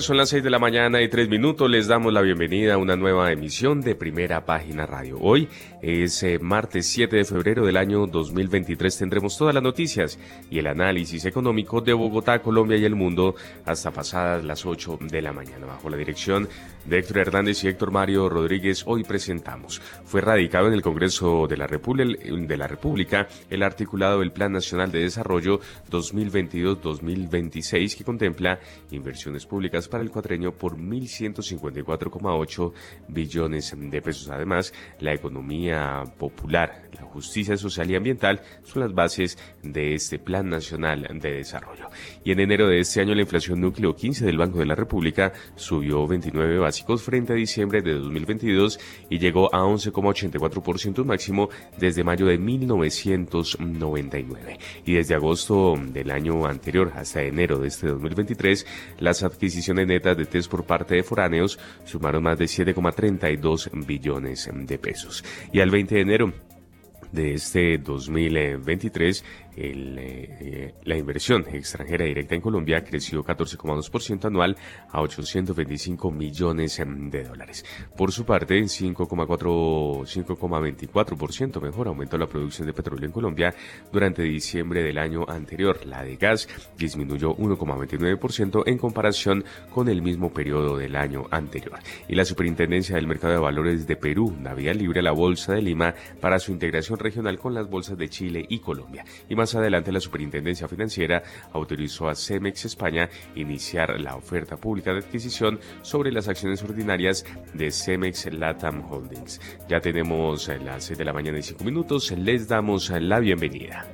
Son las 6 de la mañana y 3 minutos. Les damos la bienvenida a una nueva emisión de Primera Página Radio. Hoy es eh, martes 7 de febrero del año 2023. Tendremos todas las noticias y el análisis económico de Bogotá, Colombia y el mundo hasta pasadas las 8 de la mañana. Bajo la dirección de Héctor Hernández y Héctor Mario Rodríguez, hoy presentamos. Fue radicado en el Congreso de la, de la República el articulado del Plan Nacional de Desarrollo 2022-2026 que contempla inversiones públicas para el cuatreño por 1.154,8 billones de pesos. Además, la economía popular, la justicia social y ambiental son las bases de este Plan Nacional de Desarrollo. Y en enero de este año la inflación núcleo 15 del Banco de la República subió 29 básicos frente a diciembre de 2022 y llegó a 11,84% máximo desde mayo de 1999. Y desde agosto del año anterior hasta enero de este 2023, las adquisiciones netas de test por parte de foráneos sumaron más de 7,32 billones de pesos. Y al 20 de enero de este 2023, el, eh, la inversión extranjera directa en Colombia creció 14,2% anual a 825 millones de dólares. Por su parte, 5,4, 5,24% mejor aumentó la producción de petróleo en Colombia durante diciembre del año anterior. La de gas disminuyó 1,29% en comparación con el mismo periodo del año anterior. Y la Superintendencia del Mercado de Valores de Perú da vía libre a la Bolsa de Lima para su integración regional con las bolsas de Chile y Colombia. Y más adelante, la Superintendencia Financiera autorizó a Cemex España iniciar la oferta pública de adquisición sobre las acciones ordinarias de Cemex Latam Holdings. Ya tenemos las 6 de la mañana y 5 minutos. Les damos la bienvenida.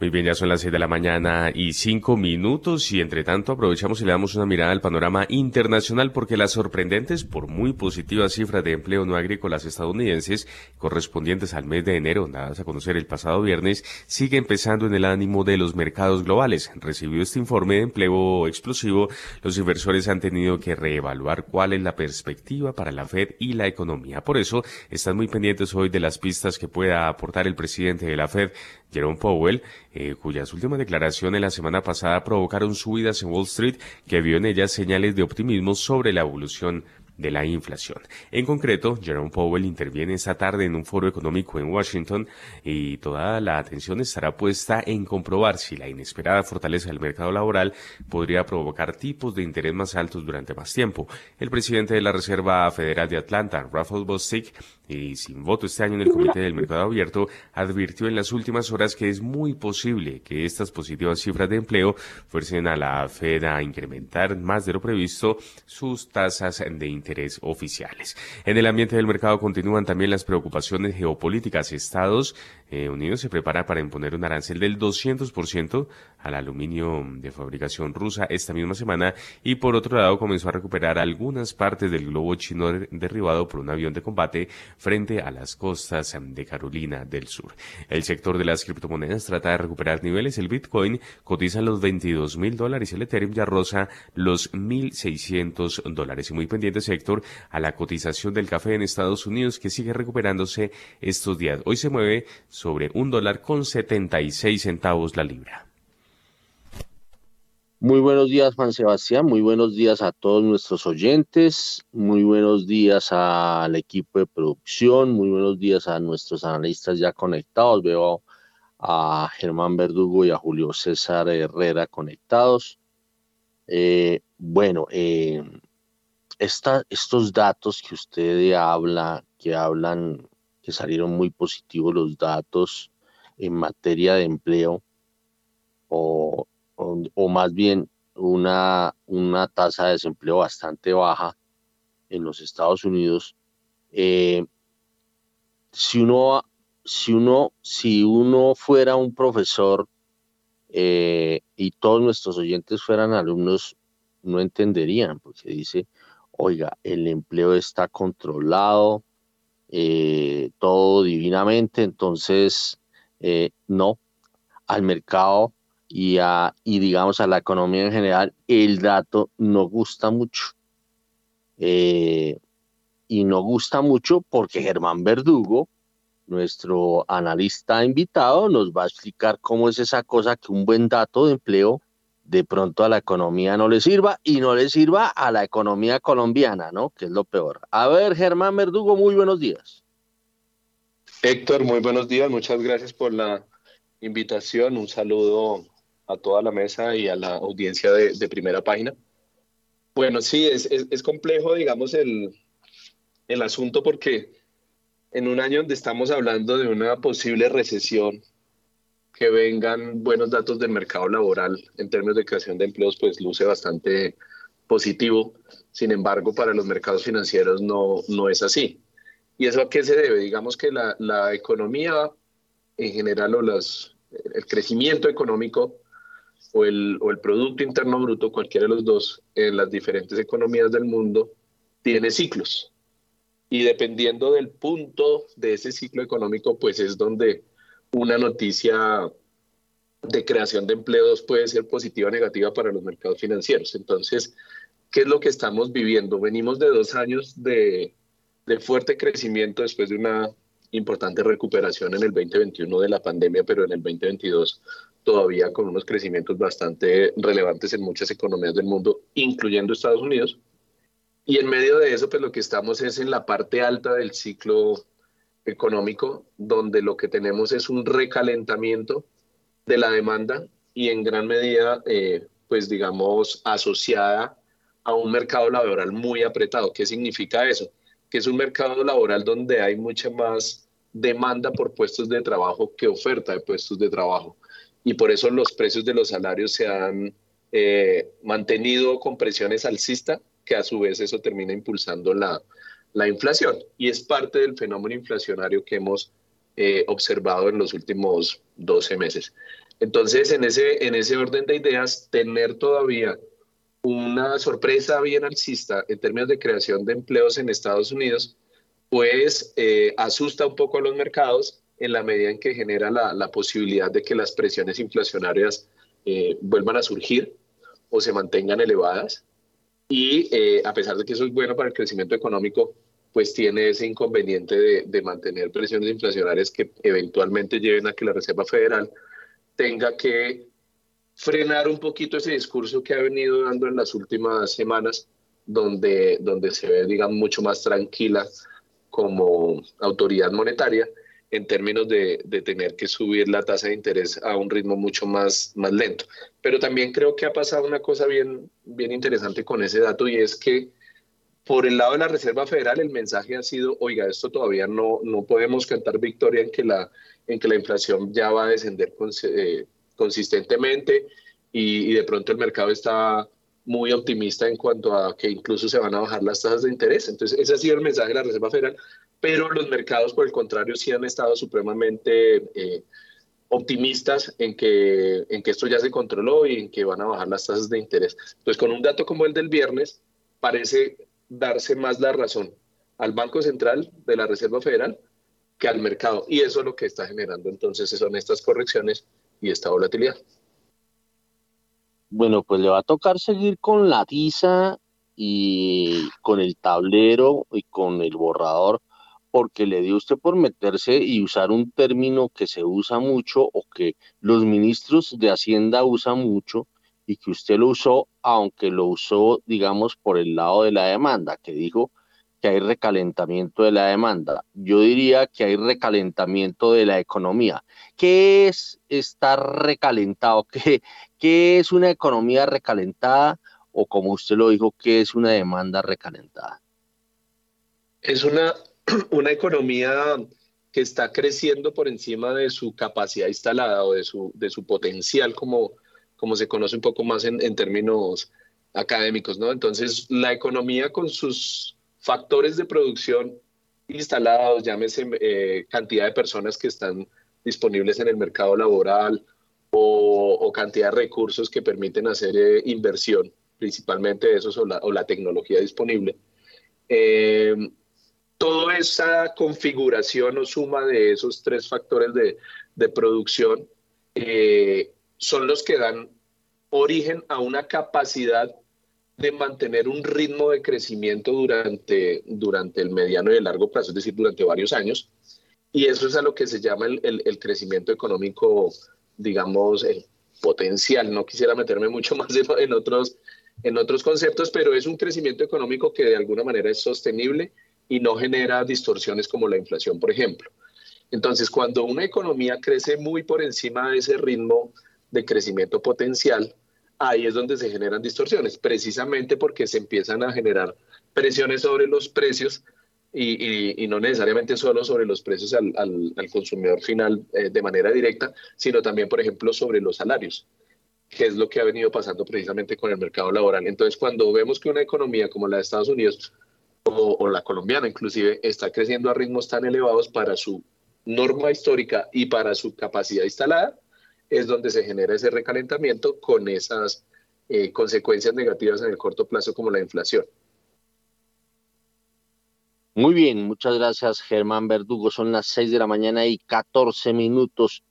Muy bien, ya son las 6 de la mañana y 5 minutos y entre tanto aprovechamos y le damos una mirada al panorama internacional porque las sorprendentes por muy positivas cifras de empleo no agrícolas estadounidenses correspondientes al mes de enero, dadas a conocer el pasado viernes, sigue empezando en el ánimo de los mercados globales. Recibido este informe de empleo explosivo, los inversores han tenido que reevaluar cuál es la perspectiva para la Fed y la economía. Por eso están muy pendientes hoy de las pistas que pueda aportar el presidente de la Fed, Jerome Powell, eh, cuyas últimas declaraciones la semana pasada provocaron subidas en Wall Street que vio en ellas señales de optimismo sobre la evolución de la inflación. En concreto, Jerome Powell interviene esta tarde en un foro económico en Washington y toda la atención estará puesta en comprobar si la inesperada fortaleza del mercado laboral podría provocar tipos de interés más altos durante más tiempo. El presidente de la Reserva Federal de Atlanta, Rafael Bostic, y sin voto este año en el Comité del Mercado Abierto, advirtió en las últimas horas que es muy posible que estas positivas cifras de empleo fuercen a la Fed a incrementar más de lo previsto sus tasas de interés oficiales. En el ambiente del mercado continúan también las preocupaciones geopolíticas. Estados eh, Unidos se prepara para imponer un arancel del 200% al aluminio de fabricación rusa esta misma semana y por otro lado comenzó a recuperar algunas partes del globo chino derribado por un avión de combate frente a las costas de Carolina del Sur. El sector de las criptomonedas trata de recuperar niveles. El Bitcoin cotiza los 22 mil dólares y el Ethereum ya roza los 1.600 dólares. Y muy pendiente sector a la cotización del café en Estados Unidos que sigue recuperándose estos días. Hoy se mueve sobre un dólar con 76 centavos la libra. Muy buenos días, Juan Sebastián. Muy buenos días a todos nuestros oyentes. Muy buenos días al equipo de producción. Muy buenos días a nuestros analistas ya conectados. Veo a Germán Verdugo y a Julio César Herrera conectados. Eh, bueno, eh, estos datos que usted habla, que hablan, que salieron muy positivos los datos en materia de empleo o o, más bien una, una tasa de desempleo bastante baja, en los Estados Unidos, eh, si uno, si uno, si uno fuera un profesor eh, y todos nuestros oyentes fueran alumnos, no entenderían, porque dice, oiga, el empleo está controlado, eh, todo divinamente, entonces no, al mercado y, a, y digamos a la economía en general, el dato no gusta mucho. Eh, y no gusta mucho porque Germán Verdugo, nuestro analista invitado, nos va a explicar cómo es esa cosa que un buen dato de empleo de pronto a la economía no le sirva y no le sirva a la economía colombiana, ¿no? Que es lo peor. A ver, Germán Verdugo, muy buenos días. Héctor, muy buenos días. Muchas gracias por la invitación. Un saludo a toda la mesa y a la audiencia de, primera página. Bueno, sí, es, es, complejo, digamos, el, el asunto porque en un año donde estamos hablando de una posible recesión, que vengan buenos datos del mercado laboral en términos de creación de empleos, pues luce bastante positivo. Sin embargo, para los mercados financieros no, no es así. ¿Y eso a qué se debe? Digamos que la, la economía en general o las, el crecimiento económico o el, o el Producto Interno Bruto, cualquiera de los dos, en las diferentes economías del mundo, tiene ciclos. Y dependiendo del punto de ese ciclo económico, pues es donde una noticia de creación de empleos puede ser positiva o negativa para los mercados financieros. Entonces, ¿qué es lo que estamos viviendo? Venimos de dos años de, fuerte crecimiento después de una importante recuperación en el 2021 de la pandemia, pero en el 2022 todavía con unos crecimientos bastante relevantes en muchas economías del mundo, incluyendo Estados Unidos. Y en medio de eso, pues lo que estamos es en la parte alta del ciclo económico, donde lo que tenemos es un recalentamiento de la demanda y en gran medida, eh, pues digamos, asociada a un mercado laboral muy apretado. ¿Qué significa eso? Que es un mercado laboral donde hay mucha más demanda por puestos de trabajo que oferta de puestos de trabajo y por eso los precios de los salarios se han eh, mantenido con presiones alcistas, que a su vez eso termina impulsando la, la inflación. Y es parte del fenómeno inflacionario que hemos eh, observado en los últimos 12 meses. Entonces, en ese, en ese orden de ideas, tener todavía una sorpresa bien alcista en términos de creación de empleos en Estados Unidos, pues eh, asusta un poco a los mercados en la medida en que genera la, posibilidad de que las presiones inflacionarias eh, vuelvan a surgir o se mantengan elevadas. Y eh, a pesar de que eso es bueno para el crecimiento económico, pues tiene ese inconveniente de, de, mantener presiones inflacionarias que eventualmente lleven a que la Reserva Federal tenga que frenar un poquito ese discurso que ha venido dando en las últimas semanas, donde, donde se ve, digamos, mucho más tranquila como autoridad monetaria en términos de, de, tener que subir la tasa de interés a un ritmo mucho más, más lento. Pero también creo que ha pasado una cosa bien, bien interesante con ese dato y es que por el lado de la Reserva Federal el mensaje ha sido, oiga, esto todavía no, no podemos cantar victoria en que, la, en que la inflación ya va a descender eh, consistentemente y, y, de pronto el mercado está muy optimista en cuanto a que incluso se van a bajar las tasas de interés. Entonces, ese ha sido el mensaje de la Reserva Federal pero los mercados, por el contrario, sí han estado supremamente eh, optimistas en que, en que esto ya se controló y en que van a bajar las tasas de interés. Entonces, con un dato como el del viernes, parece darse más la razón al Banco Central de la Reserva Federal que al mercado. Y eso es lo que está generando entonces son estas correcciones y esta volatilidad. Bueno, pues le va a tocar seguir con la tiza y con el tablero y con el borrador porque le dio usted por meterse y usar un término que se usa mucho o que los ministros de Hacienda usan mucho y que usted lo usó, aunque lo usó, digamos, por el lado de la demanda, que dijo que hay recalentamiento de la demanda. Yo diría que hay recalentamiento de la economía. ¿Qué es estar recalentado? ¿Qué, qué es una economía recalentada? O como usted lo dijo, ¿qué es una demanda recalentada? Es una una economía que está creciendo por encima de su capacidad instalada o de su, de su potencial, como, como se conoce un poco más en, en términos académicos, ¿no? Entonces, la economía con sus factores de producción instalados, llámese eh, cantidad de personas que están disponibles en el mercado laboral o, cantidad de recursos que permiten hacer eh, inversión, principalmente esos o la, tecnología disponible. Eh, toda esa configuración o suma de esos tres factores de, producción son los que dan origen a una capacidad de mantener un ritmo de crecimiento durante, durante el mediano y el largo plazo, es decir, durante varios años. Y eso es a lo que se llama el, el, crecimiento económico, digamos, eh, potencial. No quisiera meterme mucho más en, otros, en otros conceptos, pero es un crecimiento económico que de alguna manera es sostenible y no genera distorsiones como la inflación, por ejemplo. Entonces, cuando una economía crece muy por encima de ese ritmo de crecimiento potencial, ahí es donde se generan distorsiones, precisamente porque se empiezan a generar presiones sobre los precios y, no necesariamente solo sobre los precios al, consumidor final eh, de manera directa, sino también, por ejemplo, sobre los salarios, que es lo que ha venido pasando precisamente con el mercado laboral. Entonces, cuando vemos que una economía como la de Estados Unidos o, la colombiana inclusive está creciendo a ritmos tan elevados para su norma histórica y para su capacidad instalada, es donde se genera ese recalentamiento con esas eh, consecuencias negativas en el corto plazo como la inflación. Muy bien, muchas gracias Germán Verdugo. Son las 6 de la mañana y 14 minutos.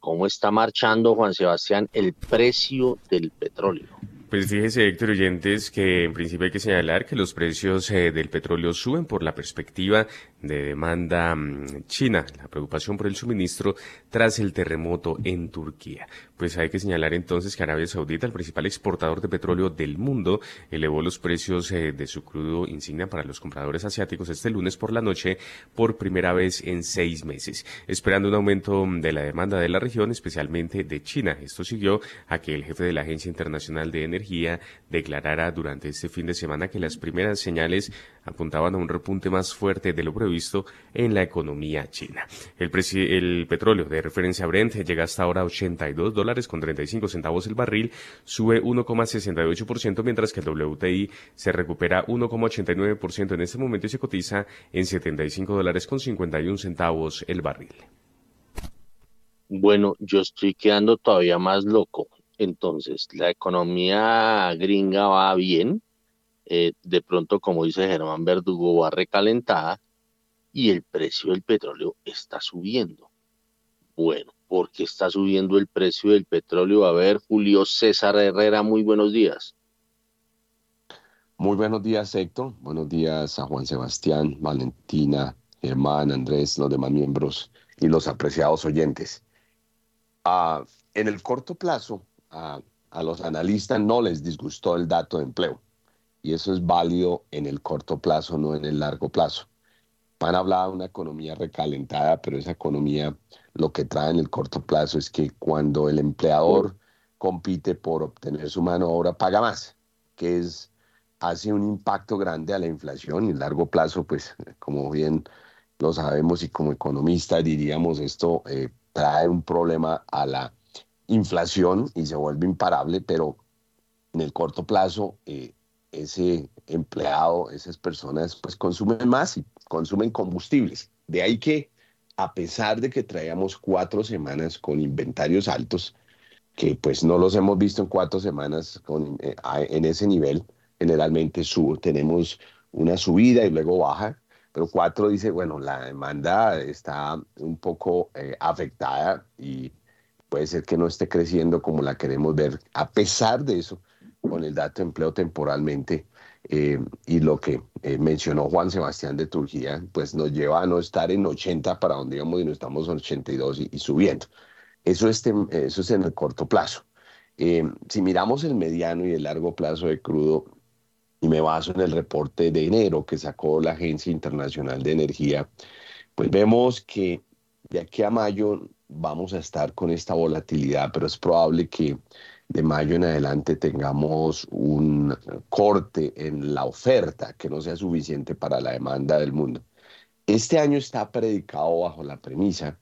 ¿Cómo está marchando, Juan Sebastián, el precio del petróleo? Pues fíjese, Héctor Oyentes, que en principio hay que señalar que los precios eh, del petróleo suben por la perspectiva de demanda mm, china, la preocupación por el suministro tras el terremoto en Turquía. Pues hay que señalar entonces que Arabia Saudita, el principal exportador de petróleo del mundo, elevó los precios eh, de su crudo insignia para los compradores asiáticos este lunes por la noche por primera vez en seis meses, esperando un aumento de la demanda de la región, especialmente de China. Esto siguió a que el jefe de la Agencia Internacional de Energía declarara durante este fin de semana que las primeras señales apuntaban a un repunte más fuerte de lo previsto en la economía china. El, el petróleo de referencia Brent llega hasta ahora a 82 dólares con 35 centavos el barril, sube 1,68%, mientras que el WTI se recupera 1,89% en este momento y se cotiza en 75 dólares con 51 centavos el barril. Bueno, yo estoy quedando todavía más loco. Entonces, la economía gringa va bien, eh, de pronto, como dice Germán Verdugo, va recalentada y el precio del petróleo está subiendo. Bueno, ¿por qué está subiendo el precio del petróleo? A ver, Julio César Herrera, muy buenos días. Muy buenos días, Héctor. Buenos días a Juan Sebastián, Valentina, Germán, Andrés, los demás miembros y los apreciados oyentes. Ah, en el corto plazo, a los analistas no les disgustó el dato de empleo y eso es válido en el corto plazo, no en el largo plazo. Van a hablar de una economía recalentada, pero esa economía lo que trae en el corto plazo es que cuando el empleador compite por obtener su mano de obra, paga más, que es, hace un impacto grande a la inflación y en largo plazo, pues como bien lo sabemos y como economista diríamos, esto eh, trae un problema a la inflación y se vuelve imparable, pero en el corto plazo eh, ese empleado, esas personas, pues consumen más y consumen combustibles. De ahí que, a pesar de que traíamos cuatro semanas con inventarios altos, que pues no los hemos visto en cuatro semanas con, eh, en ese nivel, generalmente subo, tenemos una subida y luego baja, pero cuatro dice, bueno, la demanda está un poco eh, afectada y puede ser que no esté creciendo como la queremos ver. A pesar de eso, con el dato de empleo temporalmente eh, y lo que eh, mencionó Juan Sebastián de Turquía, pues nos lleva a no estar en 80 para donde íbamos y no estamos en 82 y, subiendo. Eso es, eso es en el corto plazo. Eh, si miramos el mediano y el largo plazo de crudo, y me baso en el reporte de enero que sacó la Agencia Internacional de Energía, pues vemos que de aquí a mayo vamos a estar con esta volatilidad, pero es probable que de mayo en adelante tengamos un corte en la oferta que no sea suficiente para la demanda del mundo. Este año está predicado bajo la premisa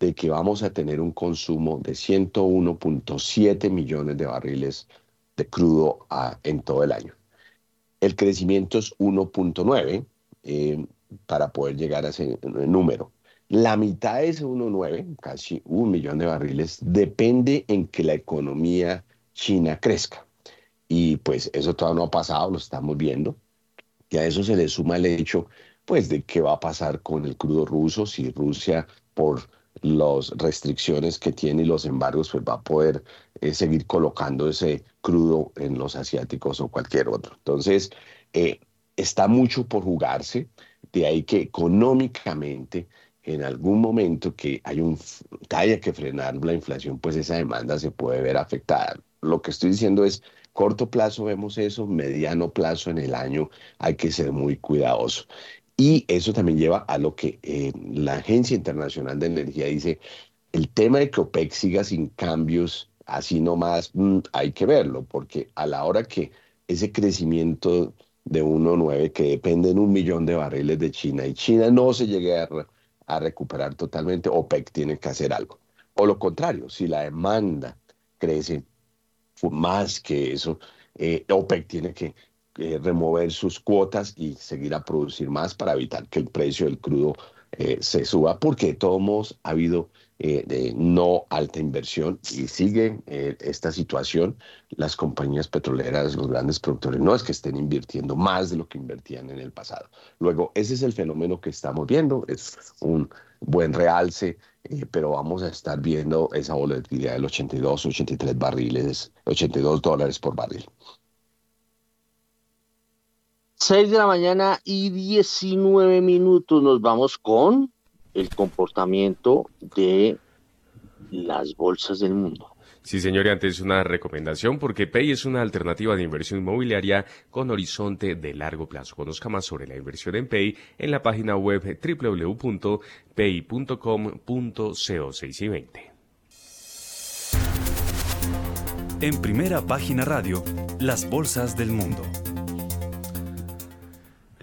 de que vamos a tener un consumo de 101.7 millones de barriles de crudo en todo el año. El crecimiento es 1.9, eh, para poder llegar a ese número. La mitad de ese 1,9, casi un millón de barriles, depende en que la economía china crezca. Y pues eso todavía no ha pasado, lo estamos viendo. Y a eso se le suma el hecho, pues, de qué va a pasar con el crudo ruso, si Rusia, por las restricciones que tiene y los embargos, pues va a poder eh, seguir colocando ese crudo en los asiáticos o cualquier otro. Entonces, eh, está mucho por jugarse, de ahí que económicamente en algún momento que, hay un, que haya que frenar la inflación, pues esa demanda se puede ver afectada. Lo que estoy diciendo es, corto plazo vemos eso, mediano plazo en el año hay que ser muy cuidadoso. Y eso también lleva a lo que eh, la Agencia Internacional de Energía dice, el tema de que OPEC siga sin cambios, así nomás, mm, hay que verlo, porque a la hora que ese crecimiento de 1,9 que depende en un millón de barriles de China y China no se llegue a, a recuperar totalmente, OPEC tiene que hacer algo. O lo contrario, si la demanda crece más que eso, eh, OPEC tiene que eh, remover sus cuotas y seguir a producir más para evitar que el precio del crudo eh, se suba, porque de todos modos ha habido de no alta inversión y sigue esta situación. Las compañías petroleras, los grandes productores, no es que estén invirtiendo más de lo que invertían en el pasado. Luego, ese es el fenómeno que estamos viendo, es un buen realce eh, pero vamos a estar viendo esa volatilidad del 82, 83 barriles, 82 dólares por barril. 6 de la mañana y 19 minutos nos vamos con el comportamiento de las bolsas del mundo. Sí, señor, y antes una recomendación porque Pay es una alternativa de inversión inmobiliaria con horizonte de largo plazo. Conozca más sobre la inversión en Pay en la página web www.pay.com.co 6 y 20. En primera página radio, las bolsas del mundo.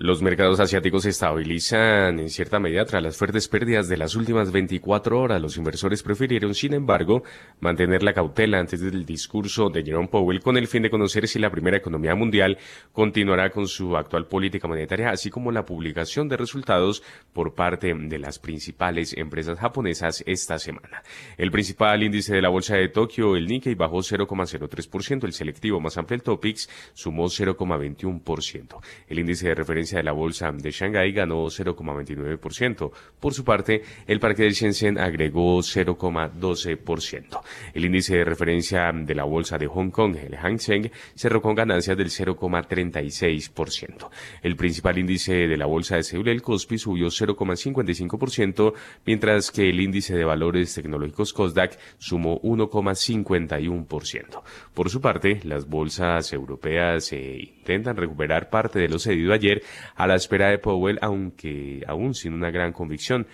Los mercados asiáticos se estabilizan en cierta medida tras las fuertes pérdidas de las últimas 24 horas. Los inversores prefirieron, sin embargo, mantener la cautela antes del discurso de Jerome Powell con el fin de conocer si la primera economía mundial continuará con su actual política monetaria, así como la publicación de resultados por parte de las principales empresas japonesas esta semana. El principal índice de la bolsa de Tokio, el Nikkei, bajó 0,03%, el selectivo más amplio, el Topix, sumó 0,21%. El índice de referencia de la bolsa de Shanghái ganó 0,29%. Por su parte, el parque de Shenzhen agregó 0,12%. El índice de referencia de la bolsa de Hong Kong, el Hang Seng, cerró con ganancias del 0,36%. El principal índice de la bolsa de Seúl, el Kospi, subió 0,55%, mientras que el índice de valores tecnológicos Kosdaq sumó 1,51%. Por su parte, las bolsas europeas eh, intentan recuperar parte de lo cedido ayer a la espera de Powell, aunque aún sin una gran convicción.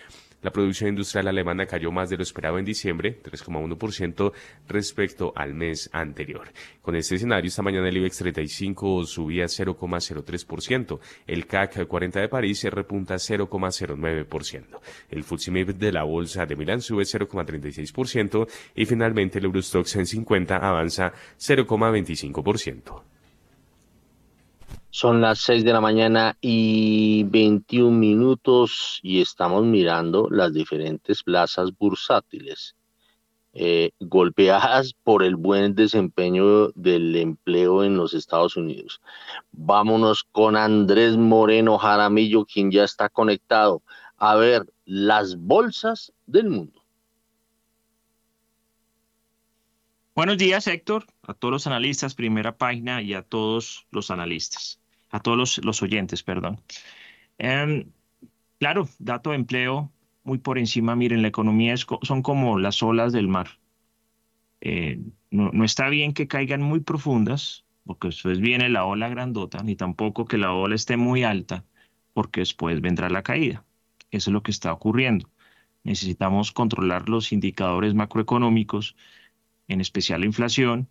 La producción industrial alemana cayó más de lo esperado en diciembre, 3,1% respecto al mes anterior. Con este escenario, esta mañana el IBEX 35 subía 0,03%. El CAC 40 de París se repunta 0,09%. El FTSE de la bolsa de Milán sube 0,36% y finalmente el Eurostoxx en 50 avanza 0,25%. Son las 6 de la mañana y 21 minutos y estamos mirando las diferentes plazas bursátiles, eh, golpeadas por el buen desempeño del empleo en los Estados Unidos. Vámonos con Andrés Moreno Jaramillo, quien ya está conectado. A ver, las bolsas del mundo. Buenos días, Héctor, a todos los analistas, primera página y a todos los analistas a todos los, oyentes, perdón. Em, claro, dato de empleo muy por encima, miren, la economía es, son como las olas del mar. Eh, no, está bien que caigan muy profundas, porque después viene la ola grandota, ni tampoco que la ola esté muy alta, porque después vendrá la caída. Eso es lo que está ocurriendo. Necesitamos controlar los indicadores macroeconómicos, en especial la inflación,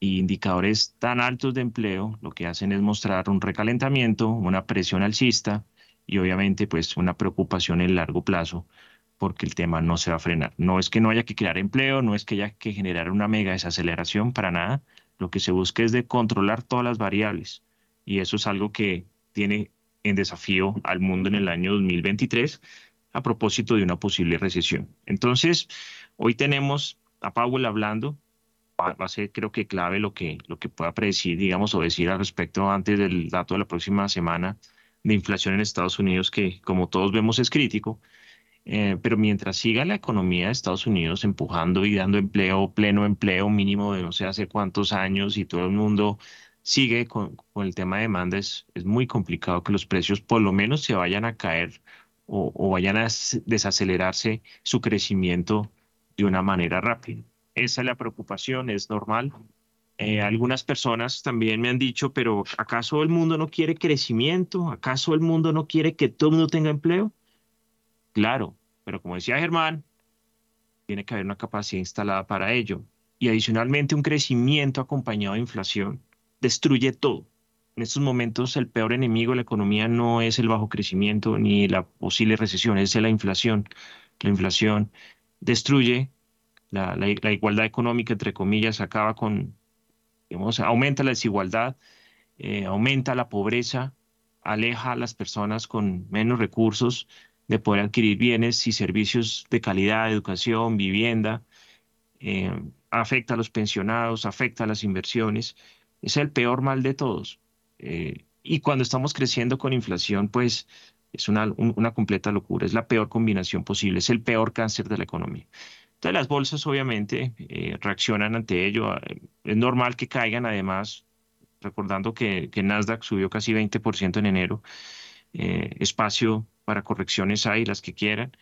y indicadores tan altos de empleo lo que hacen es mostrar un recalentamiento, una presión alcista y obviamente pues una preocupación en largo plazo porque el tema no se va a frenar. No es que no haya que crear empleo, no es que haya que generar una mega desaceleración para nada. Lo que se busca es de controlar todas las variables y eso es algo que tiene en desafío al mundo en el año 2023 a propósito de una posible recesión. Entonces, hoy tenemos a Powell hablando, va, a ser creo que clave lo que, lo que pueda predecir, digamos, o decir al respecto antes del dato de la próxima semana de inflación en Estados Unidos, que como todos vemos es crítico. Eh, pero mientras siga la economía de Estados Unidos empujando y dando empleo, pleno empleo mínimo de no sé hace cuántos años y todo el mundo sigue con, el tema de demanda, es, es, muy complicado que los precios por lo menos se vayan a caer o, o vayan a desacelerarse su crecimiento de una manera rápida. Esa es la preocupación, es normal. Eh, algunas personas también me han dicho, pero ¿acaso el mundo no quiere crecimiento? ¿Acaso el mundo no quiere que todo el mundo tenga empleo? Claro, pero como decía Germán, tiene que haber una capacidad instalada para ello. Y adicionalmente un crecimiento acompañado de inflación destruye todo. En estos momentos el peor enemigo de la economía no es el bajo crecimiento ni la posible recesión, es la inflación. La inflación destruye la, igualdad económica, entre comillas, acaba con, digamos, aumenta la desigualdad, eh, aumenta la pobreza, aleja a las personas con menos recursos de poder adquirir bienes y servicios de calidad, educación, vivienda, eh, afecta a los pensionados, afecta a las inversiones. Es el peor mal de todos. Eh, y cuando estamos creciendo con inflación, pues es una, una, completa locura, es la peor combinación posible, es el peor cáncer de la economía. Entonces las bolsas obviamente eh, reaccionan ante ello. Es normal que caigan además, recordando que, que Nasdaq subió casi 20% en enero. espacio para correcciones hay, las que quieran.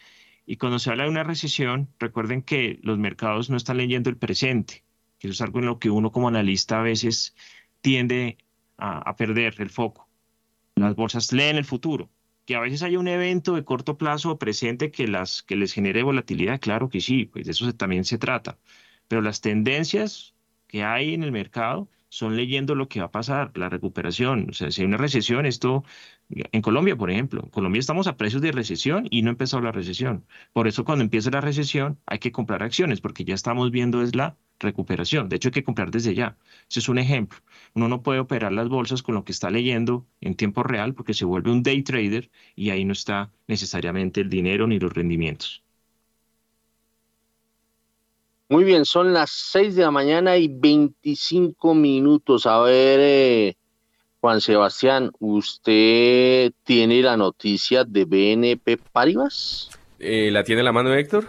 Y cuando se habla de una recesión, recuerden que los mercados no están leyendo el presente, que eso es algo en lo que uno como analista a veces tiende a, perder el foco. Las bolsas leen el futuro. Que a veces haya un evento de corto plazo presente que, las, que les genere volatilidad, claro que sí, pues de eso también se trata. Pero las tendencias que hay en el mercado son leyendo lo que va a pasar, la recuperación. O sea, si hay una recesión, esto, en Colombia, por ejemplo, en Colombia estamos a precios de recesión y no ha empezado la recesión. Por eso cuando empieza la recesión hay que comprar acciones, porque ya estamos viendo es la recuperación. De hecho, hay que comprar desde ya. Ese es un ejemplo. Uno no puede operar las bolsas con lo que está leyendo en tiempo real porque se vuelve un day trader y ahí no está necesariamente el dinero ni los rendimientos. Muy bien, son las 6 de la mañana y 25 minutos. A ver, eh, Juan Sebastián, ¿usted tiene la noticia de BNP Paribas? Eh, ¿La tiene la mano, Héctor?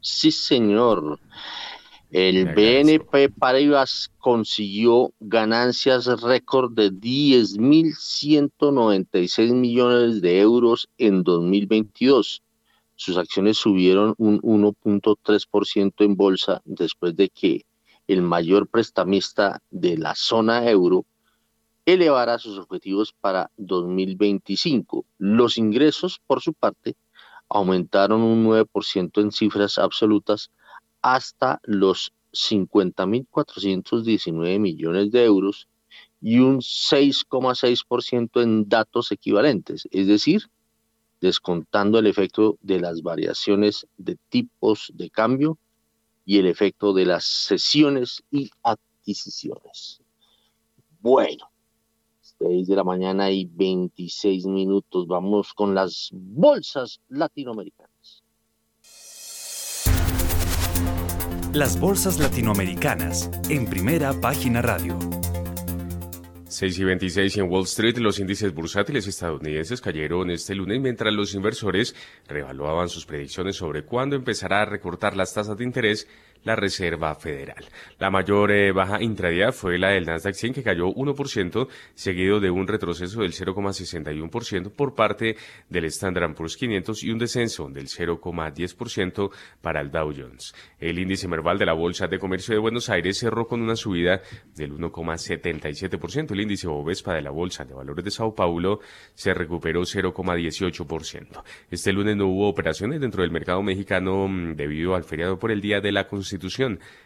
Sí, señor. El BNP Paribas consiguió ganancias récord de 10.196 millones de euros en 2022 sus acciones subieron un 1.3% en bolsa después de que el mayor prestamista de la zona euro elevara sus objetivos para 2025. Los ingresos, por su parte, aumentaron un 9% en cifras absolutas hasta los 50.419 millones de euros y un 6,6% en datos equivalentes, es decir, descontando el efecto de las variaciones de tipos de cambio y el efecto de las sesiones y adquisiciones. Bueno, 6 de la mañana y 26 minutos. Vamos con las bolsas latinoamericanas. Las bolsas latinoamericanas en primera página radio. 6 y 26 en Wall Street, los índices bursátiles estadounidenses cayeron este lunes mientras los inversores revaluaban sus predicciones sobre cuándo empezará a recortar las tasas de interés la Reserva Federal. La mayor eh, baja intradía fue la del Nasdaq 100 que cayó 1%, seguido de un retroceso del 0,61% por parte del Standard Poor's 500 y un descenso del 0,10% para el Dow Jones. El índice Merval de la Bolsa de Comercio de Buenos Aires cerró con una subida del 1,77%. El índice Bovespa de la Bolsa de Valores de Sao Paulo se recuperó 0,18%. Este lunes no hubo operaciones dentro del mercado mexicano mm, debido al feriado por el Día de la Constitución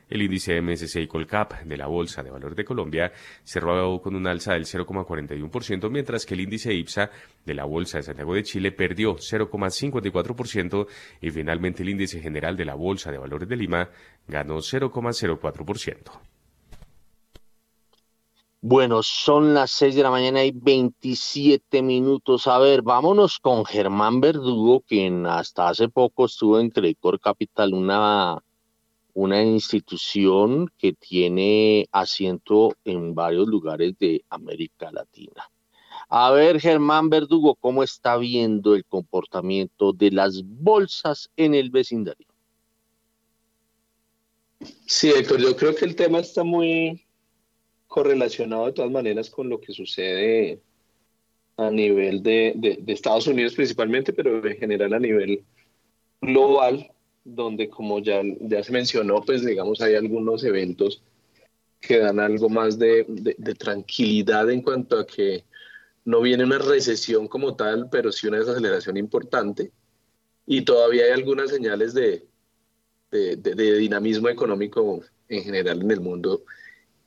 el índice MSCI Colcap de la Bolsa de Valor de Colombia cerró con un alza del 0,41%, mientras que el índice IPSA de la Bolsa de Santiago de Chile perdió 0,54% y finalmente el índice general de la Bolsa de Valores de Lima ganó 0,04%. Bueno, son las 6 de la mañana y 27 minutos. A ver, vámonos con Germán Verdugo, quien hasta hace poco estuvo en Credicor Capital, una, una institución que tiene asiento en varios lugares de América Latina. A ver, Germán Verdugo, ¿cómo está viendo el comportamiento de las bolsas en el vecindario? Sí, Héctor, yo creo que el tema está muy, correlacionado de todas maneras con lo que sucede a nivel de, de, Estados Unidos principalmente, pero en general a nivel global, donde como ya, ya se mencionó, pues digamos hay algunos eventos que dan algo más de, de, tranquilidad en cuanto a que no viene una recesión como tal, pero sí una desaceleración importante. Y todavía hay algunas señales de, de dinamismo económico en general en el mundo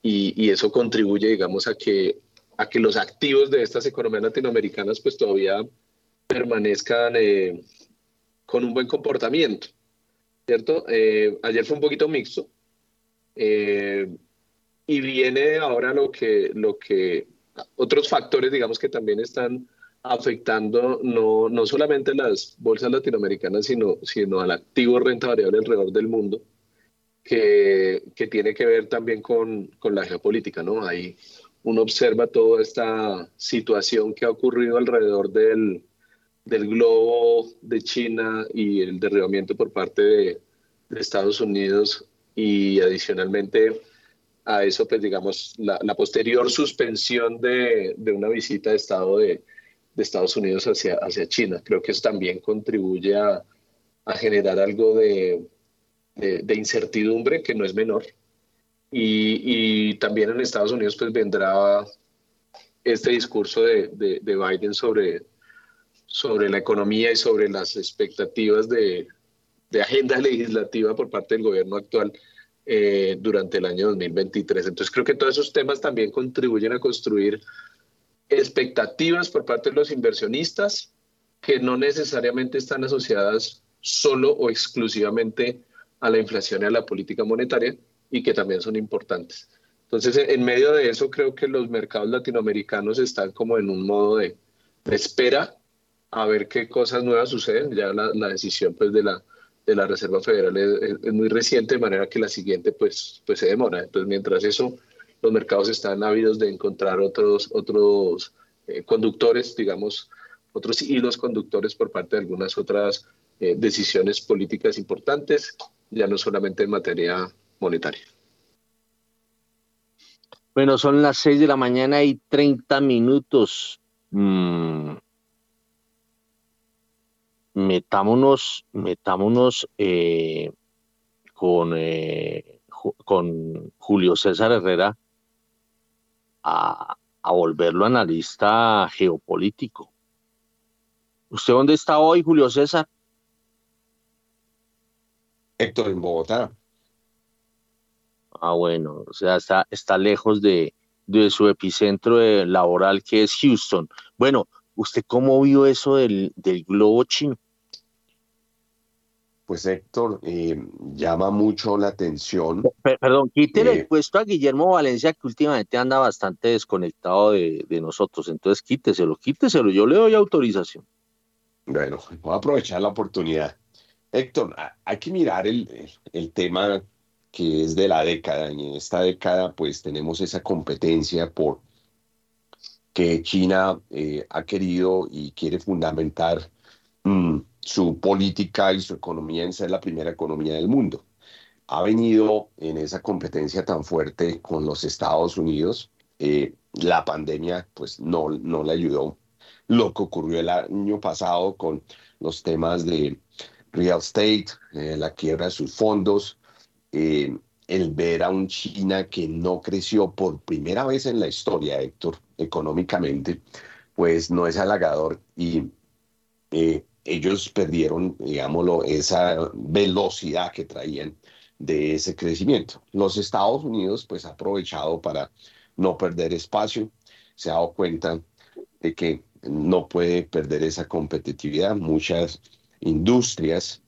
y, eso contribuye, digamos, a que, a que los activos de estas economías latinoamericanas pues todavía permanezcan eh, con un buen comportamiento, ¿cierto? Eh, ayer fue un poquito mixto eh, y viene ahora lo que, lo que, otros factores, digamos, que también están afectando no, no solamente las bolsas latinoamericanas, sino, sino al activo renta variable alrededor del mundo que, que tiene que ver también con, con, la geopolítica, ¿no? Ahí uno observa toda esta situación que ha ocurrido alrededor del, del globo de China y el derribamiento por parte de, de Estados Unidos y adicionalmente a eso, pues digamos, la, la posterior suspensión de, de, una visita de Estado de, de, Estados Unidos hacia, hacia China. Creo que eso también contribuye a, a generar algo de, de, incertidumbre que no es menor. Y, también en Estados Unidos pues vendrá este discurso de, Biden sobre, sobre la economía y sobre las expectativas de, agenda legislativa por parte del gobierno actual eh, durante el año 2023. Entonces creo que todos esos temas también contribuyen a construir expectativas por parte de los inversionistas que no necesariamente están asociadas solo o exclusivamente a la inflación y a la política monetaria y que también son importantes. Entonces, en medio de eso, creo que los mercados latinoamericanos están como en un modo de, espera a ver qué cosas nuevas suceden. Ya la, decisión pues, de, la, de la Reserva Federal es, muy reciente, de manera que la siguiente pues, pues se demora. Entonces, mientras eso, los mercados están ávidos de encontrar otros, otros eh, conductores, digamos, otros hilos conductores por parte de algunas otras eh, decisiones políticas importantes ya no solamente en materia monetaria. Bueno, son las 6 de la mañana y 30 minutos. Mm. Metámonos, metámonos eh, con, eh, con Julio César Herrera a, a volverlo analista geopolítico. ¿Usted dónde está hoy, Julio César? Héctor, en Bogotá. Ah, bueno, o sea, está, está lejos de, de su epicentro laboral que es Houston. Bueno, ¿usted cómo vio eso del, del globo chino? Pues Héctor, eh, llama mucho la atención. perdón, quítele el eh, puesto a Guillermo Valencia, que últimamente anda bastante desconectado de, de, nosotros. Entonces quíteselo, quíteselo, yo le doy autorización. Bueno, voy a aprovechar la oportunidad. Héctor, hay que mirar el, tema que es de la década. Y en esta década, pues tenemos esa competencia por que China eh, ha querido y quiere fundamentar mm, su política y su economía en ser la primera economía del mundo. Ha venido en esa competencia tan fuerte con los Estados Unidos. Eh, la pandemia, pues no, no le ayudó. Lo que ocurrió el año pasado con los temas de real estate, eh, la quiebra de sus fondos, eh, el ver a un China que no creció por primera vez en la historia, Héctor, económicamente, pues no es halagador y ellos perdieron, digámoslo, esa velocidad que traían de ese crecimiento. Los Estados Unidos, pues, ha aprovechado para no perder espacio, se ha dado cuenta de que no puede perder esa competitividad. Muchas industrias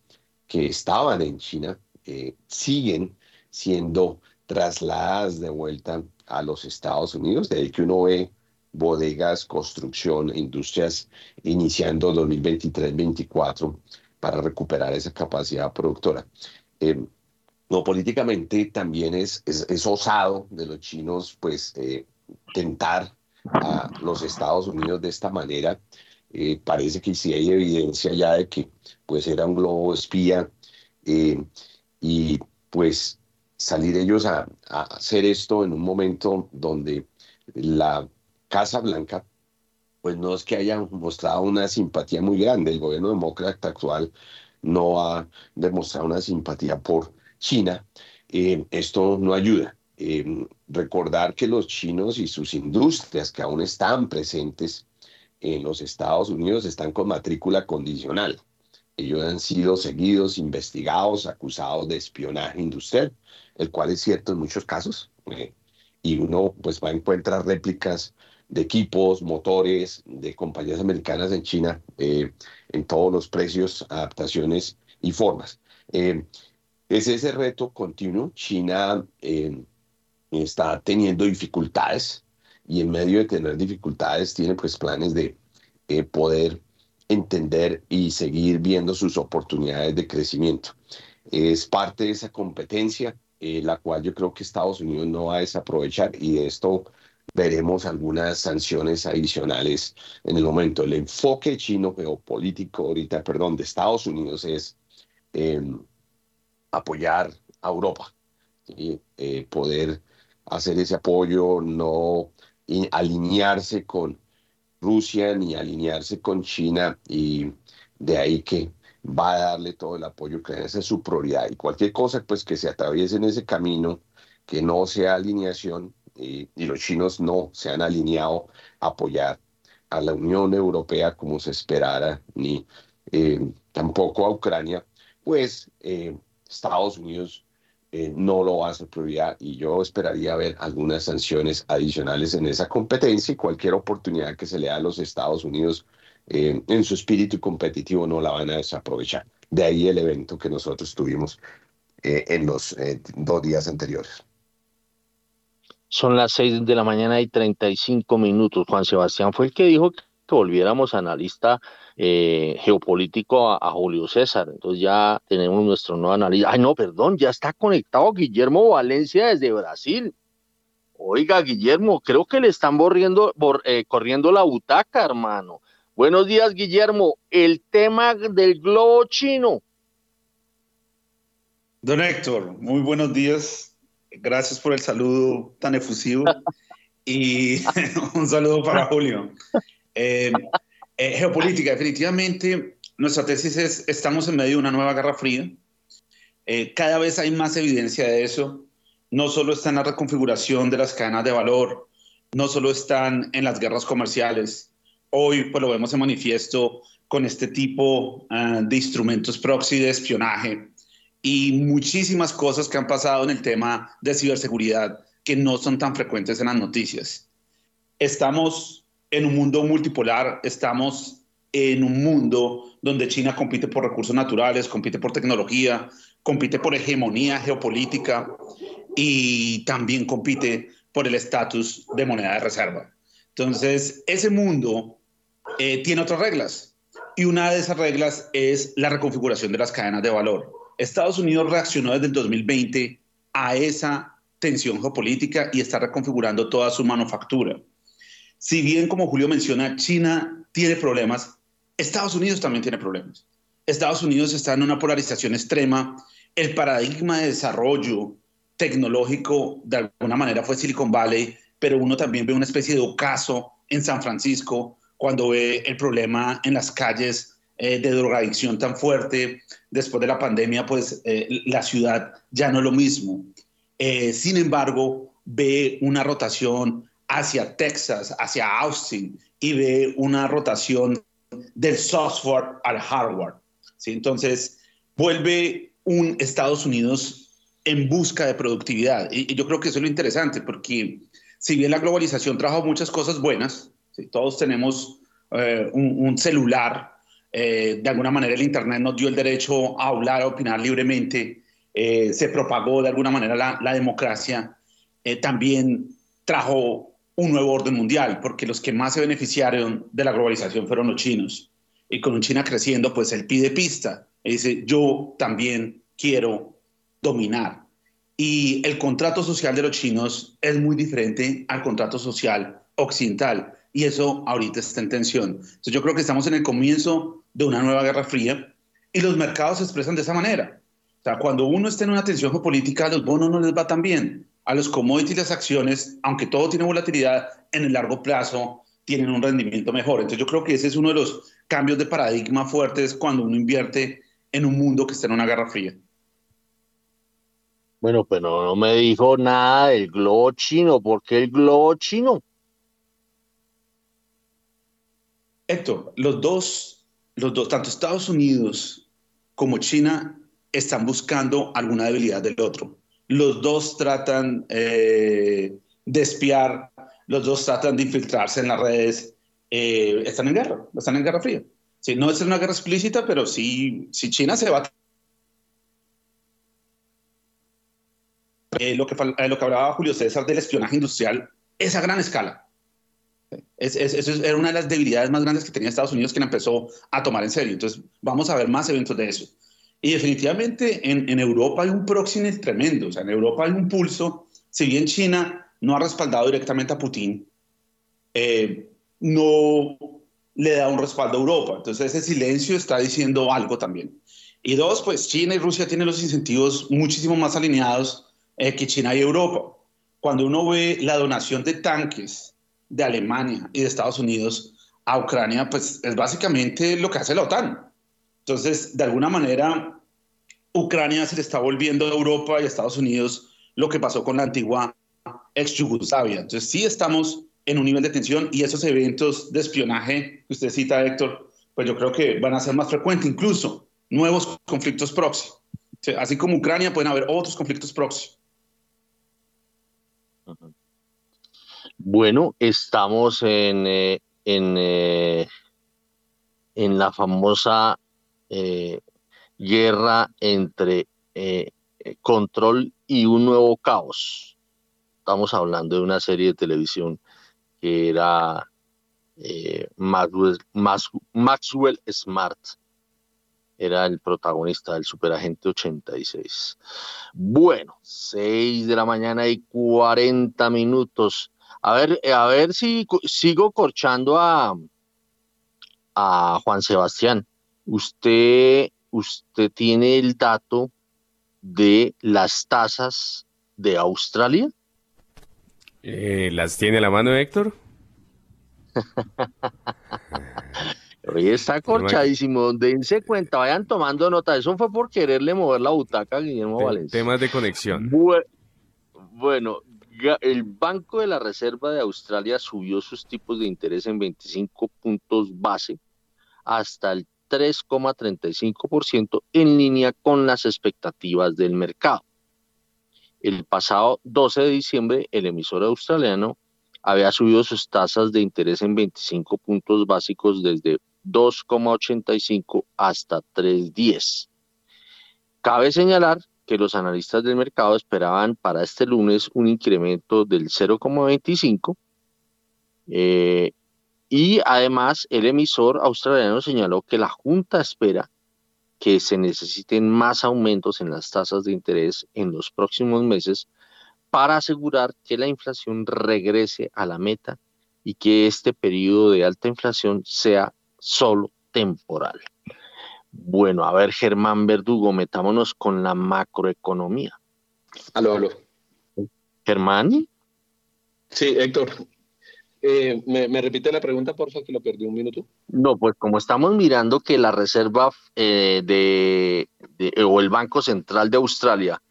que estaban en China eh, siguen siendo trasladadas de vuelta a los Estados Unidos, de ahí que uno ve bodegas, construcción, industrias iniciando 2023-2024 para recuperar esa capacidad productora. Eh, no, políticamente también es, es, osado de los chinos, pues, eh, tentar a los Estados Unidos de esta manera. Eh, parece que sí hay evidencia ya de que, pues, era un globo espía y, pues, salir ellos a, a hacer esto en un momento donde la Casa Blanca, pues no es que haya mostrado una simpatía muy grande. El gobierno demócrata actual no ha demostrado una simpatía por China. Eh, esto no ayuda. Eh, recordar que los chinos y sus industrias que aún están presentes en los Estados Unidos están con matrícula condicional. Ellos han sido seguidos, investigados, acusados de espionaje industrial, el cual es cierto en muchos casos. Eh, y uno pues va a encontrar réplicas de equipos, motores de compañías americanas en China eh, en todos los precios, adaptaciones y formas. Eh, es ese reto continuo. China eh, está teniendo dificultades y en medio de tener dificultades tiene pues planes de poder entender y seguir viendo sus oportunidades de crecimiento. Es parte de esa competencia, la cual yo creo que Estados Unidos no va a desaprovechar y de esto veremos algunas sanciones adicionales en el momento. El enfoque chino geopolítico ahorita, perdón, de Estados Unidos es em, apoyar a Europa y eh, poder hacer ese apoyo, no alinearse con Rusia ni alinearse con China y de ahí que va a darle todo el apoyo que esa es su prioridad y cualquier cosa pues que se atraviese en ese camino que no sea alineación y, los chinos no se han alineado a apoyar a la Unión Europea como se esperara, ni eh, tampoco a Ucrania, pues eh, Estados Unidos eh, no lo va a hacer prioridad y yo esperaría ver algunas sanciones adicionales en esa competencia y cualquier oportunidad que se le da a los Estados Unidos en su espíritu competitivo no la van a desaprovechar. De ahí el evento que nosotros tuvimos en los dos días anteriores. Son las seis de la mañana y 35 minutos. Juan Sebastián fue el que dijo que volviéramos analista eh, geopolítico a, Julio César. Entonces ya tenemos nuestro nuevo analista. Ay, no, perdón, ya está conectado Guillermo Valencia desde Brasil. Oiga, Guillermo, creo que le están borriendo, eh, corriendo la butaca, hermano. Buenos días, Guillermo. El tema del globo chino. Don Héctor, muy buenos días. Gracias por el saludo tan efusivo y un saludo para Julio. Eh, eh, geopolítica, definitivamente nuestra tesis es, estamos en medio de una nueva guerra fría. Eh, cada vez hay más evidencia de eso. No solo está en la reconfiguración de las cadenas de valor, no solo están en las guerras comerciales. Hoy pues lo vemos en manifiesto con este tipo ah, de instrumentos proxy de espionaje y muchísimas cosas que han pasado en el tema de ciberseguridad que no son tan frecuentes en las noticias. Estamos en un mundo multipolar, estamos en un mundo donde China compite por recursos naturales, compite por tecnología, compite por hegemonía geopolítica y también compite por el estatus de moneda de reserva. Entonces, ese mundo eh, tiene otras reglas y una de esas reglas es la reconfiguración de las cadenas de valor. Estados Unidos reaccionó desde el 2020 a esa tensión geopolítica y está reconfigurando toda su manufactura. Si bien, como Julio menciona, China tiene problemas, Estados Unidos también tiene problemas. Estados Unidos está en una polarización extrema. El paradigma de desarrollo tecnológico, de alguna manera, fue Silicon Valley, pero uno también ve una especie de ocaso en San Francisco cuando ve el problema en las calles eh, de drogadicción tan fuerte, después de la pandemia, pues eh, la ciudad ya no es lo mismo. Eh, sin embargo, ve una rotación hacia Texas, hacia Austin, y ve una rotación del software al hardware. ¿sí? Entonces, vuelve un Estados Unidos en busca de productividad. Y, yo creo que eso es lo interesante, porque si bien la globalización trajo muchas cosas buenas, todos tenemos un, celular eh, de alguna manera el Internet nos dio el derecho a hablar, a opinar libremente, eh, se propagó de alguna manera la, democracia, eh, también trajo un nuevo orden mundial, porque los que más se beneficiaron de la globalización fueron los chinos. Y con China creciendo, pues él pide pista. Y dice, yo también quiero dominar. Y el contrato social de los chinos es muy diferente al contrato social occidental. Y eso ahorita está en tensión. Entonces yo creo que estamos en el comienzo de una nueva guerra fría y los mercados se expresan de esa manera. O sea, cuando uno está en una tensión geopolítica, a los bonos no les va tan bien. A los commodities y las acciones, aunque todo tiene volatilidad, en el largo plazo tienen un rendimiento mejor. Entonces yo creo que ese es uno de los cambios de paradigma fuertes cuando uno invierte en un mundo que está en una guerra fría. Bueno, pero no me dijo nada del globo chino. ¿Por qué el globo chino? Héctor, los dos, los dos, tanto Estados Unidos como China están buscando alguna debilidad del otro. Los dos tratan eh, de espiar, los dos tratan de infiltrarse en las redes. Eh, están en guerra, están en guerra fría. Sí, no es una guerra explícita, pero sí, si China se va eh, lo, que, lo que hablaba Julio César del espionaje industrial es a gran escala. Es, eso era una de las debilidades más grandes que tenía Estados Unidos que la empezó a tomar en serio. Entonces, vamos a ver más eventos de eso. Y definitivamente en, Europa hay un proxy tremendo. O sea, en Europa hay un pulso. Si bien China no ha respaldado directamente a Putin, eh, no le da un respaldo a Europa. Entonces, ese silencio está diciendo algo también. Y dos, pues China y Rusia tienen los incentivos muchísimo más alineados eh, que China y Europa. Cuando uno ve la donación de tanques de Alemania y de Estados Unidos a Ucrania, pues es básicamente lo que hace la OTAN. Entonces, de alguna manera, Ucrania se le está volviendo a Europa y a Estados Unidos lo que pasó con la antigua ex Yugoslavia. Entonces, sí estamos en un nivel de tensión y esos eventos de espionaje que usted cita, Héctor, pues yo creo que van a ser más frecuentes, incluso nuevos conflictos proxy. Así como Ucrania, pueden haber otros conflictos proxy. Bueno, estamos en, eh, en, eh, en, la famosa eh, guerra entre control y un nuevo caos. Estamos hablando de una serie de televisión que era Maxwell, Maxwell Smart era el protagonista del Superagente 86. Bueno, 6 de la mañana y 40 minutos. A ver, a ver si sigo corchando a, a Juan Sebastián. Usted, usted tiene el dato de las tasas de Australia. Eh, ¿Las tiene a la mano, Héctor? Hoy está corchadísimo. Dense cuenta, vayan tomando nota. Eso fue por quererle mover la butaca a Guillermo Valencia. Temas de conexión. Bueno, el Banco de la Reserva de Australia subió sus tipos de interés en 25 puntos base hasta el 3,35% en línea con las expectativas del mercado. El pasado 12 de diciembre, el emisor australiano había subido sus tasas de interés en 25 puntos básicos desde 2,85 hasta 3,10. Cabe señalar que los analistas del mercado esperaban para este lunes un incremento del 0,25 eh, y además el emisor australiano señaló que la Junta espera que se necesiten más aumentos en las tasas de interés en los próximos meses para asegurar que la inflación regrese a la meta y que este periodo de alta inflación sea solo temporal. Bueno, a ver, Germán Verdugo, metámonos con la macroeconomía. Aló, aló. Germán. Sí, Héctor. Eh, ¿me, repite la pregunta, por favor, que lo perdí un minuto? No, pues como estamos mirando que la Reserva eh, de, o el Banco Central de Australia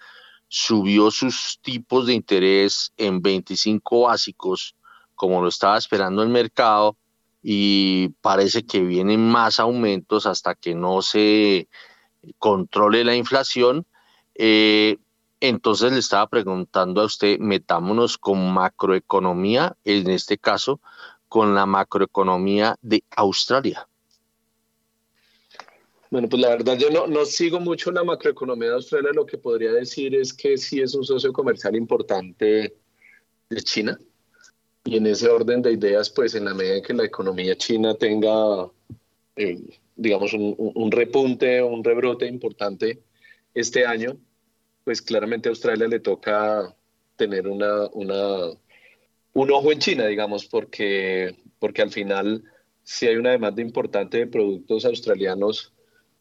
subió sus tipos de interés en 25 básicos, como lo estaba esperando el mercado, y parece que vienen más aumentos hasta que no se controle la inflación. Eh, entonces le estaba preguntando a usted, metámonos con macroeconomía, en este caso con la macroeconomía de Australia. Bueno, pues la verdad yo no, no sigo mucho la macroeconomía de Australia, lo que podría decir es que sí es un socio comercial importante de China. Y en ese orden de ideas, pues en la medida en que la economía china tenga, eh, digamos, un, un, repunte un rebrote importante este año, pues claramente a Australia le toca tener una, un ojo en China, digamos, porque, porque al final si hay una demanda importante de productos australianos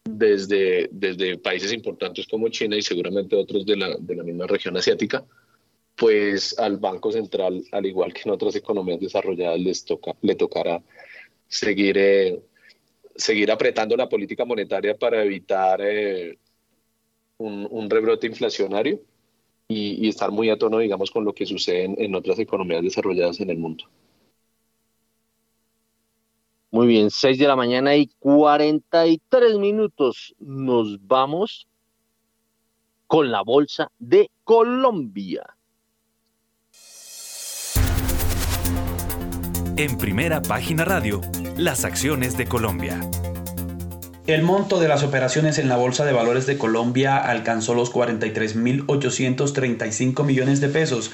desde, desde países importantes como China y seguramente otros de la, de la misma región asiática, pues al Banco Central, al igual que en otras economías desarrolladas, les toca, le tocará seguir, eh, seguir apretando la política monetaria para evitar eh, un, rebrote inflacionario y, y, estar muy a tono, digamos, con lo que sucede en, en otras economías desarrolladas en el mundo. Muy bien, 6 de la mañana y 43 minutos. Nos vamos con la bolsa de Colombia. En primera página radio, las acciones de Colombia. El monto de las operaciones en la Bolsa de Valores de Colombia alcanzó los 43.835 millones de pesos,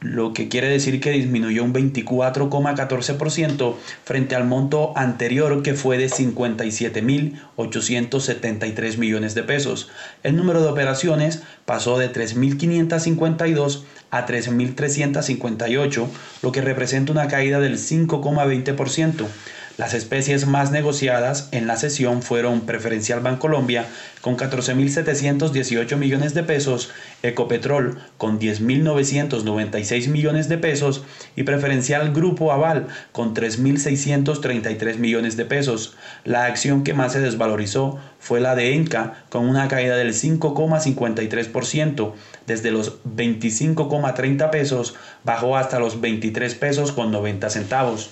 lo que quiere decir que disminuyó un 24,14% frente al monto anterior que fue de 57.873 millones de pesos. El número de operaciones pasó de 3.552 a 3.358, lo que representa una caída del 5,20%. Las especies más negociadas en la sesión fueron Preferencial Bancolombia con 14.718 millones de pesos, Ecopetrol con 10.996 millones de pesos y Preferencial Grupo Aval con 3.633 millones de pesos. La acción que más se desvalorizó fue la de Enca con una caída del 5,53%, desde los 25,30 pesos bajó hasta los 23 pesos con 90 centavos.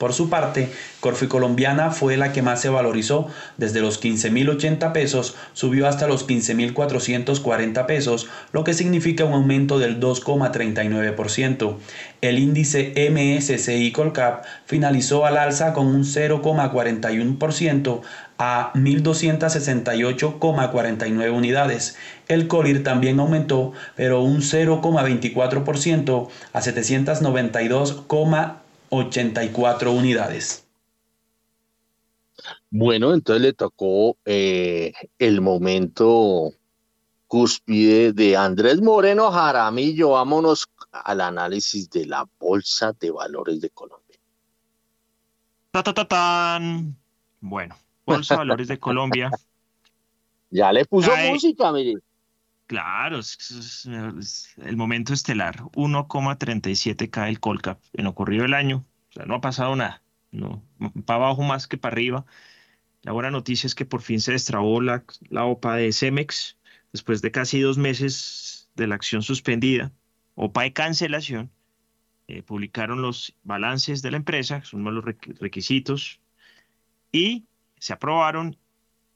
Por su parte, Corfi Colombiana fue la que más se valorizó, desde los 15.080 pesos subió hasta los 15.440 pesos, lo que significa un aumento del 2,39%. El índice MSCI Colcap finalizó al alza con un 0,41% a 1.268,49 unidades. El COLIR también aumentó, pero un 0,24% a 792,49 84 unidades. Bueno, entonces le tocó eh, el momento cúspide de Andrés Moreno Jaramillo. Vámonos al análisis de la Bolsa de Valores de Colombia. Ta, ta, ta, tan. Bueno, Bolsa de Valores de Colombia. Ya le puso música, mire. Claro, es, el momento estelar. 1,37 cae el Colcap en lo corrido del año. O sea, no ha pasado nada. No, para abajo más que para arriba. La buena noticia es que por fin se destrabó la, la OPA de Cemex después de casi dos meses de la acción suspendida. OPA de cancelación. Eh, publicaron los balances de la empresa, son los requisitos, y se aprobaron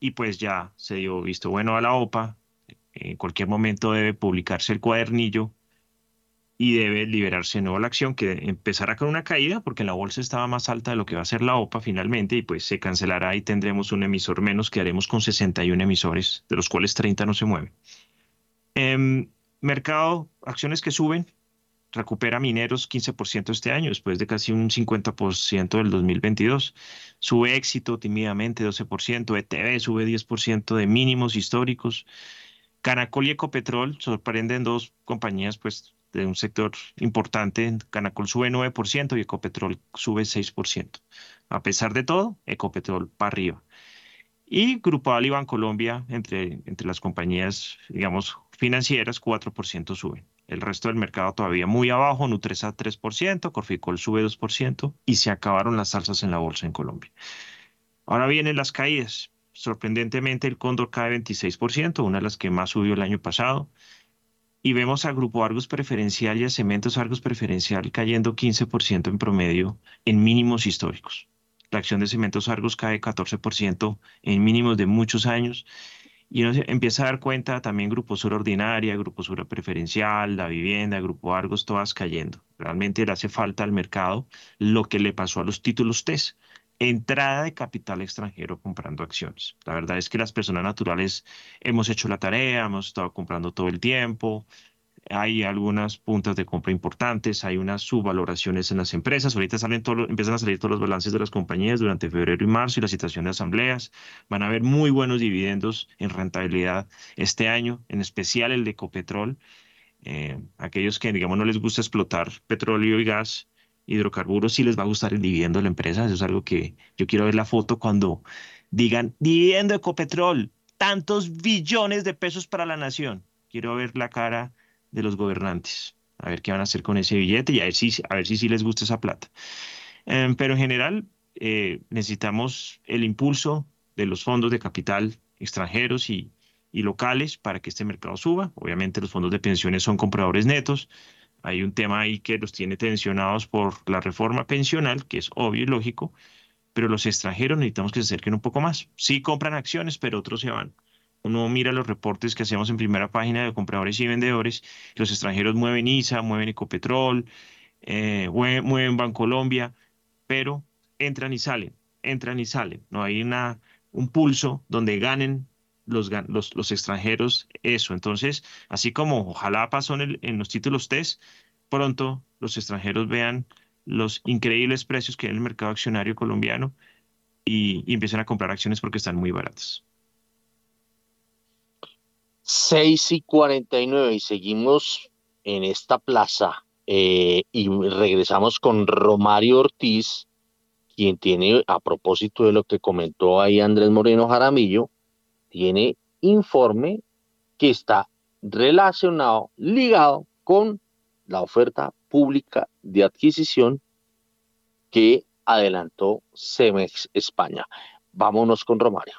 y pues ya se dio visto bueno a la OPA en cualquier momento debe publicarse el cuadernillo y debe liberarse de nuevo la acción, que empezará con una caída porque la bolsa estaba más alta de lo que va a ser la OPA finalmente y pues se cancelará y tendremos un emisor menos, quedaremos con 61 emisores, de los cuales 30 no se mueven. Em, mercado, acciones que suben, recupera mineros 15% este año, después de casi un 50% del 2022. Sube éxito tímidamente 12%, ETV sube 10% de mínimos históricos. Canacol y Ecopetrol sorprenden dos compañías pues, de un sector importante. Canacol sube 9% y Ecopetrol sube 6%. A pesar de todo, Ecopetrol para arriba. Y Grupo Ali Colombia, entre, entre las compañías, digamos, financieras, 4% suben. El resto del mercado todavía muy abajo, Nutresa 3%, Corficol sube 2% y se acabaron las salsas en la bolsa en Colombia. Ahora vienen las caídas. Sorprendentemente, el Cóndor cae 26%, una de las que más subió el año pasado. Y vemos a Grupo Argos Preferencial y a Cementos Argos Preferencial cayendo 15% en promedio en mínimos históricos. La acción de Cementos Argos cae 14% en mínimos de muchos años. Y uno empieza a dar cuenta también Grupo Sur Ordinaria, Grupo Sur Preferencial, La Vivienda, Grupo Argos, todas cayendo. Realmente le hace falta al mercado lo que le pasó a los títulos TES entrada de capital extranjero comprando acciones. La verdad es que las personas naturales hemos hecho la tarea, hemos estado comprando todo el tiempo, hay algunas puntas de compra importantes, hay unas subvaloraciones en las empresas. Ahorita salen todos, empiezan a salir todos los balances de las compañías durante febrero y marzo y la situación de asambleas. Van a haber muy buenos dividendos en rentabilidad este año, en especial el de Ecopetrol. Eh, aquellos que, digamos, no les gusta explotar petróleo y gas, hidrocarburos, sí les va a gustar el dividendo de la empresa. Eso es algo que yo quiero ver la foto cuando digan dividendo Ecopetrol, tantos billones de pesos para la nación. Quiero ver la cara de los gobernantes, a ver qué van a hacer con ese billete y a ver si, a ver si sí les gusta esa plata. Em, pero en general eh, necesitamos el impulso de los fondos de capital extranjeros y, y locales para que este mercado suba. Obviamente los fondos de pensiones son compradores netos. Hay un tema ahí que los tiene tensionados por la reforma pensional, que es obvio y lógico, pero los extranjeros necesitamos que se acerquen un poco más. Sí compran acciones, pero otros se van uno mira los reportes que hacemos en primera página de compradores y vendedores, los extranjeros mueven ISA, mueven Ecopetrol, eh, mueven Bancolombia, pero entran y salen, entran y salen. No hay un pulso donde ganen los, los, los, extranjeros eso. Entonces, así como ojalá pasó en, los títulos test, pronto los extranjeros vean los increíbles precios que hay en el mercado accionario colombiano y, y empiecen a comprar acciones porque están muy baratas. 6 y 49 y seguimos en esta plaza eh, y regresamos con Romario Ortiz, quien tiene, a propósito de lo que comentó ahí Andrés Moreno Jaramillo, tiene informe que está relacionado, ligado con la oferta pública de adquisición que adelantó Cemex España. Vámonos con Romario.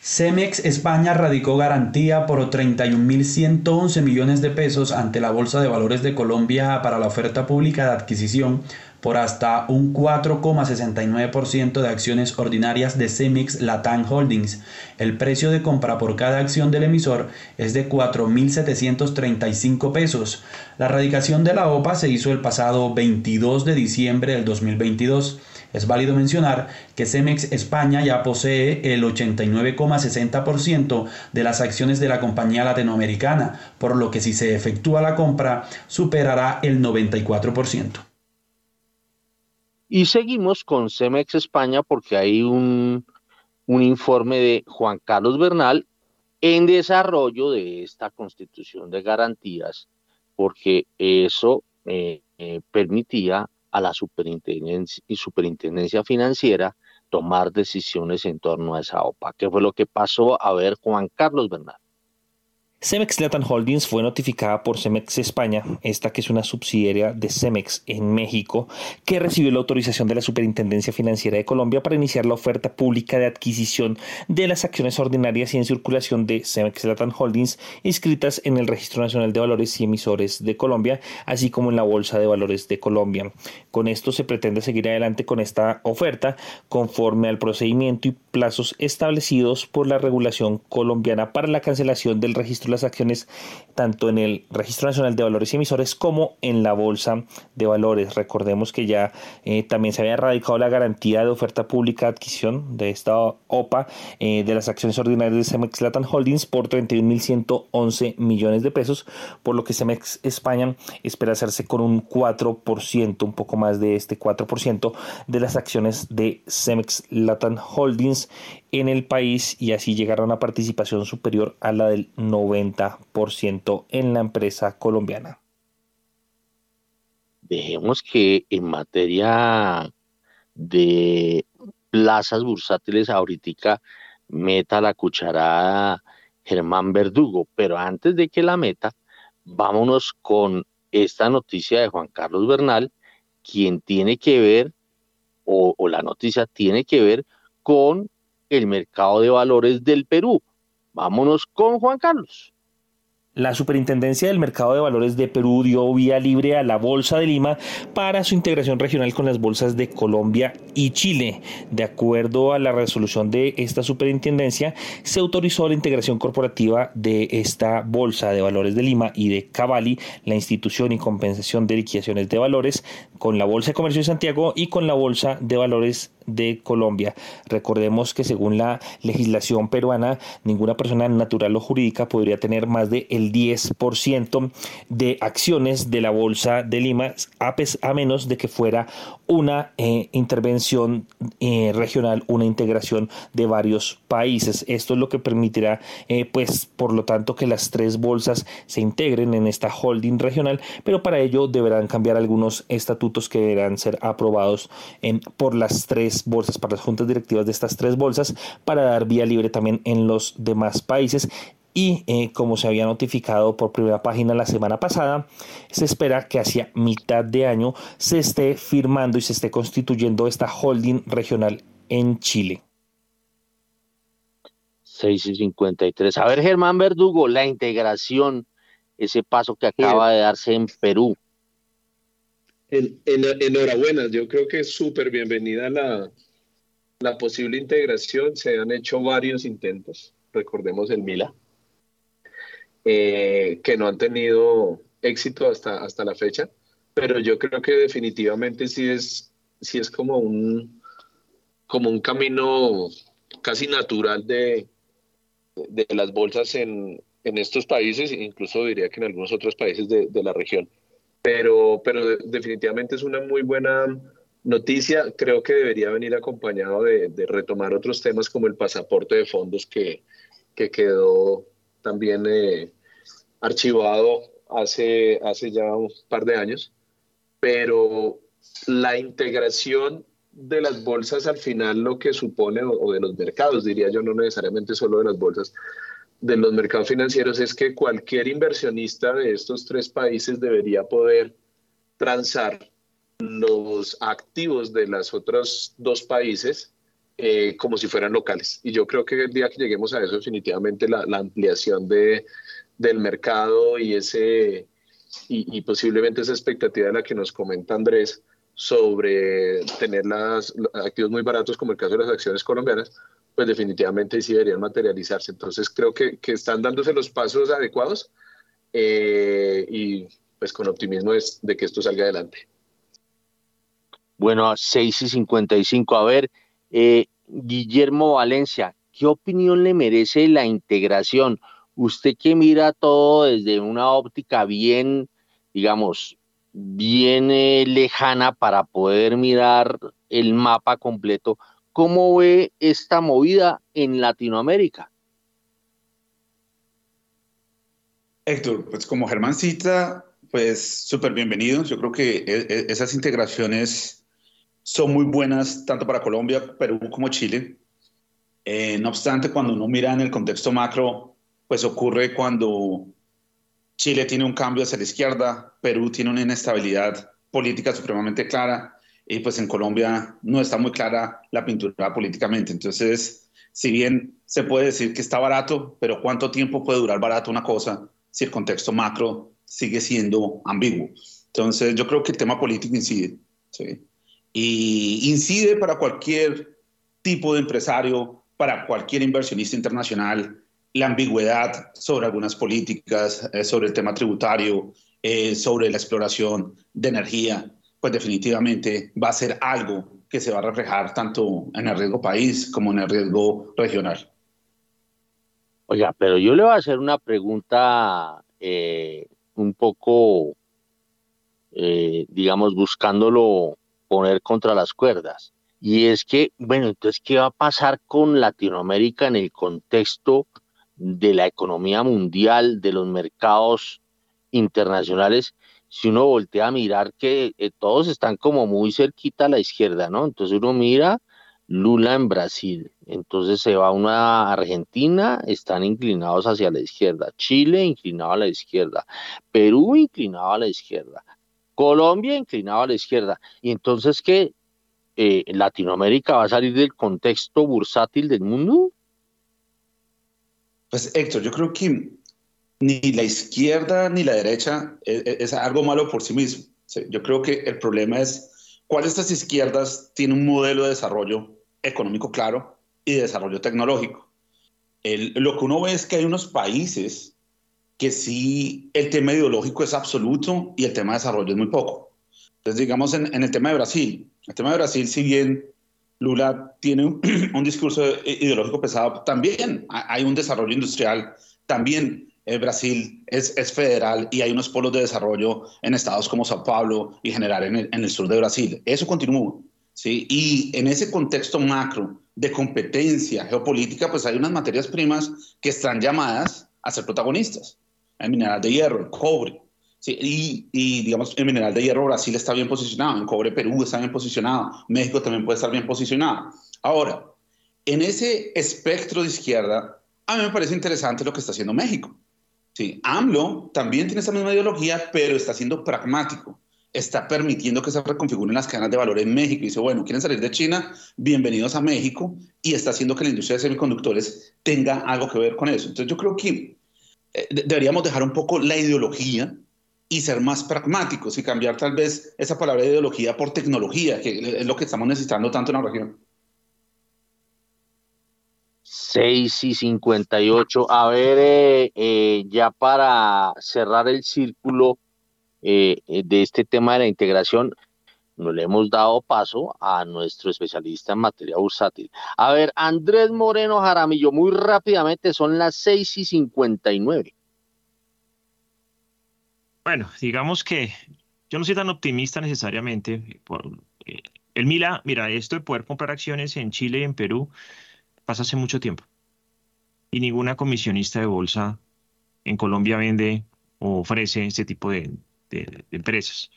Cemex España radicó garantía por 31.111 millones de pesos ante la Bolsa de Valores de Colombia para la oferta pública de adquisición por hasta un 4,69% de acciones ordinarias de Cemex Latam Holdings. El precio de compra por cada acción del emisor es de 4.735 pesos. La radicación de la OPA se hizo el pasado 22 de diciembre del 2022. Es válido mencionar que Cemex España ya posee el 89,60% de las acciones de la compañía latinoamericana, por lo que si se efectúa la compra superará el 94%. Y seguimos con Cemex España porque hay un, un informe de Juan Carlos Bernal en desarrollo de esta constitución de garantías, porque eso eh, eh, permitía a la superintendencia, y superintendencia financiera tomar decisiones en torno a esa OPA. ¿Qué fue lo que pasó? A ver, Juan Carlos Bernal. Cemex Latin Holdings fue notificada por Cemex España, esta que es una subsidiaria de Cemex en México, que recibió la autorización de la Superintendencia Financiera de Colombia para iniciar la oferta pública de adquisición de las acciones ordinarias y en circulación de Cemex Latin Holdings inscritas en el Registro Nacional de Valores y Emisores de Colombia, así como en la Bolsa de Valores de Colombia. Con esto se pretende seguir adelante con esta oferta conforme al procedimiento y plazos establecidos por la regulación colombiana para la cancelación del registro las acciones tanto en el Registro Nacional de Valores y Emisores como en la Bolsa de Valores. Recordemos que ya eh, también se había radicado la garantía de oferta pública de adquisición de esta OPA eh, de las acciones ordinarias de Cemex Latin Holdings por 31.111 millones de pesos, por lo que Cemex España espera hacerse con un 4%, un poco más de este 4% de las acciones de Cemex Latin Holdings en el país y así llegar a una participación superior a la del 90% en la empresa colombiana. Dejemos que en materia de plazas bursátiles ahorita meta la cucharada Germán Verdugo, pero antes de que la meta, vámonos con esta noticia de Juan Carlos Bernal, quien tiene que ver, o, o la noticia tiene que ver con el mercado de valores del Perú. Vámonos con Juan Carlos. La Superintendencia del Mercado de Valores de Perú dio vía libre a la Bolsa de Lima para su integración regional con las bolsas de Colombia y Chile. De acuerdo a la resolución de esta superintendencia, se autorizó la integración corporativa de esta Bolsa de Valores de Lima y de Cavalli, la institución y compensación de liquidaciones de valores, con la Bolsa de Comercio de Santiago y con la Bolsa de Valores de Colombia. Recordemos que según la legislación peruana, ninguna persona natural o jurídica podría tener más del el 10% de acciones de la Bolsa de Lima, a, menos de que fuera una eh, intervención eh, regional, una integración de varios países. Esto es lo que permitirá, eh, pues, por lo tanto, que las tres bolsas se integren en esta holding regional, pero para ello deberán cambiar algunos estatutos que deberán ser aprobados por las tres bolsas, para las juntas directivas de estas tres bolsas, para dar vía libre también en los demás países y eh, como se había notificado por primera página la semana pasada, se espera que hacia mitad de año se esté firmando y se esté constituyendo esta holding regional en Chile. 6 y 53. A ver, Germán Verdugo, la integración, ese paso que acaba de darse en Perú. En, enhorabuena, yo creo que es súper bienvenida la, la posible integración. Se han hecho varios intentos, recordemos el Mila eh, que no han tenido éxito hasta, hasta la fecha, pero yo creo que definitivamente sí es, sí es como, un, como un camino casi natural de, de las bolsas en, en estos países, incluso diría que en algunos otros países de, de la región. Pero, pero definitivamente es una muy buena noticia. Creo que debería venir acompañado de, de retomar otros temas como el pasaporte de fondos que, que quedó también eh, archivado hace, hace ya un par de años, pero la integración de las bolsas al final lo que supone, o, de los mercados, diría yo, no necesariamente solo de las bolsas, de los mercados financieros, es que cualquier inversionista de estos tres países debería poder transar los activos de los otros dos países eh, como si fueran locales. Y yo creo que el día que lleguemos a eso, definitivamente la, la ampliación de, del mercado y, ese, y, posiblemente esa expectativa de la que nos comenta Andrés sobre tener las, activos muy baratos como el caso de las acciones colombianas, pues definitivamente sí deberían materializarse. Entonces creo que, que están dándose los pasos adecuados eh, y pues con optimismo es de que esto salga adelante. Bueno, a 6 y 55. A ver, eh, Guillermo Valencia, ¿qué opinión le merece la integración? usted que mira todo desde una óptica bien, digamos, bien eh, lejana para poder mirar el mapa completo, ¿cómo ve esta movida en Latinoamérica? Héctor, pues como Germán cita, pues súper bienvenidos. Yo creo que e, e, esas integraciones son muy buenas tanto para Colombia, Perú como Chile. Eh, no obstante, cuando uno mira en el contexto macro, pues ocurre cuando Chile tiene un cambio hacia la izquierda, Perú tiene una inestabilidad política supremamente clara y pues en Colombia no está muy clara la pintura políticamente. Entonces, si bien se puede decir que está barato, pero ¿cuánto tiempo puede durar barato una cosa si el contexto macro sigue siendo ambiguo? Entonces, yo creo que el tema político incide. Y incide para cualquier tipo de empresario, para cualquier inversionista internacional, la ambigüedad sobre algunas políticas, eh, sobre el tema tributario, eh, sobre la exploración de energía, pues definitivamente va a ser algo que se va a reflejar tanto en el riesgo país como en el riesgo regional. Oiga, pero yo le voy a hacer una pregunta eh, un poco, digamos, buscándolo poner contra las cuerdas. Y es que, bueno, entonces, ¿qué va a pasar con Latinoamérica en el contexto de la economía mundial, de los mercados internacionales, si uno voltea a mirar que eh, todos están como muy cerquita a la izquierda, ¿no? Entonces uno mira Lula en Brasil, entonces se va uno a Argentina, están inclinados hacia la izquierda, Chile inclinado a la izquierda, Perú inclinado a la izquierda, Colombia inclinado a la izquierda, y entonces que eh, Latinoamérica va a salir del contexto bursátil del mundo. Pues Héctor, yo creo que ni la izquierda ni la derecha es, algo malo por sí mismo. Yo creo que el problema es cuál de estas izquierdas tiene un modelo de desarrollo económico claro y de desarrollo tecnológico. lo que uno ve es que hay unos países que sí el tema ideológico es absoluto y el tema de desarrollo es muy poco. Entonces, digamos, en, en el tema de Brasil, el tema de Brasil, si bien Lula tiene un, discurso ideológico pesado. También hay un desarrollo industrial, también eh, Brasil es, federal y hay unos polos de desarrollo en estados como Sao Paulo y general en el, en el sur de Brasil. Eso continúa. ¿sí? Y en ese contexto macro de competencia geopolítica, pues hay unas materias primas que están llamadas a ser protagonistas. El mineral de hierro, el cobre. ¿Sí? Y, y, digamos, el mineral de hierro Brasil está bien posicionado, en cobre Perú está bien posicionado, México también puede estar bien posicionado. Ahora, en ese espectro de izquierda, a mí me parece interesante lo que está haciendo México. Sí, AMLO también tiene esa misma ideología, pero está siendo pragmático. Está permitiendo que se reconfiguren las cadenas de valor en México. Y dice, bueno, quieren salir de China, bienvenidos a México. Y está haciendo que la industria de semiconductores tenga algo que ver con eso. Entonces yo creo que eh, deberíamos dejar un poco la ideología y ser más pragmáticos y cambiar tal vez esa palabra ideología por tecnología, que es lo que estamos necesitando tanto en la región. 6 y 58. A ver, eh, eh, ya para cerrar el círculo eh, de este tema de la integración, no le hemos dado paso a nuestro especialista en materia bursátil. A ver, Andrés Moreno Jaramillo, muy rápidamente, son las 6 y 59. Bueno, digamos que yo no soy tan optimista necesariamente. Por, el Mila, mira, esto de poder comprar acciones en Chile y en Perú pasa hace mucho tiempo. Y ninguna comisionista de bolsa en Colombia vende o ofrece este tipo de, empresas.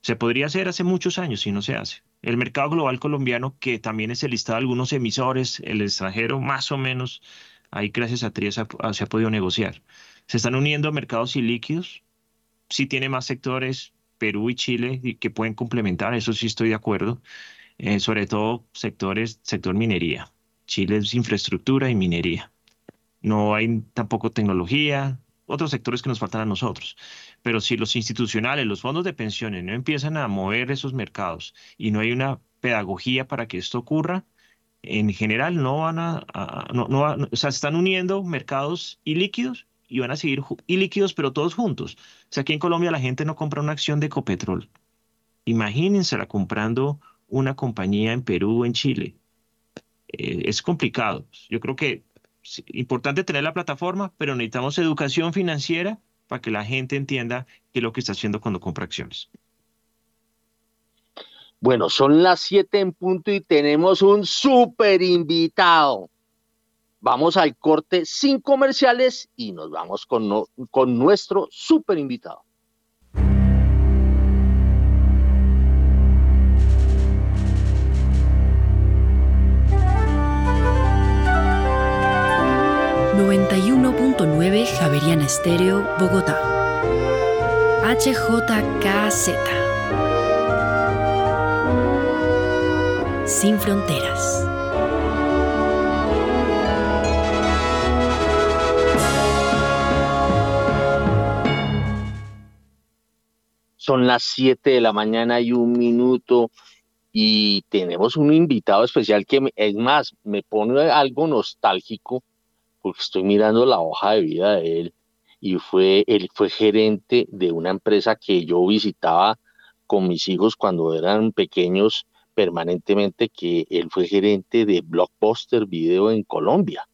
Se podría hacer hace muchos años y no se hace. El mercado global colombiano, que también es el listado de algunos emisores, el extranjero más o menos, ahí gracias a Trias se ha podido negociar. Se están uniendo mercados ilíquidos. Sí tiene más sectores, Perú y Chile, que pueden complementar, eso sí estoy de acuerdo. Eh, sobre todo sectores, sector minería. Chile es infraestructura y minería. No hay tampoco tecnología, otros sectores que nos faltan a nosotros. Pero si los institucionales, los fondos de pensiones no empiezan a mover esos mercados y no hay una pedagogía para que esto ocurra, en general no van a, no, no o sea, están uniendo mercados ilíquidos y van a seguir ilíquidos, pero todos juntos. O sea, aquí en Colombia la gente no compra una acción de Ecopetrol. Imagínensela comprando una compañía en Perú o en Chile. Eh, es complicado. Yo creo que es importante tener la plataforma, pero necesitamos educación financiera para que la gente entienda qué es lo que está haciendo cuando compra acciones. Bueno, son las 7 en punto y tenemos un súper invitado. Vamos al corte sin comerciales y nos vamos con, con nuestro súper invitado. 91.9 Javeriana Estéreo, Bogotá. HJKZ. Sin fronteras. Son las 7 de la mañana y un minuto y tenemos un invitado especial que es más, me pone algo nostálgico porque estoy mirando la hoja de vida de él y fue, él fue gerente de una empresa que yo visitaba con mis hijos cuando eran pequeños permanentemente, que él fue gerente de Blockbuster Video en Colombia.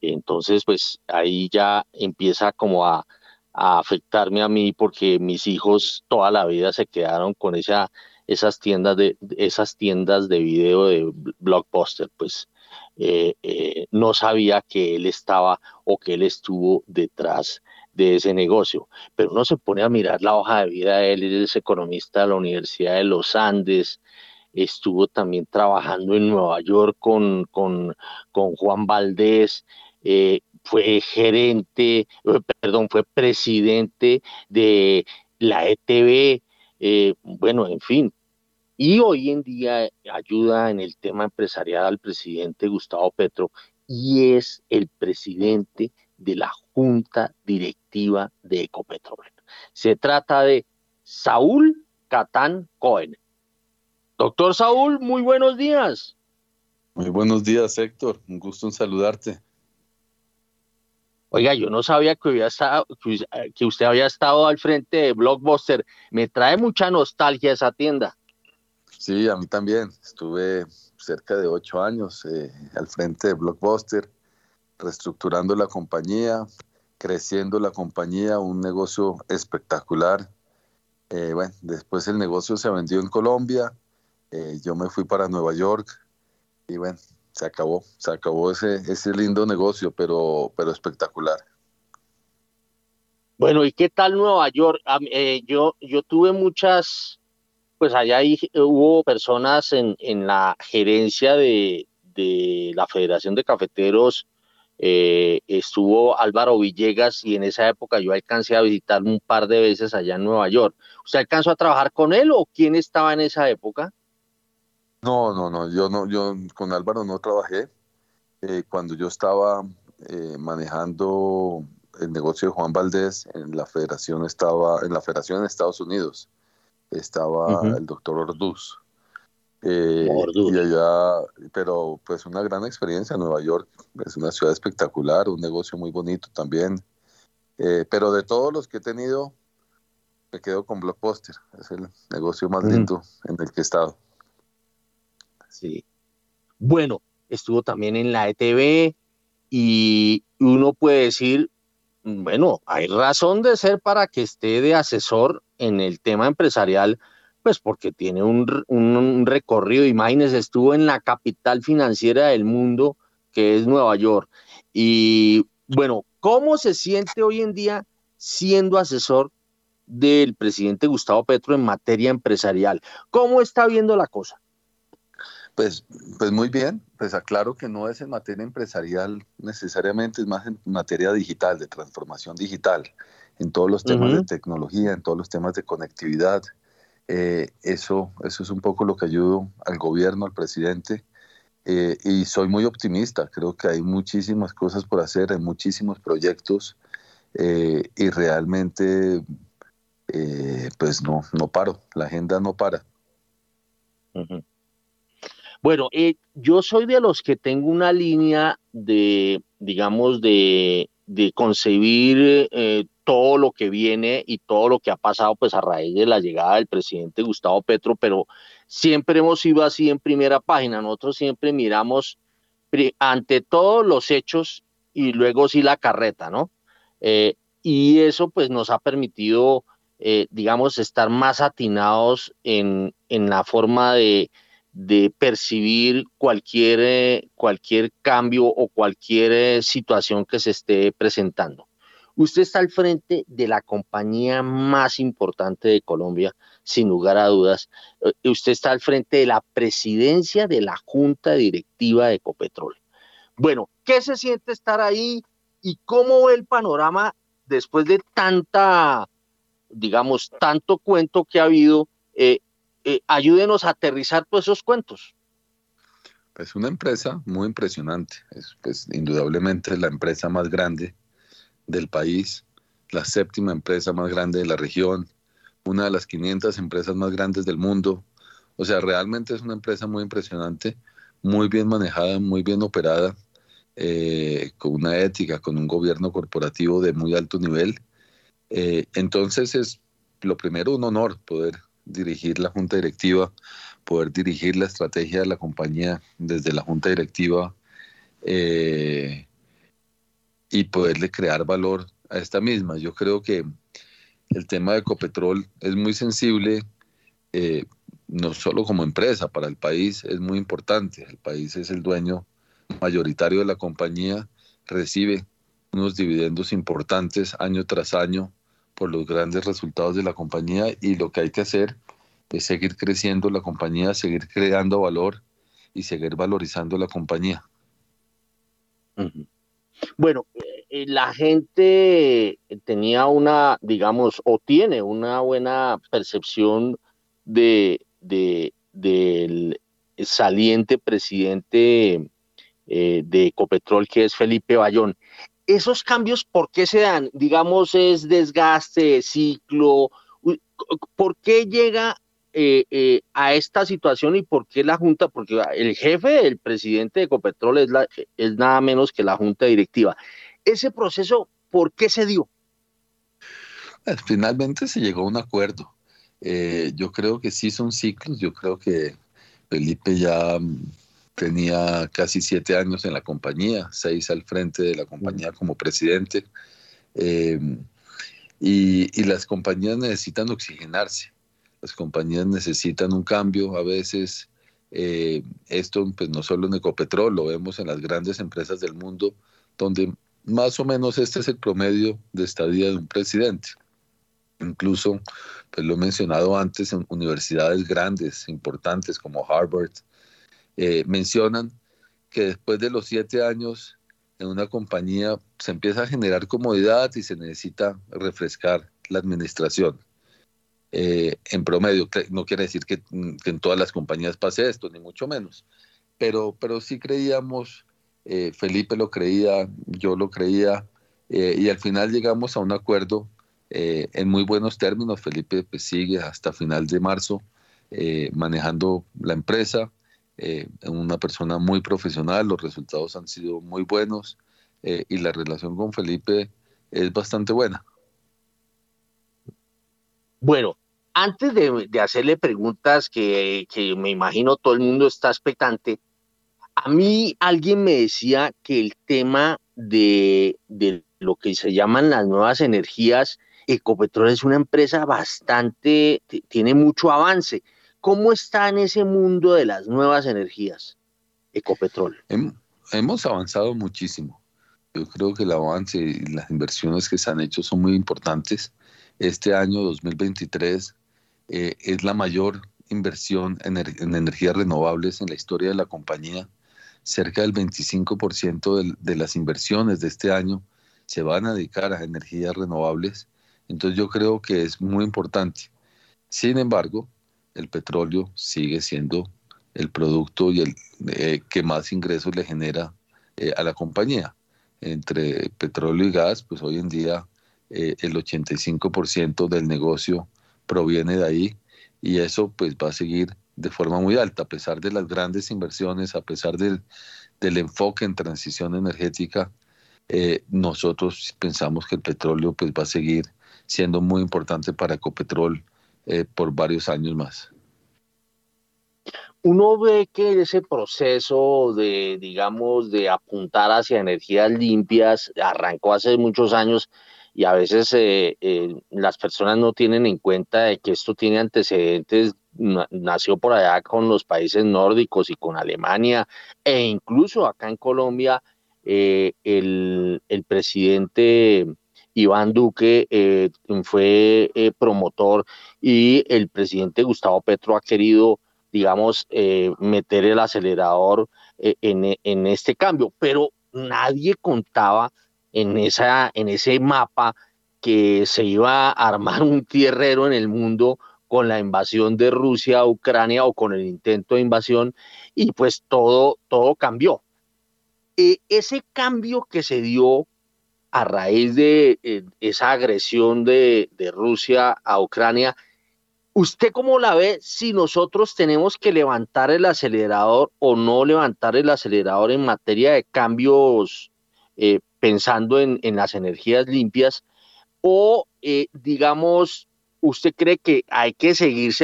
Entonces, pues ahí ya empieza como a, a afectarme a mí porque mis hijos toda la vida se quedaron con esa, esas tiendas de esas tiendas de video de Blockbuster, pues eh, eh, no sabía que él estaba o que él estuvo detrás de ese negocio. Pero uno se pone a mirar la hoja de vida de él, él es economista de la Universidad de los Andes, estuvo también trabajando en Nueva York con, con, con Juan Valdés, eh, fue gerente, perdón, fue presidente de la ETV, bueno, en fin, y hoy en día ayuda en el tema empresarial al presidente Gustavo Petro y es el presidente de la junta directiva de Ecopetrol. Se trata de Saúl Catán Cohen. Doctor Saúl, muy buenos días. Muy buenos días, Héctor. Un gusto en saludarte. Oiga, yo no sabía que, había estado, que usted había estado al frente de Blockbuster. Me trae mucha nostalgia esa tienda. Sí, a mí también. Estuve cerca de ocho años eh, al frente de Blockbuster, reestructurando la compañía, creciendo la compañía, un negocio espectacular. Eh, bueno, después el negocio se vendió en Colombia, eh, yo me fui para Nueva York y bueno, se acabó, se acabó ese, ese lindo negocio, pero, pero espectacular. Bueno, ¿y qué tal Nueva York? Eh, yo, yo tuve muchas, pues allá hubo personas en, en la gerencia de, de, la Federación de Cafeteros, eh, estuvo Álvaro Villegas y en esa época yo alcancé a visitar un par de veces allá en Nueva York. ¿Usted alcanzó a trabajar con él o quién estaba en esa época? No, no, no, yo no, yo con Álvaro no trabajé. Eh, cuando yo estaba eh, manejando el negocio de Juan Valdés en la federación estaba en la federación en Estados Unidos estaba el doctor Orduz. Eh, y allá pero pues una gran experiencia Nueva York es una ciudad espectacular un negocio muy bonito también. Eh, pero de todos los que he tenido me quedo con Blockbuster es el negocio más lindo en el que he estado sí bueno estuvo también en la ETV y uno puede decir bueno, hay razón de ser para que esté de asesor en el tema empresarial, pues porque tiene un, un, recorrido, imagínense, estuvo en la capital financiera del mundo, que es Nueva York. Y bueno, ¿cómo se siente hoy en día siendo asesor del presidente Gustavo Petro en materia empresarial? ¿Cómo está viendo la cosa? Pues, pues muy bien, pues aclaro que no es en materia empresarial necesariamente, es más en materia digital, de transformación digital, en todos los temas de tecnología, en todos los temas de conectividad. Eh, eso, eso es un poco lo que ayudo al gobierno, al presidente, eh, y soy muy optimista, creo que hay muchísimas cosas por hacer, hay muchísimos proyectos, eh, y realmente, pues no, no paro, la agenda no para. Bueno, eh, yo soy de los que tengo una línea de, digamos, de, de concebir eh, todo lo que viene y todo lo que ha pasado pues a raíz de la llegada del presidente Gustavo Petro, pero siempre hemos ido así en primera página. Nosotros siempre miramos ante todos los hechos y luego sí la carreta, ¿no? Eh, y eso pues nos ha permitido, digamos, estar más atinados en, en la forma de, de percibir cualquier, eh, cualquier cambio o cualquier eh, situación que se esté presentando. Usted está al frente de la compañía más importante de Colombia, sin lugar a dudas. Eh, usted está al frente de la presidencia de la Junta Directiva de Ecopetrol. Bueno, ¿qué se siente estar ahí y cómo ve el panorama después de tanta, digamos, tanto cuento que ha habido ayúdenos a aterrizar todos esos cuentos. Pues una empresa muy impresionante, es pues, indudablemente la empresa más grande del país, la séptima empresa más grande de la región, una de las 500 empresas más grandes del mundo. O sea, realmente es una empresa muy impresionante, muy bien manejada, muy bien operada, eh, con una ética, con un gobierno corporativo de muy alto nivel. Eh, entonces es lo primero un honor poder dirigir la junta directiva, poder dirigir la estrategia de la compañía desde la junta directiva eh, y poderle crear valor a esta misma. Yo creo que el tema de Ecopetrol es muy sensible, eh, no solo como empresa, para el país es muy importante. El país es el dueño mayoritario de la compañía, recibe unos dividendos importantes año tras año por los grandes resultados de la compañía y lo que hay que hacer es seguir creciendo la compañía, seguir creando valor y seguir valorizando la compañía. Bueno, eh, la gente tenía una, digamos, o tiene una buena percepción de, del saliente presidente eh, de Ecopetrol, que es Felipe Bayón esos cambios, ¿por qué se dan? Digamos, es desgaste, ciclo. ¿Por qué llega eh, eh, a esta situación y por qué la Junta? Porque el jefe, el presidente de Ecopetrol es, la, es nada menos que la Junta Directiva. Ese proceso, ¿por qué se dio? Finalmente se llegó a un acuerdo. Eh, yo creo que sí son ciclos, yo creo que Felipe ya tenía casi siete años en la compañía, seis al frente de la compañía como presidente. Eh, y, y, las compañías necesitan oxigenarse, las compañías necesitan un cambio. A veces eh, esto pues, no solo en Ecopetrol, lo vemos en las grandes empresas del mundo, donde más o menos este es el promedio de estadía de un presidente. Incluso, pues lo he mencionado antes, en universidades grandes, importantes como Harvard, eh, mencionan que después de los siete años en una compañía se empieza a generar comodidad y se necesita refrescar la administración. Eh, en promedio, no quiere decir que, en todas las compañías pase esto, ni mucho menos, pero, pero sí creíamos, eh, Felipe lo creía, yo lo creía, y al final llegamos a un acuerdo en muy buenos términos. Felipe pues, sigue hasta final de marzo manejando la empresa eh, una persona muy profesional, los resultados han sido muy buenos eh, y la relación con Felipe es bastante buena. Bueno, antes de, hacerle preguntas que, me imagino todo el mundo está expectante, a mí alguien me decía que el tema de, de lo que se llaman las nuevas energías, Ecopetrol es una empresa bastante, tiene mucho avance. ¿Cómo está en ese mundo de las nuevas energías, Ecopetrol? hemos avanzado muchísimo. Yo creo que el avance y las inversiones que se han hecho son muy importantes. Este año 2023 eh, es la mayor inversión en, energías renovables en la historia de la compañía. Cerca del 25% de las inversiones de este año se van a dedicar a energías renovables. Entonces yo creo que es muy importante. Sin embargo, el petróleo sigue siendo el producto y el eh, que más ingresos le genera eh, a la compañía. Entre petróleo y gas, pues hoy en día eh, el 85% del negocio proviene de ahí y eso pues va a seguir de forma muy alta, a pesar de las grandes inversiones, a pesar del, enfoque en transición energética, nosotros pensamos que el petróleo pues va a seguir siendo muy importante para Ecopetrol eh, por varios años más. Uno ve que ese proceso de, digamos, de apuntar hacia energías limpias arrancó hace muchos años y a veces eh, eh, las personas no tienen en cuenta de que esto tiene antecedentes, nació por allá con los países nórdicos y con Alemania e incluso acá en Colombia el, el presidente Iván Duque eh, fue eh, promotor y el presidente Gustavo Petro ha querido, digamos, eh, meter el acelerador en, este cambio, pero nadie contaba en, en ese mapa que se iba a armar un tierrero en el mundo con la invasión de Rusia a Ucrania o con el intento de invasión y pues todo, todo cambió. ese cambio que se dio a raíz de eh, esa agresión de, Rusia a Ucrania. ¿Usted cómo la ve si nosotros tenemos que levantar el acelerador o no levantar el acelerador en materia de cambios eh, pensando en, las energías limpias? O, eh, digamos, ¿usted cree que hay que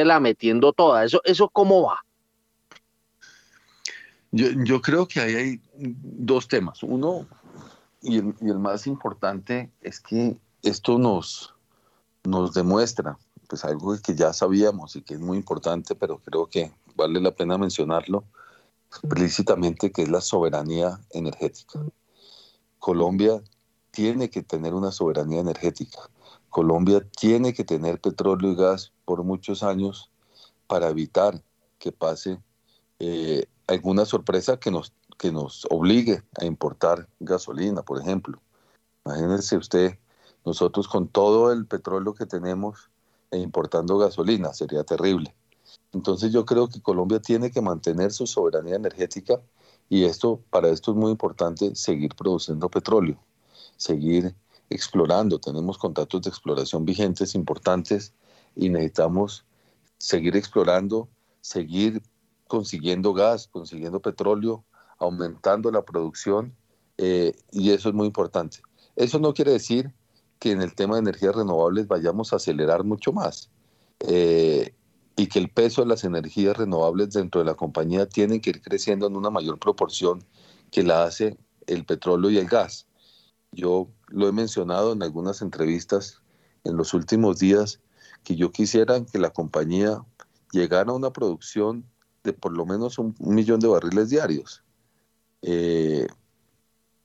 la metiendo toda? ¿Eso, eso cómo va? Yo, yo creo que ahí hay dos temas. Uno, y el, más importante es que esto nos, nos demuestra pues algo que ya sabíamos y que es muy importante, pero creo que vale la pena mencionarlo explícitamente, que es la soberanía energética. Colombia tiene que tener una soberanía energética. Colombia tiene que tener petróleo y gas por muchos años para evitar que pase eh, alguna sorpresa que nos que nos obligue a importar gasolina, por ejemplo. Imagínense usted, nosotros con todo el petróleo que tenemos e importando gasolina, sería terrible. Entonces yo creo que Colombia tiene que mantener su soberanía energética y esto para esto es muy importante seguir produciendo petróleo, seguir explorando. Tenemos contratos de exploración vigentes importantes y necesitamos seguir explorando, seguir consiguiendo gas, consiguiendo petróleo aumentando la producción eh, y eso es muy importante. Eso no quiere decir que en el tema de energías renovables vayamos a acelerar mucho más. Eh, y que el peso de las energías renovables dentro de la compañía tiene que ir creciendo en una mayor proporción que la hace el petróleo y el gas. Yo lo he mencionado en algunas entrevistas en los últimos días que yo quisiera que la compañía llegara a una producción de por lo menos un, millón de barriles diarios. Eh,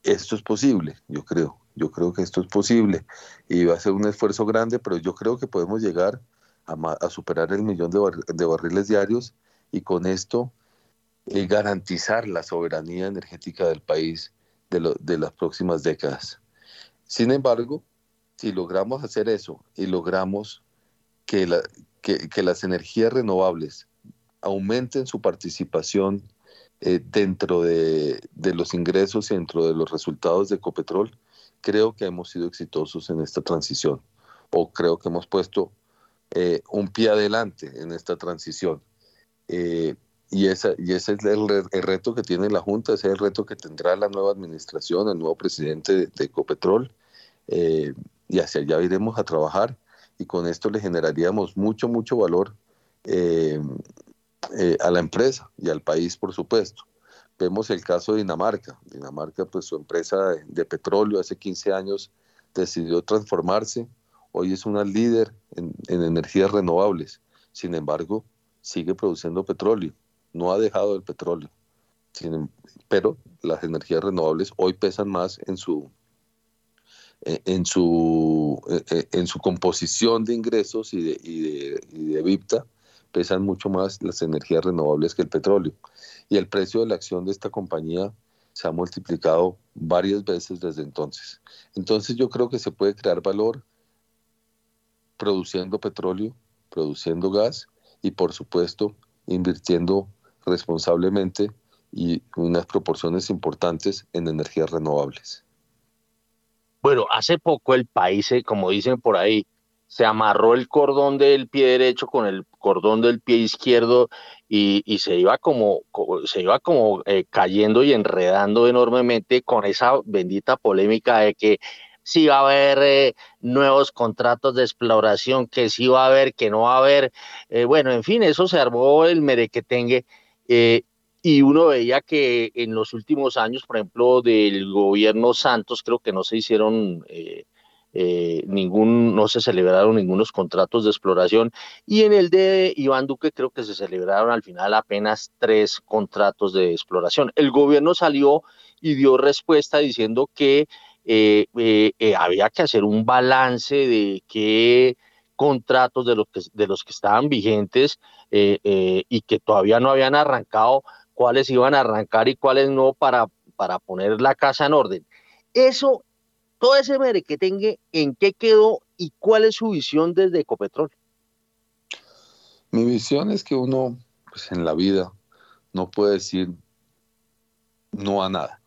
esto es posible, yo creo. Yo creo que esto es posible y va a ser un esfuerzo grande, pero yo creo que podemos llegar a, superar el millón de, barriles diarios y con esto eh, garantizar la soberanía energética del país de, las próximas décadas. Sin embargo, si logramos hacer eso y logramos que, que, las energías renovables aumenten su participación eh, dentro de, de, los ingresos y dentro de los resultados de Ecopetrol, creo que hemos sido exitosos en esta transición o creo que hemos puesto eh, un pie adelante en esta transición. Eh, y, esa, y ese es el, reto que tiene la Junta, ese es el reto que tendrá la nueva administración, el nuevo presidente de, Ecopetrol, eh, y hacia allá iremos a trabajar y con esto le generaríamos mucho, mucho valor a la empresa y al país, por supuesto. Vemos el caso de Dinamarca. Dinamarca, pues su empresa de, petróleo hace 15 años decidió transformarse, Hoy es una líder en, energías renovables. Sin embargo, sigue produciendo petróleo. No ha dejado el petróleo. Em, pero las energías renovables hoy pesan más en su, e, en su, e, e, en su composición de ingresos y de, de, y de VIPTA, pesan mucho más las energías renovables que el petróleo. Y el precio de la acción de esta compañía se ha multiplicado varias veces desde entonces. Entonces yo creo que se puede crear valor produciendo petróleo, produciendo gas y por supuesto invirtiendo responsablemente y unas proporciones importantes en energías renovables. Bueno, hace poco el país, eh, como dicen por ahí, se amarró el cordón del pie derecho con el cordón del pie izquierdo y, se iba como, se iba como eh, cayendo y enredando enormemente con esa bendita polémica de que si va a haber eh, nuevos contratos de exploración, que si va a haber, que no va a haber. Eh, bueno, en fin, eso se armó el merequetengue. Eh, y uno veía que en los últimos años, por ejemplo, del gobierno Santos, creo que no se hicieron ningún, no se celebraron ningunos contratos de exploración. Y en el de Iván Duque creo que se celebraron al final apenas tres contratos de exploración. El gobierno salió y dio respuesta diciendo que eh, eh, eh, había que hacer un balance de qué contratos de los que, de los que estaban vigentes y que todavía no habían arrancado, cuáles iban a arrancar y cuáles no para, para poner la casa en orden. Eso, todo ese merequetengue, ¿en qué quedó y cuál es su visión desde Ecopetrol? Mi visión es que uno, pues en la vida, no puede decir no a nada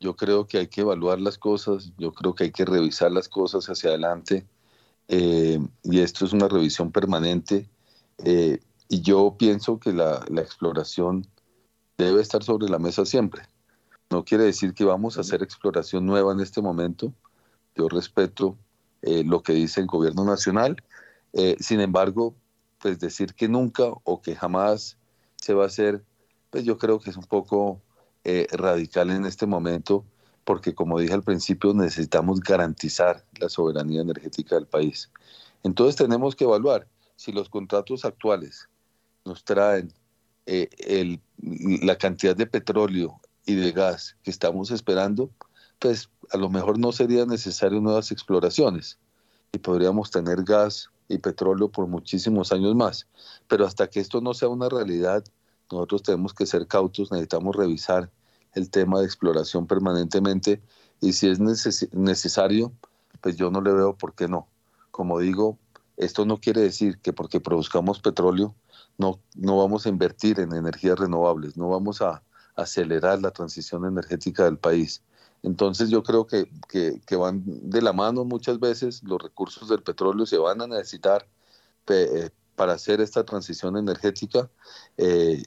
yo creo que hay que evaluar las cosas, yo creo que hay que revisar las cosas hacia adelante eh, y esto es una revisión permanente eh, y yo pienso que la, exploración debe estar sobre la mesa siempre. No quiere decir que vamos a hacer exploración nueva en este momento. Yo respeto eh, lo que dice el gobierno nacional. sin embargo, pues decir que nunca o que jamás se va a hacer, pues yo creo que es un poco eh, radical en este momento, porque como dije al principio, necesitamos garantizar la soberanía energética del país. Entonces tenemos que evaluar si los contratos actuales nos traen eh, el, la cantidad de petróleo y de gas que estamos esperando, pues a lo mejor no serían necesarias nuevas exploraciones y podríamos tener gas y petróleo por muchísimos años más. Pero hasta que esto no sea una realidad, nosotros tenemos que ser cautos, necesitamos revisar el tema de exploración permanentemente y si es necesario, pues yo no le veo por qué no. Como digo, esto no quiere decir que porque produzcamos petróleo no, no vamos a invertir en energías renovables, no vamos a acelerar la transición energética del país. Entonces yo creo que, que, van de la mano muchas veces, los recursos del petróleo se van a necesitar eh, para hacer esta transición energética eh,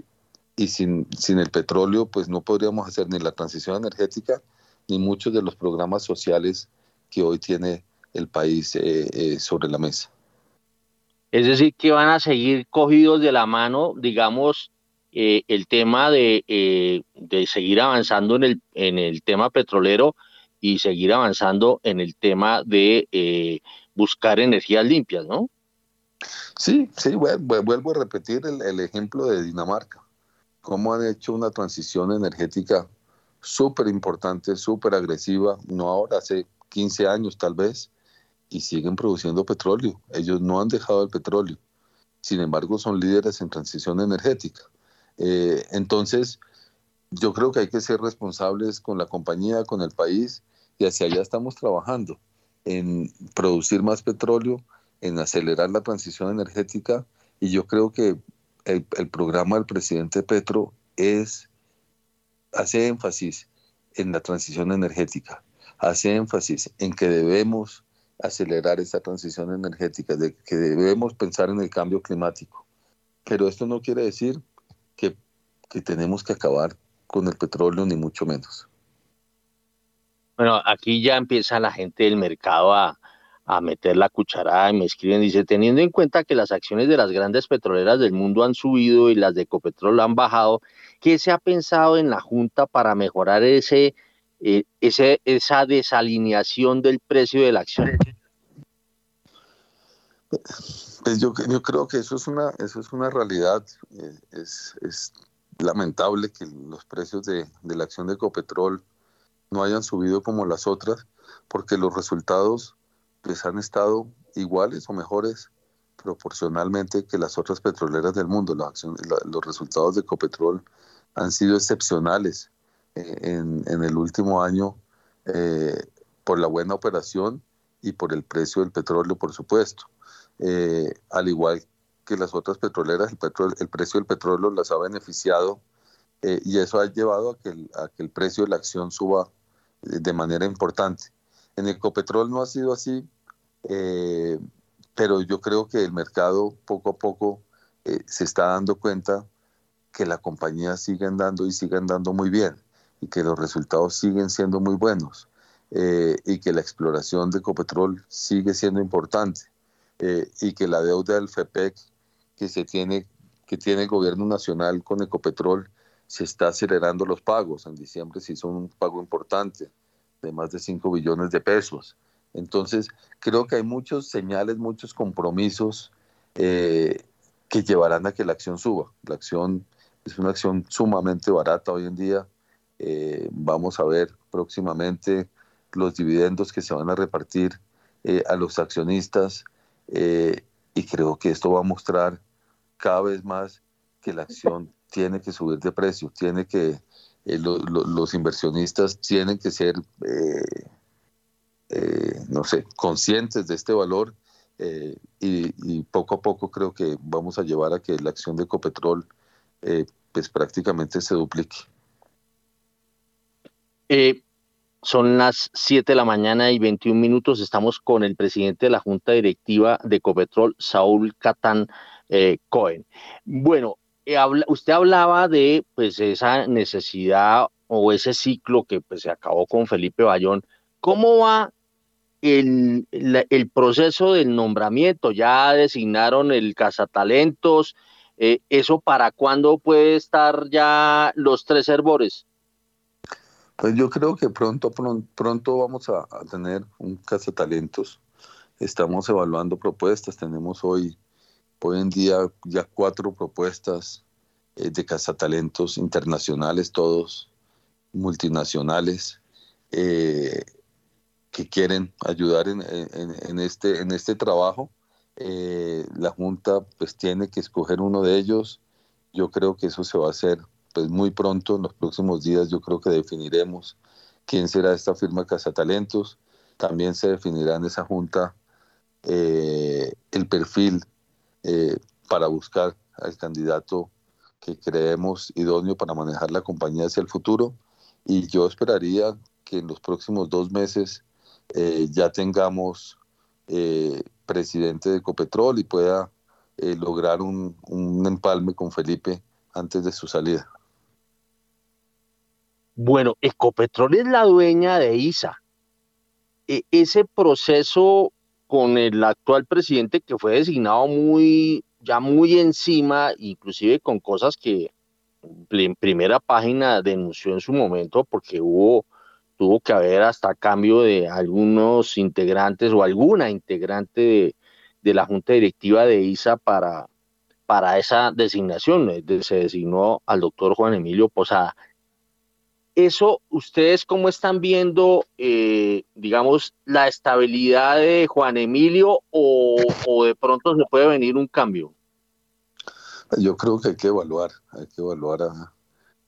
y sin, sin el petróleo pues no podríamos hacer ni la transición energética ni muchos de los programas sociales que hoy tiene el país eh, sobre la mesa. Es decir, que van a seguir cogidos de la mano, digamos, eh, el tema de, eh, de, seguir avanzando en el, en el tema petrolero y seguir avanzando en el tema de eh, buscar energías limpias, ¿no? Sí, sí, vuelvo a repetir el, ejemplo de Dinamarca, cómo han hecho una transición energética súper importante, súper agresiva, no ahora, hace 15 años tal vez, y siguen produciendo petróleo. Ellos no han dejado el petróleo. Sin embargo, son líderes en transición energética. Eh, entonces, yo creo que hay que ser responsables con la compañía, con el país, y hacia allá estamos trabajando, en producir más petróleo, en acelerar la transición energética, y yo creo que el, programa del presidente Petro es, hace énfasis en la transición energética, hace énfasis en que debemos acelerar esa transición energética, de que debemos pensar en el cambio climático. Pero esto no quiere decir que, tenemos que acabar con el petróleo, ni mucho menos. Bueno, aquí ya empieza la gente del mercado a, a meter la cucharada y me escriben, dice, teniendo en cuenta que las acciones de las grandes petroleras del mundo han subido y las de Ecopetrol han bajado, ¿qué se ha pensado en la Junta para mejorar ese, eh, ese esa desalineación del precio de la acción? Pues yo, yo creo que eso es una, eso es una realidad. Eh, es, lamentable que los precios de, la acción de Ecopetrol no hayan subido como las otras, porque los resultados pues, han estado iguales o mejores proporcionalmente que las otras petroleras del mundo. Los resultados de Ecopetrol han sido excepcionales eh, en, en, el último año eh, por la buena operación y por el precio del petróleo, por supuesto. Eh, al igual que las otras petroleras, el, el precio del petróleo las ha beneficiado eh, y eso ha llevado a que, el, precio de la acción suba eh, de manera importante. En Ecopetrol no ha sido así, pero yo creo que el mercado poco a poco se está dando cuenta que la compañía sigue andando y sigue andando muy bien y que los resultados siguen siendo muy buenos y que la exploración de Ecopetrol sigue siendo importante. Eh, y que la deuda del FEPEC que se tiene que tiene el gobierno nacional con Ecopetrol se está acelerando los pagos. En diciembre se hizo un pago importante de más de 5 billones de pesos. Entonces, creo que hay muchos señales, muchos compromisos eh, que llevarán a que la acción suba. La acción es una acción sumamente barata hoy en día. Eh, vamos a ver próximamente los dividendos que se van a repartir a los accionistas eh, y creo que esto va a mostrar cada vez más que la acción tiene que subir de precio, tiene que eh, los inversionistas tienen que ser, eh, no sé, conscientes de este valor y, poco a poco creo que vamos a llevar a que la acción de Ecopetrol pues prácticamente se duplique. Son las 7 de la mañana y 21 minutos. Estamos con el presidente de la Junta Directiva de Copetrol, Saúl Catán eh, Cohen. Bueno, eh, usted hablaba de pues esa necesidad o ese ciclo que pues, se acabó con Felipe Bayón. ¿Cómo va el, proceso del nombramiento? Ya designaron el cazatalentos. Eh, ¿Eso para cuándo puede estar ya los tres herbores? Pues yo creo que pronto, pronto, vamos a, tener un talentos. Estamos evaluando propuestas. Tenemos hoy, hoy en día ya cuatro propuestas eh, de cazatalentos internacionales, todos multinacionales, eh, que quieren ayudar en, este, en este trabajo. Eh, la Junta pues tiene que escoger uno de ellos. Yo creo que eso se va a hacer pues muy pronto, en los próximos días, yo creo que definiremos quién será esta firma Casa Talentos. También se definirá en esa junta eh, el perfil eh, para buscar al candidato que creemos idóneo para manejar la compañía hacia el futuro. Y yo esperaría que en los próximos dos meses eh, ya tengamos presidente de Ecopetrol y pueda lograr un empalme con Felipe antes de su salida. Bueno, Ecopetrol es la dueña de ISA. E, ese proceso, con el actual presidente que fue designado muy, ya muy encima, inclusive con cosas que en primera página denunció en su momento porque hubo tuvo que haber hasta cambio de algunos integrantes o alguna integrante de, la junta directiva de ISA para, para esa designación. Se designó al doctor Juan Emilio Posada. Eso, ¿ustedes cómo están viendo, eh, digamos, la estabilidad de Juan Emilio o, o de pronto se puede venir un cambio? Yo creo que hay que evaluar, hay que evaluar a,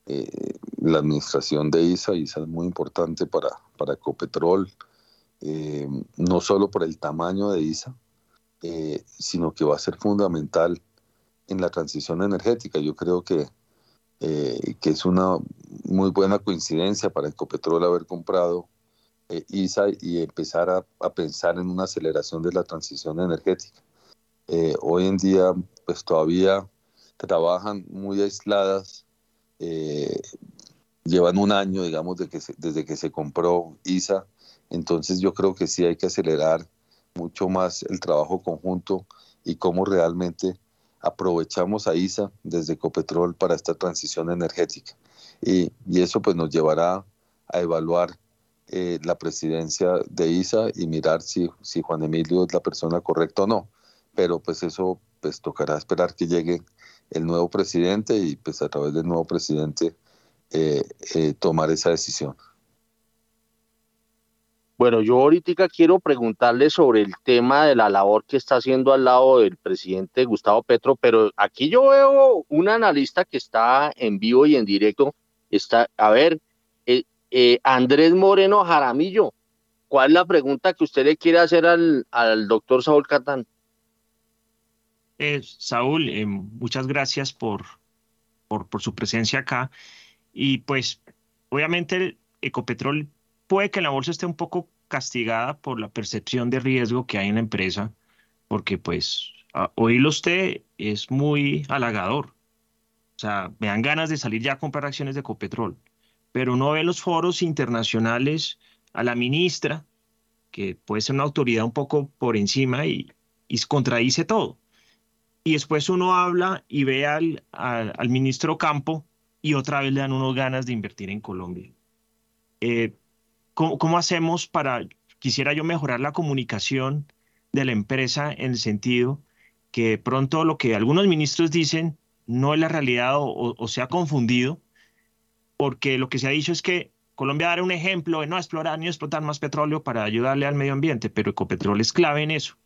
eh, la administración de ISA. ISA es muy importante para, para Ecopetrol, eh, no solo por el tamaño de ISA, sino que va a ser fundamental en la transición energética. Yo creo que, que es una muy buena coincidencia para Ecopetrol haber comprado ISA y empezar a, pensar en una aceleración de la transición energética. hoy en día, pues todavía trabajan muy aisladas eh, llevan un año, digamos, desde que se compró ISA, entonces yo creo que sí hay que acelerar mucho más el trabajo conjunto y cómo realmente aprovechamos a ISA desde Ecopetrol para esta transición energética. Y, eso pues nos llevará a evaluar eh, la presidencia de ISA y mirar si, si Juan Emilio es la persona correcta o no. Pero pues eso pues tocará esperar que llegue el nuevo presidente y pues a través del nuevo presidente eh, eh, tomar esa decisión. Bueno, yo ahorita quiero preguntarle sobre el tema de la labor que está haciendo al lado del presidente Gustavo Petro, pero aquí yo veo un analista que está en vivo y en directo. Está, a ver, eh, Andrés Moreno Jaramillo, ¿cuál es la pregunta que usted le quiere hacer al, al doctor Saúl Catán? Eh, Saúl, eh, muchas gracias por, por, por, su presencia acá. Y pues, obviamente, Ecopetrol puede que la bolsa esté un poco castigada por la percepción de riesgo que hay en la empresa, porque pues oírlo usted es muy halagador. O sea, me dan ganas de salir ya a comprar acciones de Ecopetrol, pero uno ve los foros internacionales a la ministra, que puede ser una autoridad un poco por encima y, y contradice todo y después uno habla y ve al, al, ministro Campo y otra vez le dan unos ganas de invertir en Colombia. Eh, ¿cómo, hacemos para, quisiera yo mejorar la comunicación de la empresa en el sentido que pronto lo que algunos ministros dicen no es la realidad o, se ha confundido, porque lo que se ha dicho es que Colombia dará un ejemplo de no explorar ni explotar más petróleo para ayudarle al medio ambiente, pero Ecopetrol es clave en eso.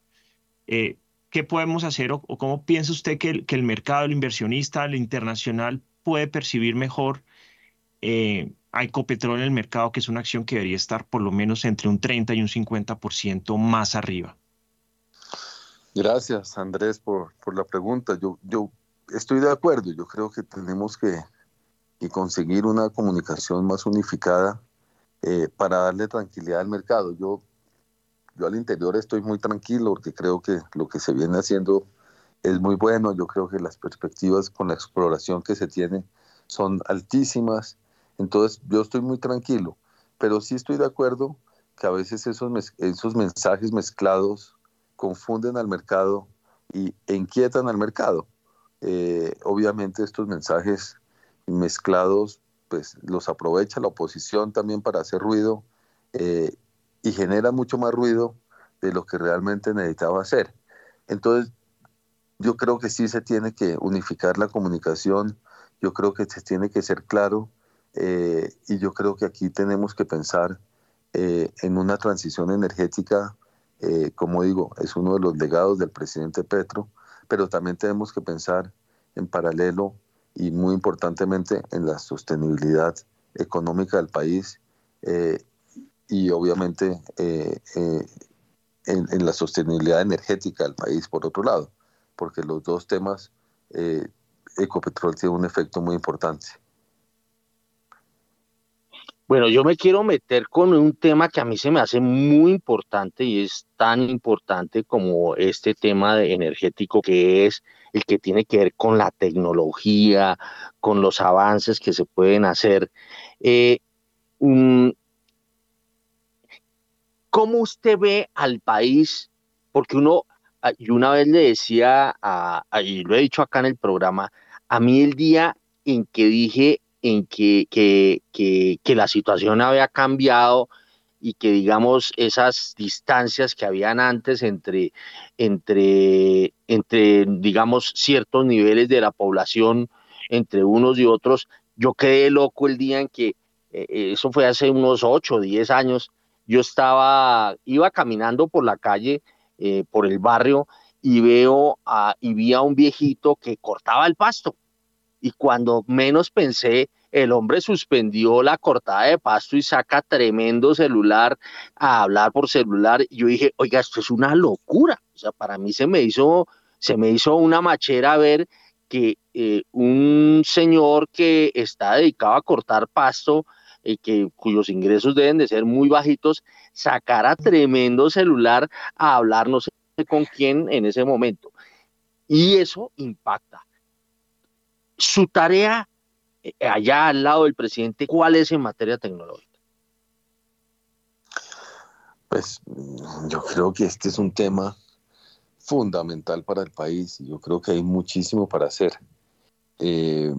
Eh, ¿qué podemos hacer o, cómo piensa usted que el, que el, mercado, el inversionista, el internacional puede percibir mejor eh, a Ecopetrol en el mercado, que es una acción que debería estar por lo menos entre un 30 y un 50% más arriba? Gracias, Andrés, por, por la pregunta. Yo, yo estoy de acuerdo. Yo creo que tenemos que, conseguir una comunicación más unificada eh, para darle tranquilidad al mercado. Yo yo al interior estoy muy tranquilo porque creo que lo que se viene haciendo es muy bueno. Yo creo que las perspectivas con la exploración que se tiene son altísimas. Entonces yo estoy muy tranquilo, pero sí estoy de acuerdo que a veces esos, esos mensajes mezclados confunden al mercado y, e inquietan al mercado. Eh, obviamente estos mensajes mezclados pues los aprovecha la oposición también para hacer ruido eh, y genera mucho más ruido de lo que realmente necesitaba hacer. Entonces, yo creo que sí se tiene que unificar la comunicación, yo creo que se tiene que ser claro eh, y yo creo que aquí tenemos que pensar eh, en una transición energética, eh, como digo, es uno de los legados del presidente Petro, pero también tenemos que pensar en paralelo y muy importantemente en la sostenibilidad económica del país y obviamente eh, eh, en, la sostenibilidad energética del país, por otro lado, porque los dos temas, eh, Ecopetrol tiene un efecto muy importante. Bueno, yo me quiero meter con un tema que a mí se me hace muy importante y es tan importante como este tema de energético que es el que tiene que ver con la tecnología, con los avances que se pueden hacer. un, ¿Cómo usted ve al país porque uno, ah, y una vez le decía, a, y lo he dicho acá en el programa, a mí el día en que dije en que, que, que, la situación había cambiado, y que digamos esas distancias que habían antes entre, entre, entre digamos ciertos niveles de la población entre unos y otros, yo quedé loco el día en que, eh, eh, eso fue hace unos 8 o 10 años, yo estaba, iba caminando por la calle, eh, por el barrio, y veo a, y vi a un viejito que cortaba el pasto. Y cuando menos pensé, el hombre suspendió la cortada de pasto y saca tremendo celular a hablar por celular. Y yo dije, oiga, esto es una locura. O sea, para mí se me hizo, se me hizo una machera ver que eh, un señor que está dedicado a cortar pasto, y eh, que, cuyos ingresos deben de ser muy bajitos, sacara tremendo celular a hablar no sé con quién en ese momento. Y eso impacta. Su tarea eh, allá al lado del presidente, ¿cuál es en materia tecnológica? Pues yo creo que este es un tema fundamental para el país y yo creo que hay muchísimo para hacer. Eh,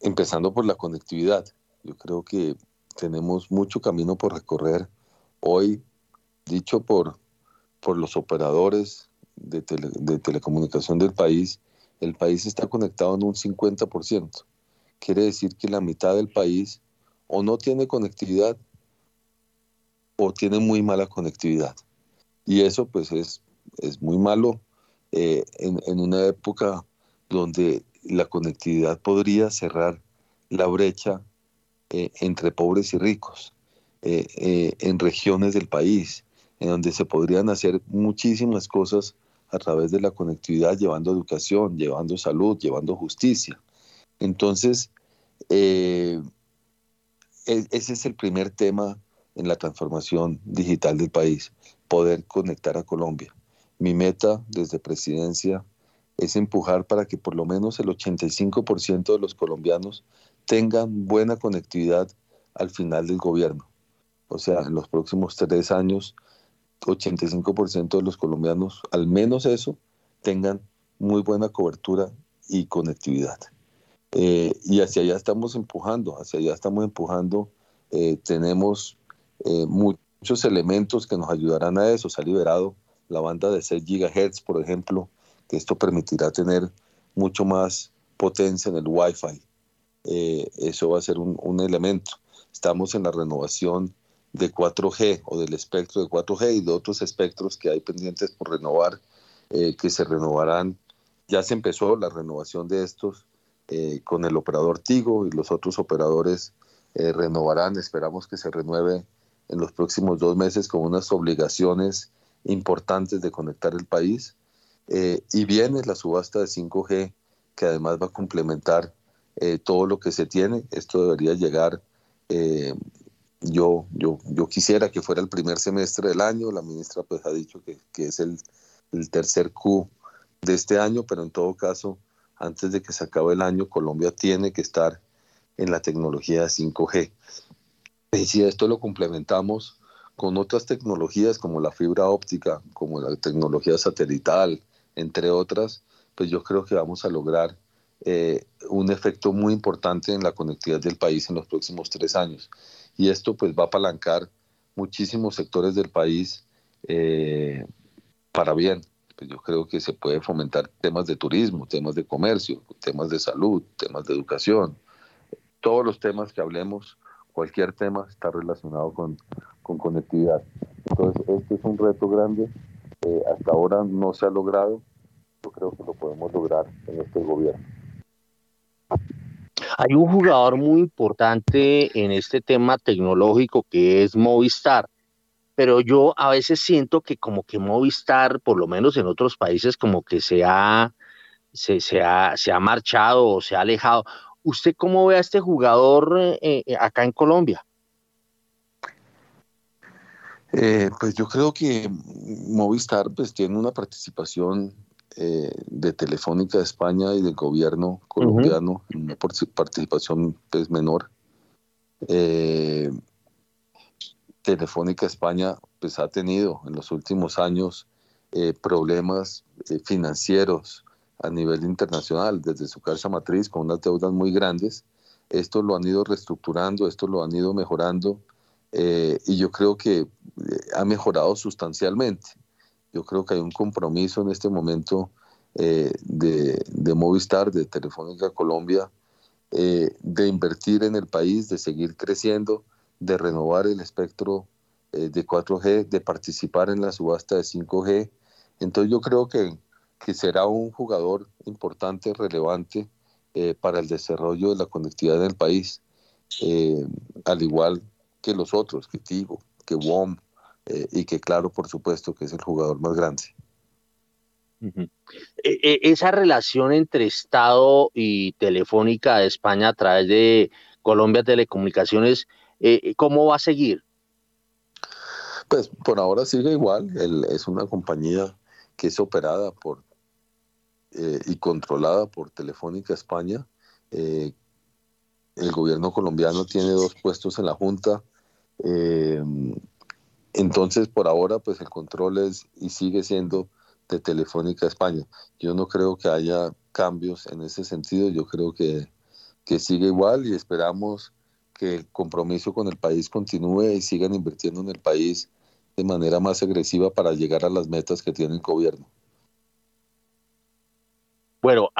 empezando por la conectividad, yo creo que tenemos mucho camino por recorrer. Hoy, dicho por, por los operadores de, de telecomunicación del país, el país está conectado en un 50% quiere decir que la mitad del país o no tiene conectividad o tiene muy mala conectividad. Y eso pues es, es muy malo eh, en, una época donde la conectividad podría cerrar la brecha eh, entre pobres y ricos, eh, en regiones del país, en donde se podrían hacer muchísimas cosas a través de la conectividad, llevando educación, llevando salud, llevando justicia. Entonces, eh, e-, ese es el primer tema en la transformación digital del país, poder conectar a Colombia. Mi meta desde presidencia es empujar para que por lo menos el 85% de los colombianos tengan buena conectividad al final del gobierno. O sea, en los próximos tres años, 85% de los colombianos, al menos eso, tengan muy buena cobertura y conectividad. Eh, y hacia allá estamos empujando, hacia allá estamos empujando. Eh, tenemos eh, muchos elementos que nos ayudarán a eso. Se ha liberado la banda de 6 GHz, por ejemplo, que esto permitirá tener mucho más potencia en el Wi-Fi. eso va a ser un, un, elemento. Estamos en la renovación de 4G o del espectro de 4G y de otros espectros que hay pendientes por renovar, que se renovarán. Ya se empezó la renovación de estos eh, con el operador Tigo y los otros operadores eh, renovarán. Esperamos que se renueve en los próximos dos meses con unas obligaciones importantes de conectar el país. Eh, y viene la subasta de 5G que además va a complementar todo lo que se tiene. Esto debería llegar, yo, yo, yo quisiera que fuera el primer semestre del año, la ministra pues ha dicho que, que es el, el tercer Q de este año, pero en todo caso antes de que se acabe el año, Colombia tiene que estar en la tecnología 5G. Y si esto lo complementamos con otras tecnologías como la fibra óptica, como la tecnología satelital, entre otras, pues yo creo que vamos a lograr eh, un efecto muy importante en la conectividad del país en los próximos tres años. Y esto pues va a apalancar muchísimos sectores del país eh, para bien pues yo creo que se puede fomentar temas de turismo, temas de comercio, temas de salud, temas de educación. Todos los temas que hablemos, cualquier tema está relacionado con, con conectividad. Entonces, este es un reto grande. Eh, hasta ahora no se ha logrado. Yo creo que lo podemos lograr en este gobierno. Hay un jugador muy importante en este tema tecnológico que es Movistar pero yo a veces siento que como que Movistar, por lo menos en otros países, como que se ha, se, se ha, se ha marchado o se ha alejado. ¿Usted cómo ve a este jugador eh, eh, acá en Colombia? Eh, pues yo creo que Movistar pues tiene una participación de Telefónica de España y del gobierno colombiano, una participación pues menor. Telefónica España pues ha tenido en los últimos años eh, problemas eh, financieros a nivel internacional, desde su casa matriz, con unas deudas muy grandes. Esto lo han ido reestructurando, esto lo han ido mejorando y yo creo que ha mejorado sustancialmente. Yo creo que hay un compromiso en este momento de, de, Movistar, de Telefónica Colombia, de invertir en el país, de seguir creciendo, de renovar el espectro de 4G, de participar en la subasta de 5G entonces yo creo que, que será un jugador importante, relevante eh, para el desarrollo de la conectividad del país, eh, al igual que los otros, que Tigo, que WOM, eh, y que claro, por supuesto, que es el jugador más grande. E, e, esa relación entre Estado y Telefónica de España a través de Colombia Telecomunicaciones, ¿cómo va a seguir? Pues por ahora sigue igual, es una compañía que es operada por eh, y controlada por Telefónica España. Eh, el gobierno colombiano tiene dos puestos en la Junta. Eh, entonces, por ahora, pues el control es y sigue siendo de Telefónica España. Yo no creo que haya cambios en ese sentido. Yo creo que, que sigue igual y esperamos que el compromiso con el país continúe y sigan invirtiendo en el país de manera más agresiva para llegar a las metas que tiene el gobierno. Bueno,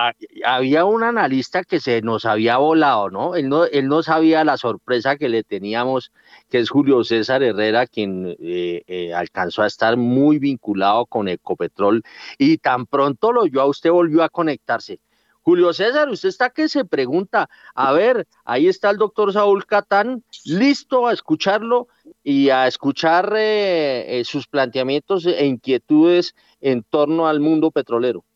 había un analista que se nos había volado, ¿no? Él no, él no sabía la sorpresa que le teníamos, que es Julio César Herrera, quien eh, eh, alcanzó a estar muy vinculado con Ecopetrol y tan pronto lo oyó a usted volvió a conectarse. Julio César, usted está que se pregunta, a ver, ahí está el doctor Saúl Catán, listo a escucharlo y a escuchar eh, eh, sus planteamientos e inquietudes en torno al mundo petrolero.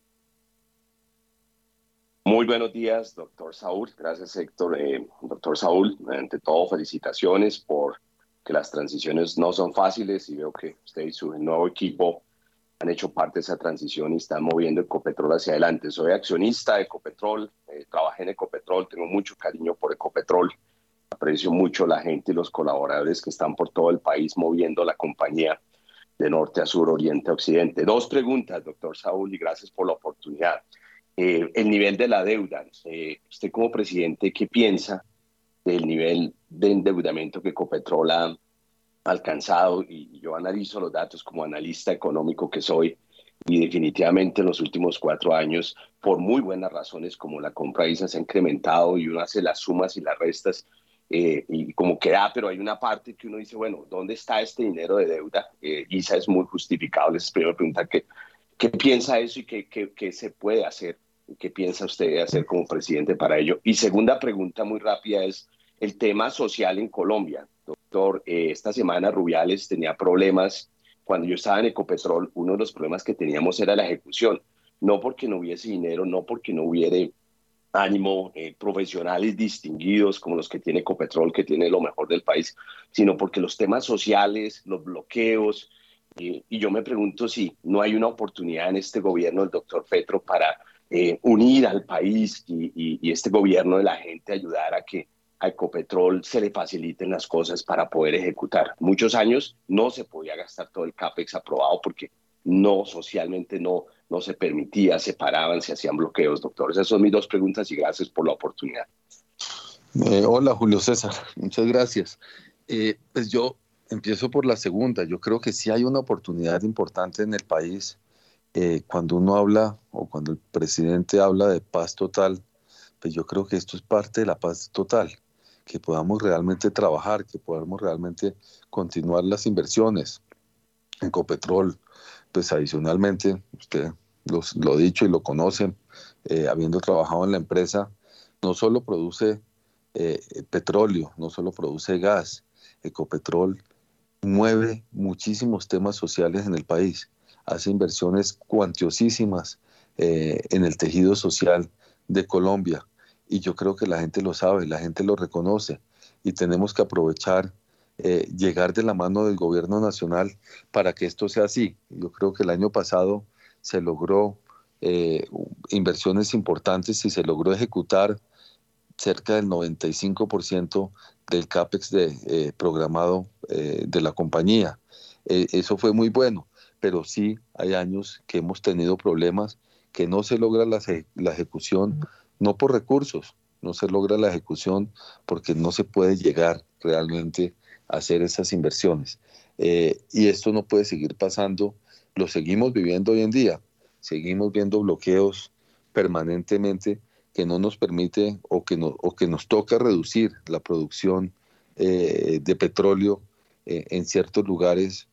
Muy buenos días, doctor Saúl. Gracias, Héctor. Eh, doctor Saúl, ante todo, felicitaciones por que las transiciones no son fáciles y veo que usted y su nuevo equipo han hecho parte de esa transición y están moviendo Ecopetrol hacia adelante. Soy accionista de Ecopetrol, eh, trabajé en Ecopetrol, tengo mucho cariño por Ecopetrol, aprecio mucho la gente y los colaboradores que están por todo el país moviendo la compañía de norte a sur, oriente a occidente. Dos preguntas, doctor Saúl, y gracias por la oportunidad. Eh, el nivel de la deuda. Eh, usted como presidente, ¿qué piensa del nivel de endeudamiento que Ecopetrol ha alcanzado y yo analizo los datos como analista económico que soy y definitivamente en los últimos cuatro años, por muy buenas razones como la compra ISA se ha incrementado y uno hace las sumas y las restas eh, y como que da, pero hay una parte que uno dice, bueno, ¿dónde está este dinero de deuda? Eh, ISA es muy justificable, es primera pregunta, ¿qué, ¿qué piensa eso y qué, qué, qué se puede hacer? ¿Qué piensa usted hacer como presidente para ello? Y segunda pregunta muy rápida es el tema social en Colombia. Doctor, eh, esta semana Rubiales tenía problemas. Cuando yo estaba en Ecopetrol, uno de los problemas que teníamos era la ejecución. No porque no hubiese dinero, no porque no hubiera ánimo, eh, profesionales distinguidos como los que tiene Ecopetrol, que tiene lo mejor del país, sino porque los temas sociales, los bloqueos, eh, y yo me pregunto si no hay una oportunidad en este gobierno del doctor Petro para unir al país y, y, este gobierno de la gente, ayudar a que a Ecopetrol se le faciliten las cosas para poder ejecutar. Muchos años no se podía gastar todo el CAPEX aprobado porque no, socialmente no, no se permitía, se paraban, se hacían bloqueos, doctor. Esas son mis dos preguntas y gracias por la oportunidad. Eh, hola, Julio César, muchas gracias. Eh, pues yo empiezo por la segunda. Yo creo que sí hay una oportunidad importante en el país. Eh, cuando uno habla o cuando el presidente habla de paz total, pues yo creo que esto es parte de la paz total que podamos realmente trabajar, que podamos realmente continuar las inversiones. En Copetrol, pues adicionalmente, usted lo ha dicho y lo conocen, eh, habiendo trabajado en la empresa, no solo produce eh, petróleo, no solo produce gas, Ecopetrol mueve muchísimos temas sociales en el país, hace inversiones cuantiosísimas eh, en el tejido social de Colombia, y yo creo que la gente lo sabe, la gente lo reconoce. Y tenemos que aprovechar, eh, llegar de la mano del gobierno nacional para que esto sea así. Yo creo que el año pasado se logró eh, inversiones importantes y se logró ejecutar cerca del 95% del CAPEX de, eh, programado de la compañía. eso fue muy bueno, pero sí hay años que hemos tenido problemas, que no se logra la, la ejecución, no por recursos, no se logra la ejecución porque no se puede llegar realmente a hacer esas inversiones. Eh, y esto no puede seguir pasando, lo seguimos viviendo hoy en día, seguimos viendo bloqueos permanentemente que no nos permite o que, no, o que nos toca reducir la producción eh, de petróleo eh, en ciertos lugares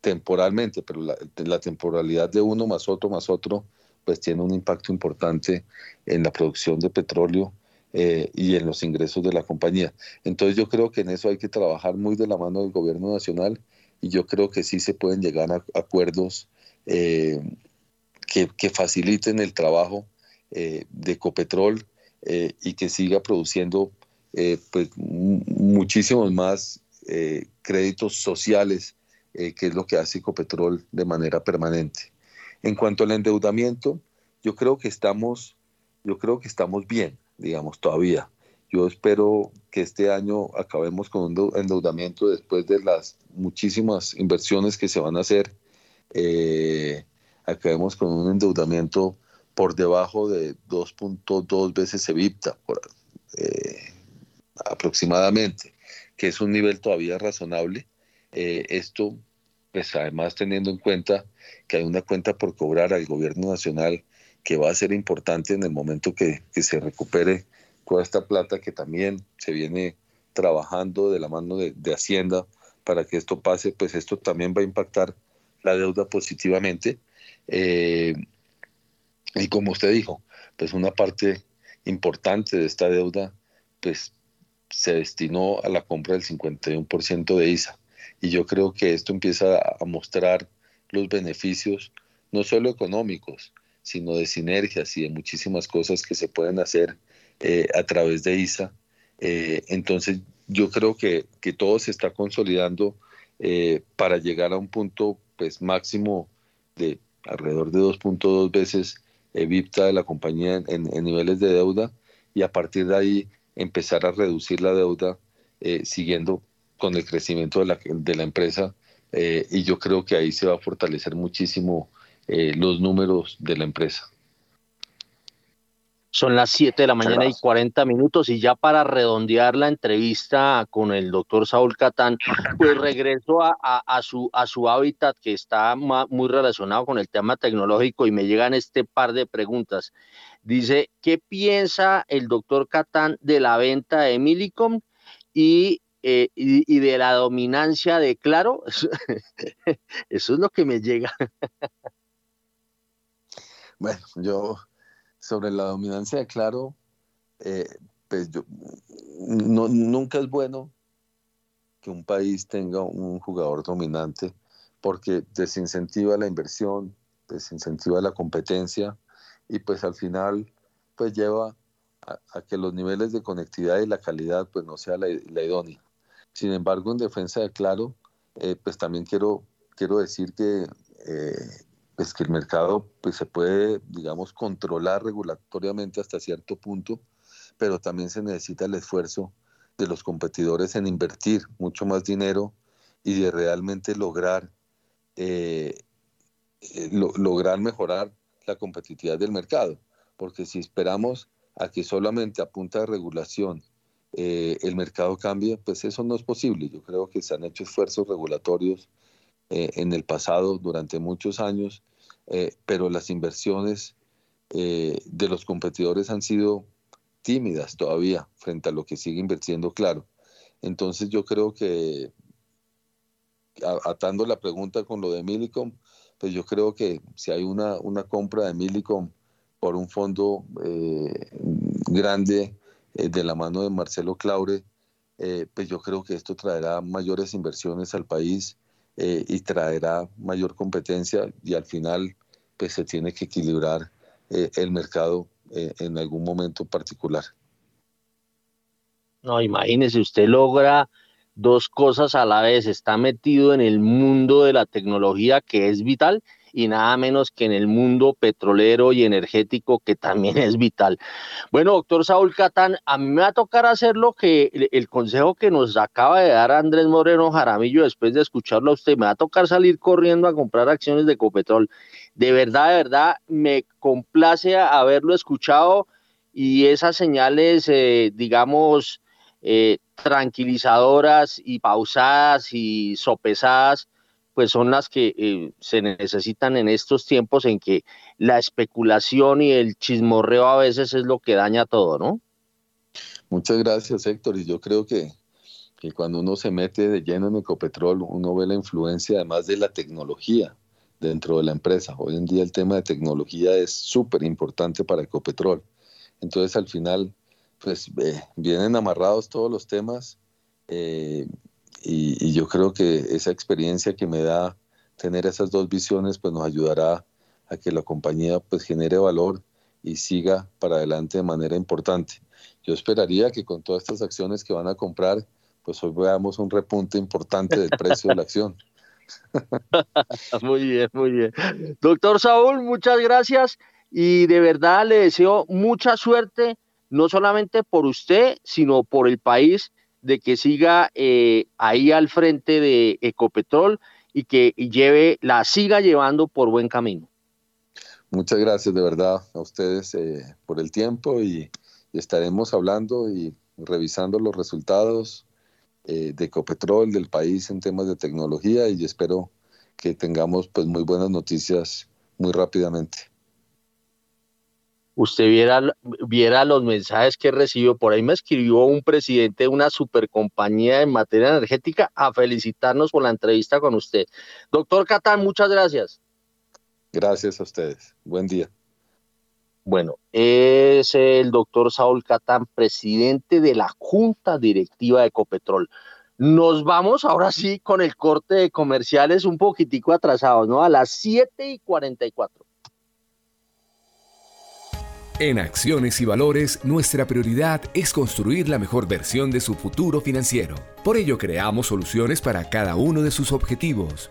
temporalmente, pero la, temporalidad de uno más otro más otro, pues tiene un impacto importante en la producción de petróleo eh, y en los ingresos de la compañía. Entonces yo creo que en eso hay que trabajar muy de la mano del gobierno nacional y yo creo que sí se pueden llegar a acuerdos que, faciliten el trabajo de Ecopetrol y que siga produciendo eh, pues, muchísimos más eh, créditos sociales, eh, que es lo que hace Ecopetrol de manera permanente. En cuanto al endeudamiento, yo creo que estamos, yo creo que estamos bien, digamos, todavía. Yo espero que este año acabemos con un endeudamiento después de las muchísimas inversiones que se van a hacer. acabemos con un endeudamiento por debajo de 2.2 veces EBITDA, por, aproximadamente, que es un nivel todavía razonable. Eh, esto, pues además teniendo en cuenta que hay una cuenta por cobrar al gobierno nacional que va a ser importante en el momento que, se recupere toda esta plata que también se viene trabajando de la mano de, Hacienda para que esto pase, pues esto también va a impactar la deuda positivamente. Eh, y como usted dijo, pues una parte importante de esta deuda, pues se destinó a la compra del 51% de ISA. Y yo creo que esto empieza a mostrar los beneficios, no solo económicos, sino de sinergias y de muchísimas cosas que se pueden hacer eh, a través de ISA. Eh, entonces, yo creo que, que, todo se está consolidando eh, para llegar a un punto pues, máximo de alrededor de 2.2 veces EBITDA de la compañía en, niveles de deuda y a partir de ahí empezar a reducir la deuda eh, siguiendo con el crecimiento de la, de la empresa eh, y yo creo que ahí se va a fortalecer muchísimo eh, los números de la empresa. Son las 7 de la mañana y 40 minutos y ya para redondear la entrevista con el doctor Saúl Catán, pues regreso a, a, su, a su hábitat que está muy relacionado con el tema tecnológico y me llegan este par de preguntas. Dice, ¿qué piensa el doctor Catán de la venta de Milicom y, eh, y, de la dominancia de Claro? Eso es lo que me llega. bueno, yo sobre la dominancia de Claro, eh, pues yo, no, nunca es bueno que un país tenga un jugador dominante porque desincentiva la inversión, desincentiva la competencia y pues al final pues lleva a, que los niveles de conectividad y la calidad pues no sea la, idónea. Sin embargo, en defensa de Claro, eh, pues también quiero, quiero decir que eh, pues que el mercado pues se puede, digamos, controlar regulatoriamente hasta cierto punto, pero también se necesita el esfuerzo de los competidores en invertir mucho más dinero y de realmente lograr, eh, eh, lograr mejorar la competitividad del mercado. Porque si esperamos a que solamente a punta de regulación eh, el mercado cambie, pues eso no es posible. Yo creo que se han hecho esfuerzos regulatorios en el pasado durante muchos años eh, pero las inversiones eh, de los competidores han sido tímidas todavía frente a lo que sigue invirtiendo Claro. Entonces yo creo que atando la pregunta con lo de Milicom, pues yo creo que si hay una, una compra de Milicom por un fondo eh, grande de la mano de Marcelo Claure, pues yo creo que esto traerá mayores inversiones al país y traerá mayor competencia y al final pues se tiene que equilibrar eh, el mercado eh, en algún momento particular. No, imagínese, usted logra dos cosas a la vez, está metido en el mundo de la tecnología que es vital y nada menos que en el mundo petrolero y energético que también es vital. Bueno, doctor Saúl Catán, a mí me va a tocar hacer lo que el, el consejo que nos acaba de dar Andrés Moreno Jaramillo después de escucharlo a usted, me va a tocar salir corriendo a comprar acciones de Ecopetrol. De verdad, de verdad, me complace haberlo escuchado y esas señales, eh, digamos, eh, tranquilizadoras y pausadas y sopesadas, pues son las que eh, se necesitan en estos tiempos en que la especulación y el chismorreo a veces es lo que daña todo, ¿no? Muchas gracias, Héctor. Y yo creo que, que cuando uno se mete de lleno en Ecopetrol, uno ve la influencia además de la tecnología dentro de la empresa. Hoy en día el tema de tecnología es súper importante para Ecopetrol. Entonces al final, pues vienen amarrados todos los temas eh, y, y, yo creo que esa experiencia que me da tener esas dos visiones, pues nos ayudará a que la compañía pues genere valor y siga para adelante de manera importante. Yo esperaría que con todas estas acciones que van a comprar, pues hoy veamos un repunte importante del precio de la acción. muy bien, muy bien. Doctor Saúl, muchas gracias y de verdad le deseo mucha suerte, no solamente por usted, sino por el país, de que siga eh, ahí al frente de Ecopetrol y que lleve, la siga llevando por buen camino. Muchas gracias de verdad a ustedes eh, por el tiempo y, y, estaremos hablando y revisando los resultados eh, de Ecopetrol del país en temas de tecnología y espero que tengamos pues muy buenas noticias muy rápidamente usted viera, viera los mensajes que recibió. Por ahí me escribió un presidente de una supercompañía en materia energética a felicitarnos por la entrevista con usted. Doctor Catán, muchas gracias. Gracias a ustedes. Buen día. Bueno, es el doctor Saúl Catán, presidente de la Junta Directiva de Ecopetrol. Nos vamos ahora sí con el corte de comerciales un poquitico atrasados, ¿no? A las 7 y 44. En Acciones y Valores, nuestra prioridad es construir la mejor versión de su futuro financiero. Por ello, creamos soluciones para cada uno de sus objetivos.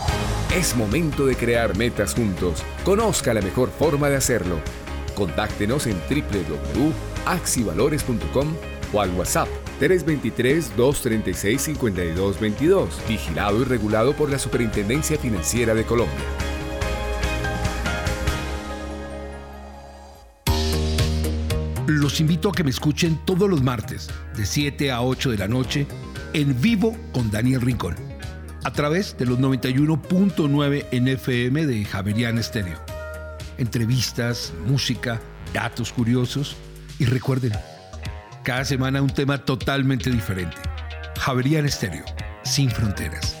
Es momento de crear metas juntos. Conozca la mejor forma de hacerlo. Contáctenos en www.axivalores.com o al WhatsApp 323-236-5222, vigilado y regulado por la Superintendencia Financiera de Colombia. los invito a que me escuchen todos los martes de 7 a 8 de la noche en vivo con Daniel Rincón a través de los 91.9 NFM de Javerian Estéreo. Entrevistas, música, datos curiosos y recuerden, cada semana un tema totalmente diferente. Javerian Estéreo, sin fronteras.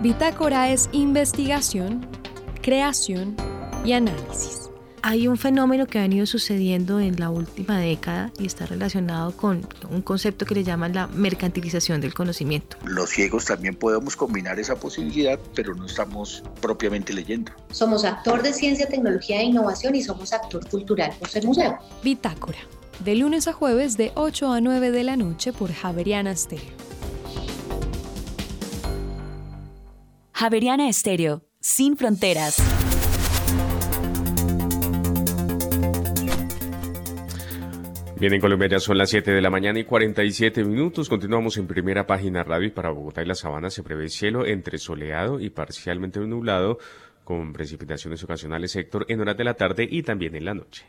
Bitácora es investigación, creación y análisis. hay un fenómeno que ha venido sucediendo en la última década y está relacionado con un concepto que le llaman la mercantilización del conocimiento. Los ciegos también podemos combinar esa posibilidad, pero no estamos propiamente leyendo. Somos actor de ciencia, tecnología e innovación y somos actor cultural por ser museo. Bitácora, de lunes a jueves de 8 a 9 de la noche por Javeriana Stereo. Javeriana Estéreo, sin fronteras. Bien, en Colombia ya son las 7 de la mañana y 47 minutos. Continuamos en primera página radio y para Bogotá y la Sabana se prevé cielo entre soleado y parcialmente nublado con precipitaciones ocasionales, sector en horas de la tarde y también en la noche.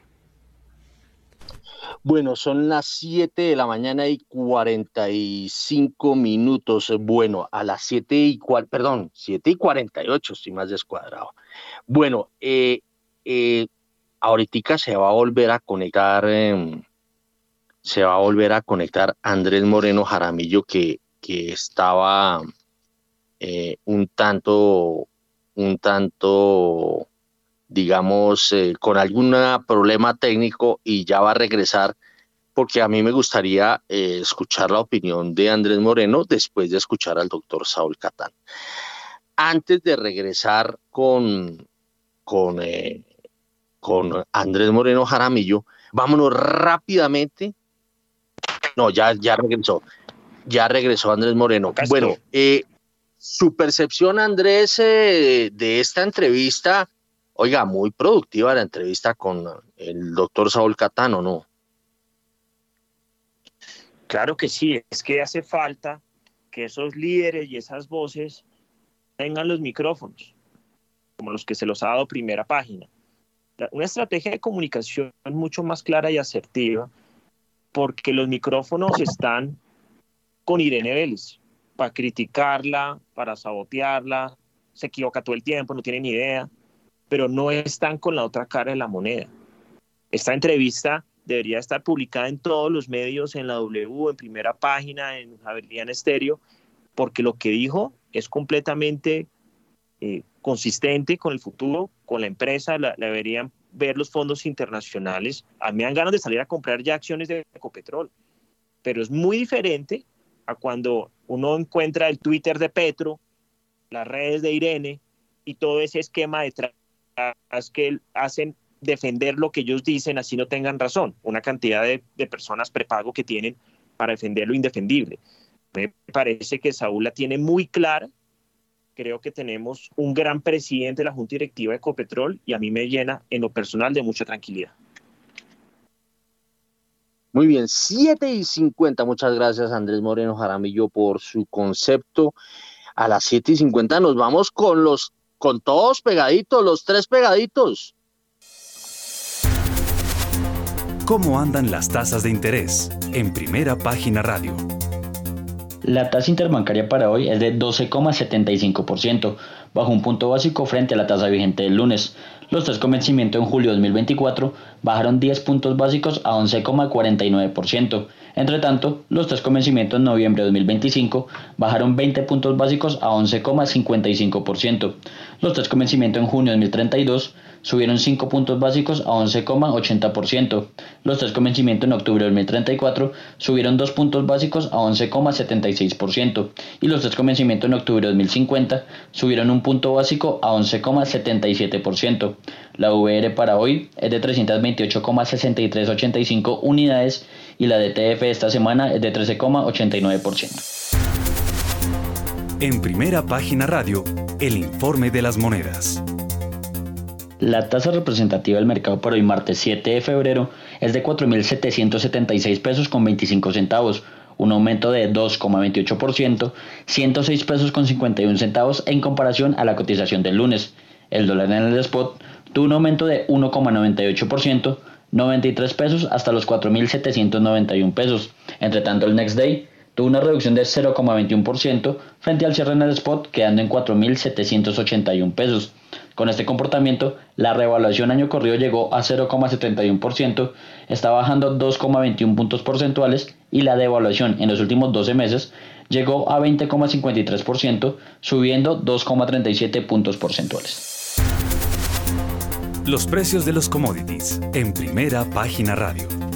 Bueno, son las 7 de la mañana y 45 minutos. Bueno, a las 7 y, perdón, 7 y 48, estoy más descuadrado. Bueno, eh, eh, ahorita se va a volver a conectar... Eh, se va a volver a conectar Andrés Moreno Jaramillo, que, que estaba eh, un tanto, un tanto, digamos, eh, con algún problema técnico y ya va a regresar, porque a mí me gustaría eh, escuchar la opinión de Andrés Moreno después de escuchar al doctor Saúl Catán. Antes de regresar con, con, con Andrés Moreno Jaramillo, vámonos rápidamente no, ya, ya regresó. Ya regresó Andrés Moreno. Bueno, eh, su percepción, Andrés, eh, de esta entrevista, oiga, muy productiva la entrevista con el doctor Saúl Catano, ¿no? Claro que sí, es que hace falta que esos líderes y esas voces tengan los micrófonos, como los que se los ha dado primera página. Una estrategia de comunicación mucho más clara y asertiva porque los micrófonos están con Irene Vélez para criticarla, para sabotearla, se equivoca todo el tiempo, no tiene ni idea, pero no están con la otra cara de la moneda. Esta entrevista debería estar publicada en todos los medios, en la W, en primera página, en Javeriana Estéreo, porque lo que dijo es completamente eh, consistente con el futuro, con la empresa, la, deberían ver los fondos internacionales. A mí me dan ganas de salir a comprar ya acciones de Ecopetrol, pero es muy diferente a cuando uno encuentra el Twitter de Petro, las redes de Irene y todo ese esquema detrás que hacen defender lo que ellos dicen, así no tengan razón. Una cantidad de, personas prepago que tienen para defender lo indefendible. Me parece que Saúl la tiene muy clara creo que tenemos un gran presidente de la Junta Directiva de Ecopetrol y a mí me llena en lo personal de mucha tranquilidad. Muy bien, 7 y 50. Muchas gracias Andrés Moreno Jaramillo por su concepto. A las 7 y 50 nos vamos con los, con todos pegaditos, los tres pegaditos. ¿Cómo andan las tasas de interés? En primera página radio. La tasa interbancaria para hoy es de 12,75%, bajo un punto básico frente a la tasa vigente del lunes. Los tres convencimientos en julio de 2024 bajaron 10 puntos básicos a 11,49%. Entre tanto, los tres convencimientos en noviembre de 2025 bajaron 20 puntos básicos a 11,55%. Los tres convencimientos en junio de 2032 subieron 5 puntos básicos a 11,80%. Los tres convencimientos en octubre de 2034 subieron 2 puntos básicos a 11,76%. Y los tres convencimientos en octubre de 2050 subieron un punto básico a 11,77%. La VR para hoy es de 328,6385 unidades y la DTF esta semana es de 13,89%. En primera página radio, el informe de las monedas. La tasa representativa del mercado para hoy martes 7 de febrero es de 4.776 pesos con 25 centavos, un aumento de 2,28%, 106 pesos con 51 centavos en comparación a la cotización del lunes. El dólar en el spot tuvo un aumento de 1,98%, 93 pesos hasta los 4.791 pesos. Entre tanto, el next day tuvo una reducción de 0,21% frente al cierre en el spot, quedando en 4.781 pesos. Con este comportamiento, la revaluación año corrido llegó a 0,71%, está bajando 2,21 puntos porcentuales y la devaluación en los últimos 12 meses llegó a 20,53%, subiendo 2,37 puntos porcentuales. Los precios de los commodities en primera página radio.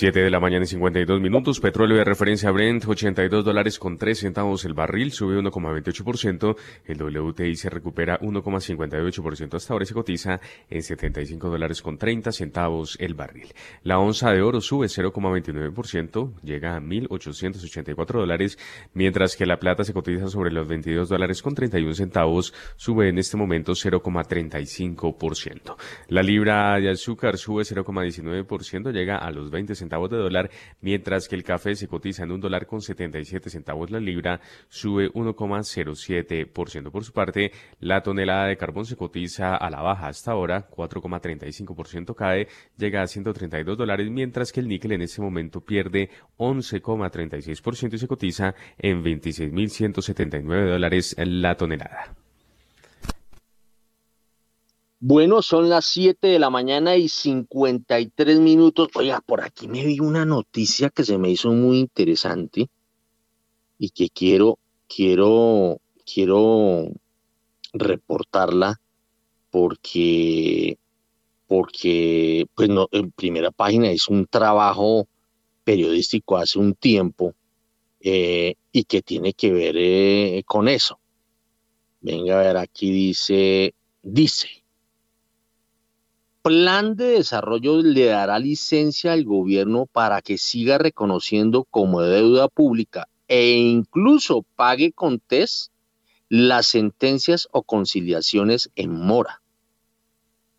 7 de la mañana y 52 minutos. Petróleo de referencia Brent, 82 dólares con 3 centavos el barril, sube 1,28%. El WTI se recupera 1,58% hasta ahora se cotiza en 75 dólares con 30 centavos el barril. La onza de oro sube 0,29%, llega a 1.884 dólares, mientras que la plata se cotiza sobre los 22 dólares con 31 centavos, sube en este momento 0,35%. La libra de azúcar sube 0,19%, llega a los 20 centavos de dólar, mientras que el café se cotiza en un dólar con 77 centavos la libra, sube 1,07%. Por su parte, la tonelada de carbón se cotiza a la baja hasta ahora, 4,35% cae, llega a 132 dólares, mientras que el níquel en este momento pierde 11,36% y se cotiza en 26.179 dólares la tonelada. Bueno, son las 7 de la mañana y 53 minutos. Oiga, por aquí me vi una noticia que se me hizo muy interesante y que quiero, quiero, quiero reportarla porque, porque, pues no, en primera página es un trabajo periodístico hace un tiempo eh, y que tiene que ver eh, con eso. Venga a ver, aquí dice, dice, plan de desarrollo le dará licencia al gobierno para que siga reconociendo como deuda pública e incluso pague con test las sentencias o conciliaciones en mora.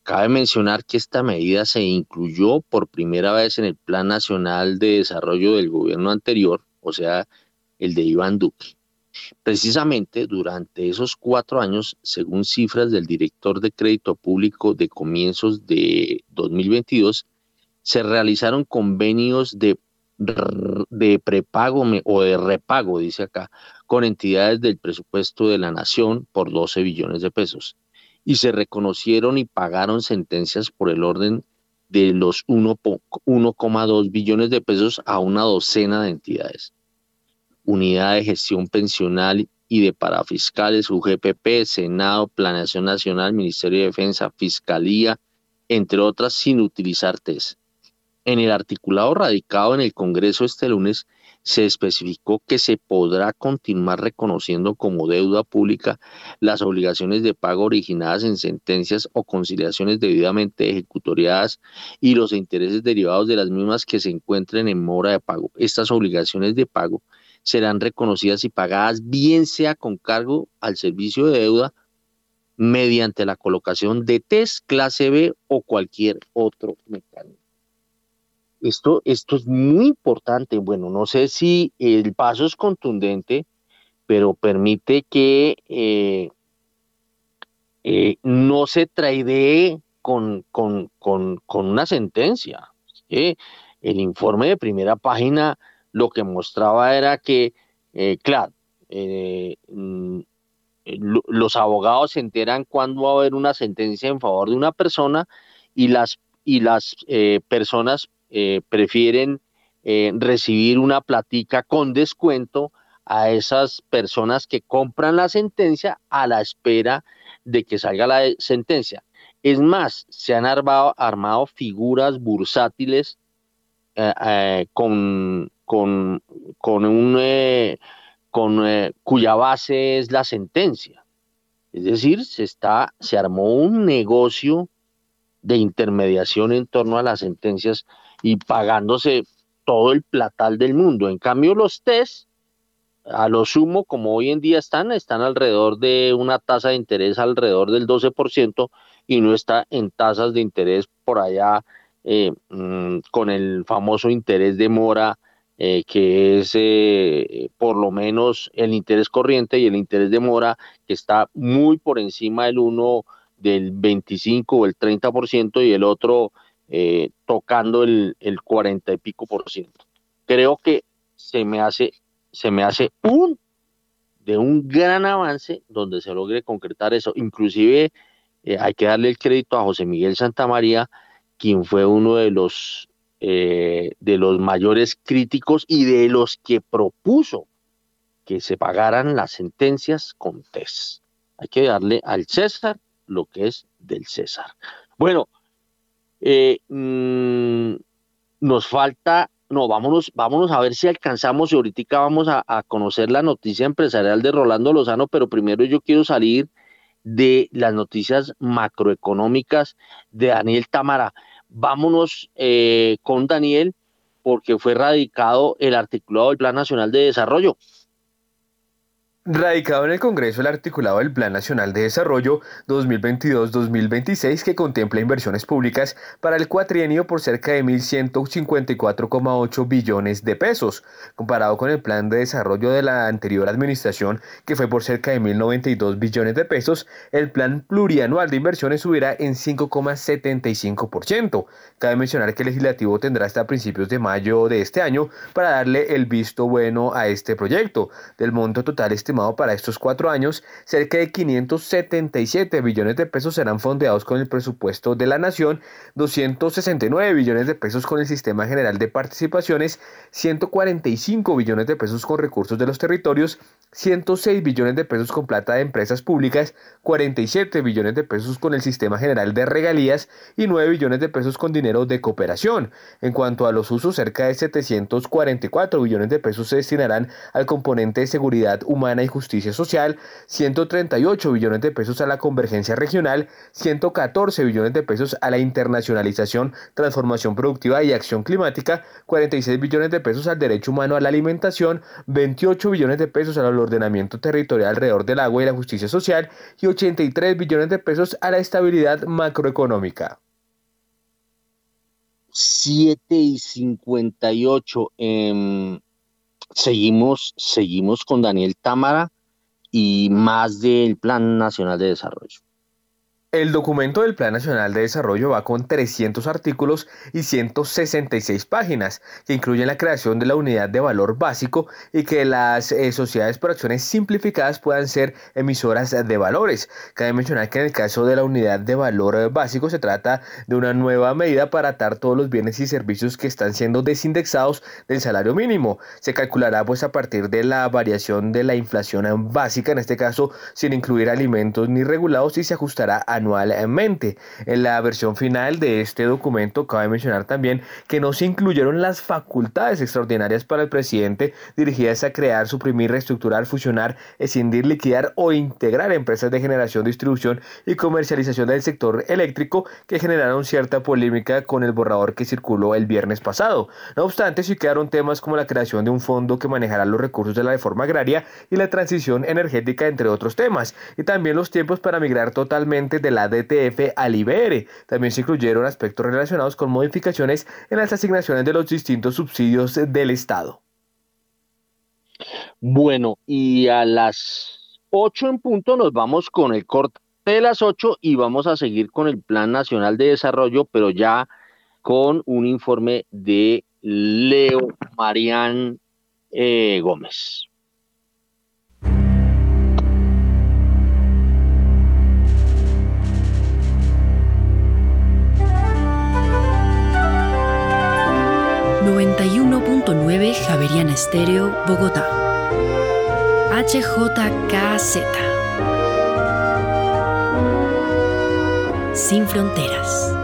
Cabe mencionar que esta medida se incluyó por primera vez en el Plan Nacional de Desarrollo del gobierno anterior, o sea, el de Iván Duque. Precisamente durante esos cuatro años, según cifras del director de crédito público de comienzos de 2022, se realizaron convenios de, de prepago o de repago, dice acá, con entidades del presupuesto de la nación por 12 billones de pesos. Y se reconocieron y pagaron sentencias por el orden de los 1,2 billones de pesos a una docena de entidades. Unidad de Gestión Pensional y de Parafiscales, UGPP, Senado, Planeación Nacional, Ministerio de Defensa, Fiscalía, entre otras, sin utilizar TES. En el articulado radicado en el Congreso este lunes, se especificó que se podrá continuar reconociendo como deuda pública las obligaciones de pago originadas en sentencias o conciliaciones debidamente ejecutoriadas y los intereses derivados de las mismas que se encuentren en mora de pago. Estas obligaciones de pago serán reconocidas y pagadas bien sea con cargo al servicio de deuda mediante la colocación de test clase B o cualquier otro mecanismo. Esto, esto es muy importante. Bueno, no sé si el paso es contundente, pero permite que eh, eh, no se traidee con, con, con, con una sentencia. el informe de primera página lo que mostraba era que, eh, claro, eh, mm, los abogados se enteran cuando va a haber una sentencia en favor de una persona y las, y las eh, personas prefieren recibir una platica con descuento a esas personas que compran la sentencia a la espera de que salga la sentencia. Es más, se han armado figuras bursátiles con con, con un, eh, con, eh, cuya base es la sentencia. Es decir, se, está, se armó un negocio de intermediación en torno a las sentencias y pagándose todo el platal del mundo. En cambio, los test, a lo sumo, como hoy en día están, están alrededor de una tasa de interés alrededor del 12% y no está en tasas de interés por allá eh, mm, con el famoso interés de mora eh, que es eh, por lo menos el interés corriente y el interés de mora, que está muy por encima del uno del 25 o el 30% y el otro tocando el, el 40 y pico por ciento. Creo que se me hace, se me hace un de un gran avance donde se logre concretar eso. Inclusive hay que darle el crédito a José Miguel Santamaría, quien fue uno de los eh, de los mayores críticos y de los que propuso que se pagaran las sentencias con test. Hay que darle al César lo que es del César. Bueno, eh, mm, nos falta, no, vámonos, vámonos a ver si alcanzamos y ahorita vamos a, a conocer la noticia empresarial de Rolando Lozano, pero primero yo quiero salir de las noticias macroeconómicas de Daniel Tamara. Vámonos eh, con Daniel porque fue radicado el articulado del Plan Nacional de Desarrollo. Radicado en el Congreso el articulado del Plan Nacional de Desarrollo 2022-2026 que contempla inversiones públicas para el cuatrienio por cerca de 1.154,8 billones de pesos, comparado con el Plan de Desarrollo de la anterior administración que fue por cerca de 1.092 billones de pesos, el Plan Plurianual de Inversiones subirá en 5,75%. Cabe mencionar que el legislativo tendrá hasta principios de mayo de este año para darle el visto bueno a este proyecto. Del monto total este estimado para estos cuatro años, cerca de 577 billones de pesos serán fondeados con el presupuesto de la nación, 269 billones de pesos con el Sistema General de Participaciones, 145 billones de pesos con recursos de los territorios, 106 billones de pesos con plata de empresas públicas, 47 billones de pesos con el Sistema General de Regalías y 9 billones de pesos con dinero de cooperación. En cuanto a los usos, cerca de 744 billones de pesos se destinarán al componente de seguridad humana y Justicia Social, 138 billones de pesos a la convergencia regional, 114 billones de pesos a la internacionalización, transformación productiva y acción climática, 46 billones de pesos al derecho humano a la alimentación, 28 billones de pesos al ordenamiento territorial alrededor del agua y la justicia social y 83 billones de pesos a la estabilidad macroeconómica. 7 y 58. Eh, seguimos, seguimos con Daniel Támara y más del Plan Nacional de Desarrollo. El documento del Plan Nacional de Desarrollo va con 300 artículos y 166 páginas, que incluyen la creación de la unidad de valor básico y que las eh, sociedades por acciones simplificadas puedan ser emisoras de valores. Cabe mencionar que en el caso de la unidad de valor básico se trata de una nueva medida para atar todos los bienes y servicios que están siendo desindexados del salario mínimo. Se calculará pues a partir de la variación de la inflación básica, en este caso sin incluir alimentos ni regulados y se ajustará a anualmente. En la versión final de este documento cabe mencionar también que no se incluyeron las facultades extraordinarias para el presidente dirigidas a crear, suprimir, reestructurar, fusionar, escindir, liquidar o integrar empresas de generación, distribución y comercialización del sector eléctrico que generaron cierta polémica con el borrador que circuló el viernes pasado. No obstante, sí quedaron temas como la creación de un fondo que manejará los recursos de la reforma agraria y la transición energética, entre otros temas, y también los tiempos para migrar totalmente de la DTF al IBR. También se incluyeron aspectos relacionados con modificaciones en las asignaciones de los distintos subsidios del Estado. Bueno, y a las 8 en punto nos vamos con el corte de las 8 y vamos a seguir con el Plan Nacional de Desarrollo, pero ya con un informe de Leo Marián eh, Gómez. 91.9 Javeriana Estéreo, Bogotá. HJKZ. Sin fronteras.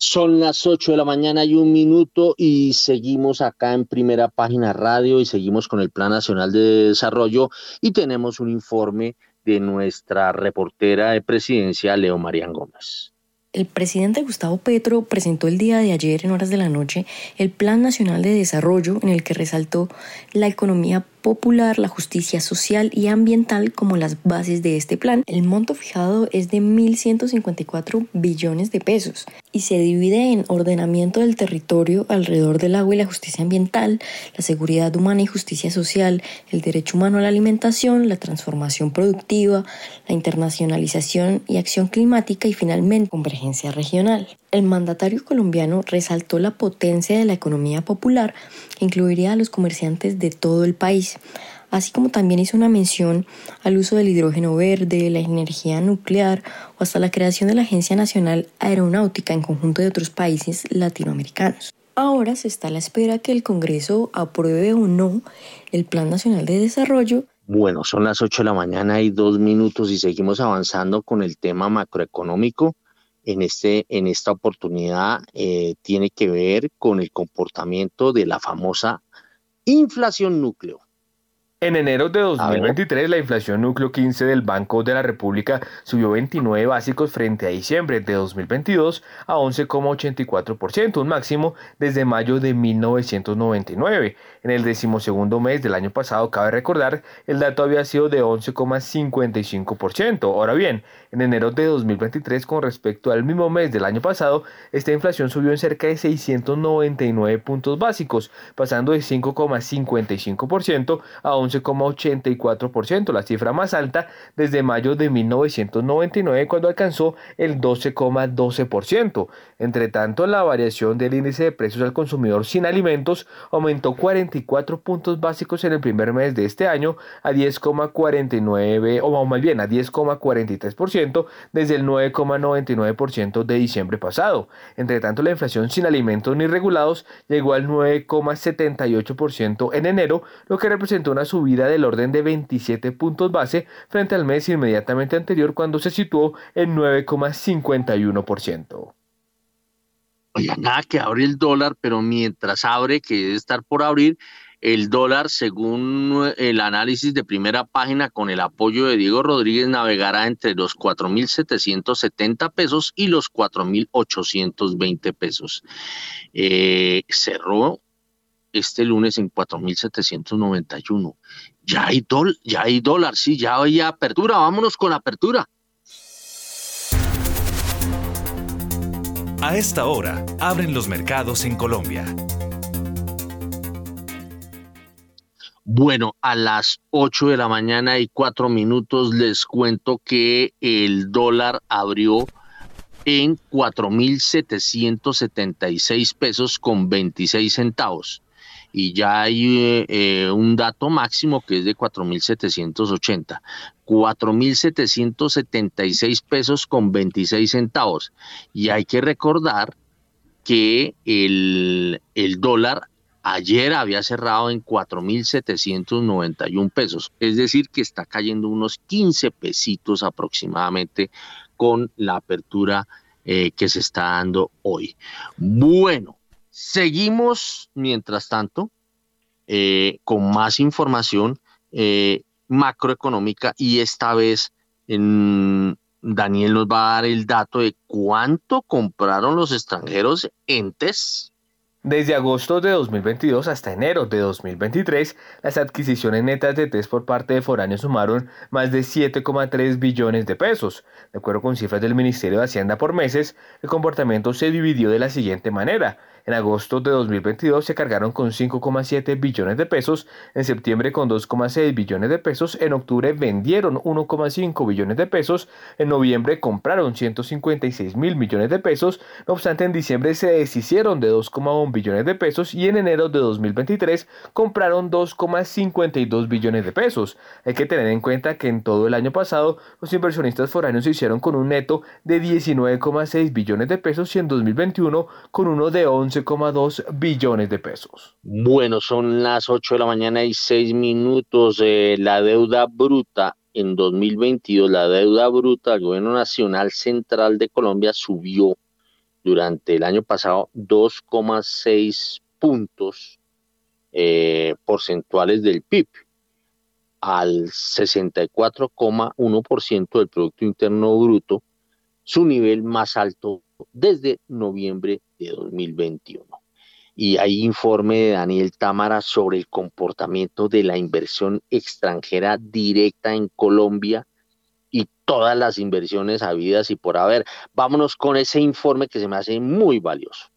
Son las 8 de la mañana y un minuto y seguimos acá en primera página radio y seguimos con el Plan Nacional de Desarrollo y tenemos un informe de nuestra reportera de presidencia, Leo Marián Gómez. El presidente Gustavo Petro presentó el día de ayer en horas de la noche el Plan Nacional de Desarrollo en el que resaltó la economía popular, la justicia social y ambiental como las bases de este plan. El monto fijado es de 1.154 billones de pesos y se divide en ordenamiento del territorio alrededor del agua y la justicia ambiental, la seguridad humana y justicia social, el derecho humano a la alimentación, la transformación productiva, la internacionalización y acción climática y finalmente convergencia regional. El mandatario colombiano resaltó la potencia de la economía popular que incluiría a los comerciantes de todo el país, así como también hizo una mención al uso del hidrógeno verde, la energía nuclear o hasta la creación de la Agencia Nacional Aeronáutica en conjunto de otros países latinoamericanos. Ahora se está a la espera que el Congreso apruebe o no el Plan Nacional de Desarrollo. Bueno, son las 8 de la mañana y dos minutos y seguimos avanzando con el tema macroeconómico. En, este, en esta oportunidad eh, tiene que ver con el comportamiento de la famosa inflación núcleo. En enero de 2023, la inflación núcleo 15 del Banco de la República subió 29 básicos frente a diciembre de 2022 a 11,84%, un máximo desde mayo de 1999. En el decimosegundo mes del año pasado, cabe recordar, el dato había sido de 11,55%. Ahora bien, en enero de 2023, con respecto al mismo mes del año pasado, esta inflación subió en cerca de 699 puntos básicos, pasando de 5,55% a 11,84%, la cifra más alta desde mayo de 1999 cuando alcanzó el 12,12%. Entre tanto, la variación del índice de precios al consumidor sin alimentos aumentó 44 puntos básicos en el primer mes de este año a 10,49 o más bien a 10,43% desde el 9,99% de diciembre pasado. Entre tanto, la inflación sin alimentos ni regulados llegó al 9,78% en enero, lo que representó una subida del orden de 27 puntos base frente al mes inmediatamente anterior cuando se situó en 9,51%. Oye, nada que abre el dólar, pero mientras abre, que debe estar por abrir, el dólar, según el análisis de primera página con el apoyo de Diego Rodríguez, navegará entre los 4.770 pesos y los 4.820 pesos. Eh, cerró este lunes en 4.791. Ya hay, ya hay dólar, sí, ya hay apertura. Vámonos con apertura. A esta hora, abren los mercados en Colombia. Bueno, a las 8 de la mañana y 4 minutos les cuento que el dólar abrió en 4.776 pesos con 26 centavos y ya hay eh, un dato máximo que es de 4.780. 4.776 pesos con 26 centavos. Y hay que recordar que el, el dólar ayer había cerrado en 4.791 pesos, es decir, que está cayendo unos 15 pesitos aproximadamente con la apertura eh, que se está dando hoy. Bueno, Seguimos, mientras tanto, eh, con más información eh, macroeconómica y esta vez Daniel nos va a dar el dato de cuánto compraron los extranjeros en TES. Desde agosto de 2022 hasta enero de 2023, las adquisiciones netas de TES por parte de foráneos sumaron más de 7,3 billones de pesos. De acuerdo con cifras del Ministerio de Hacienda por meses, el comportamiento se dividió de la siguiente manera. En agosto de 2022 se cargaron con 5,7 billones de pesos, en septiembre con 2,6 billones de pesos, en octubre vendieron 1,5 billones de pesos, en noviembre compraron 156 mil millones de pesos, no obstante en diciembre se deshicieron de 2,1 billones de pesos y en enero de 2023 compraron 2,52 billones de pesos. Hay que tener en cuenta que en todo el año pasado los inversionistas foráneos se hicieron con un neto de 19,6 billones de pesos y en 2021 con uno de 11 11,2 billones de pesos. Bueno, son las 8 de la mañana y 6 minutos. Eh, la deuda bruta en 2022, la deuda bruta del gobierno nacional central de Colombia subió durante el año pasado 2,6 puntos eh, porcentuales del PIB al 64,1% del Producto Interno Bruto, su nivel más alto desde noviembre de 2021. Y hay informe de Daniel Támara sobre el comportamiento de la inversión extranjera directa en Colombia y todas las inversiones habidas y por haber. Vámonos con ese informe que se me hace muy valioso.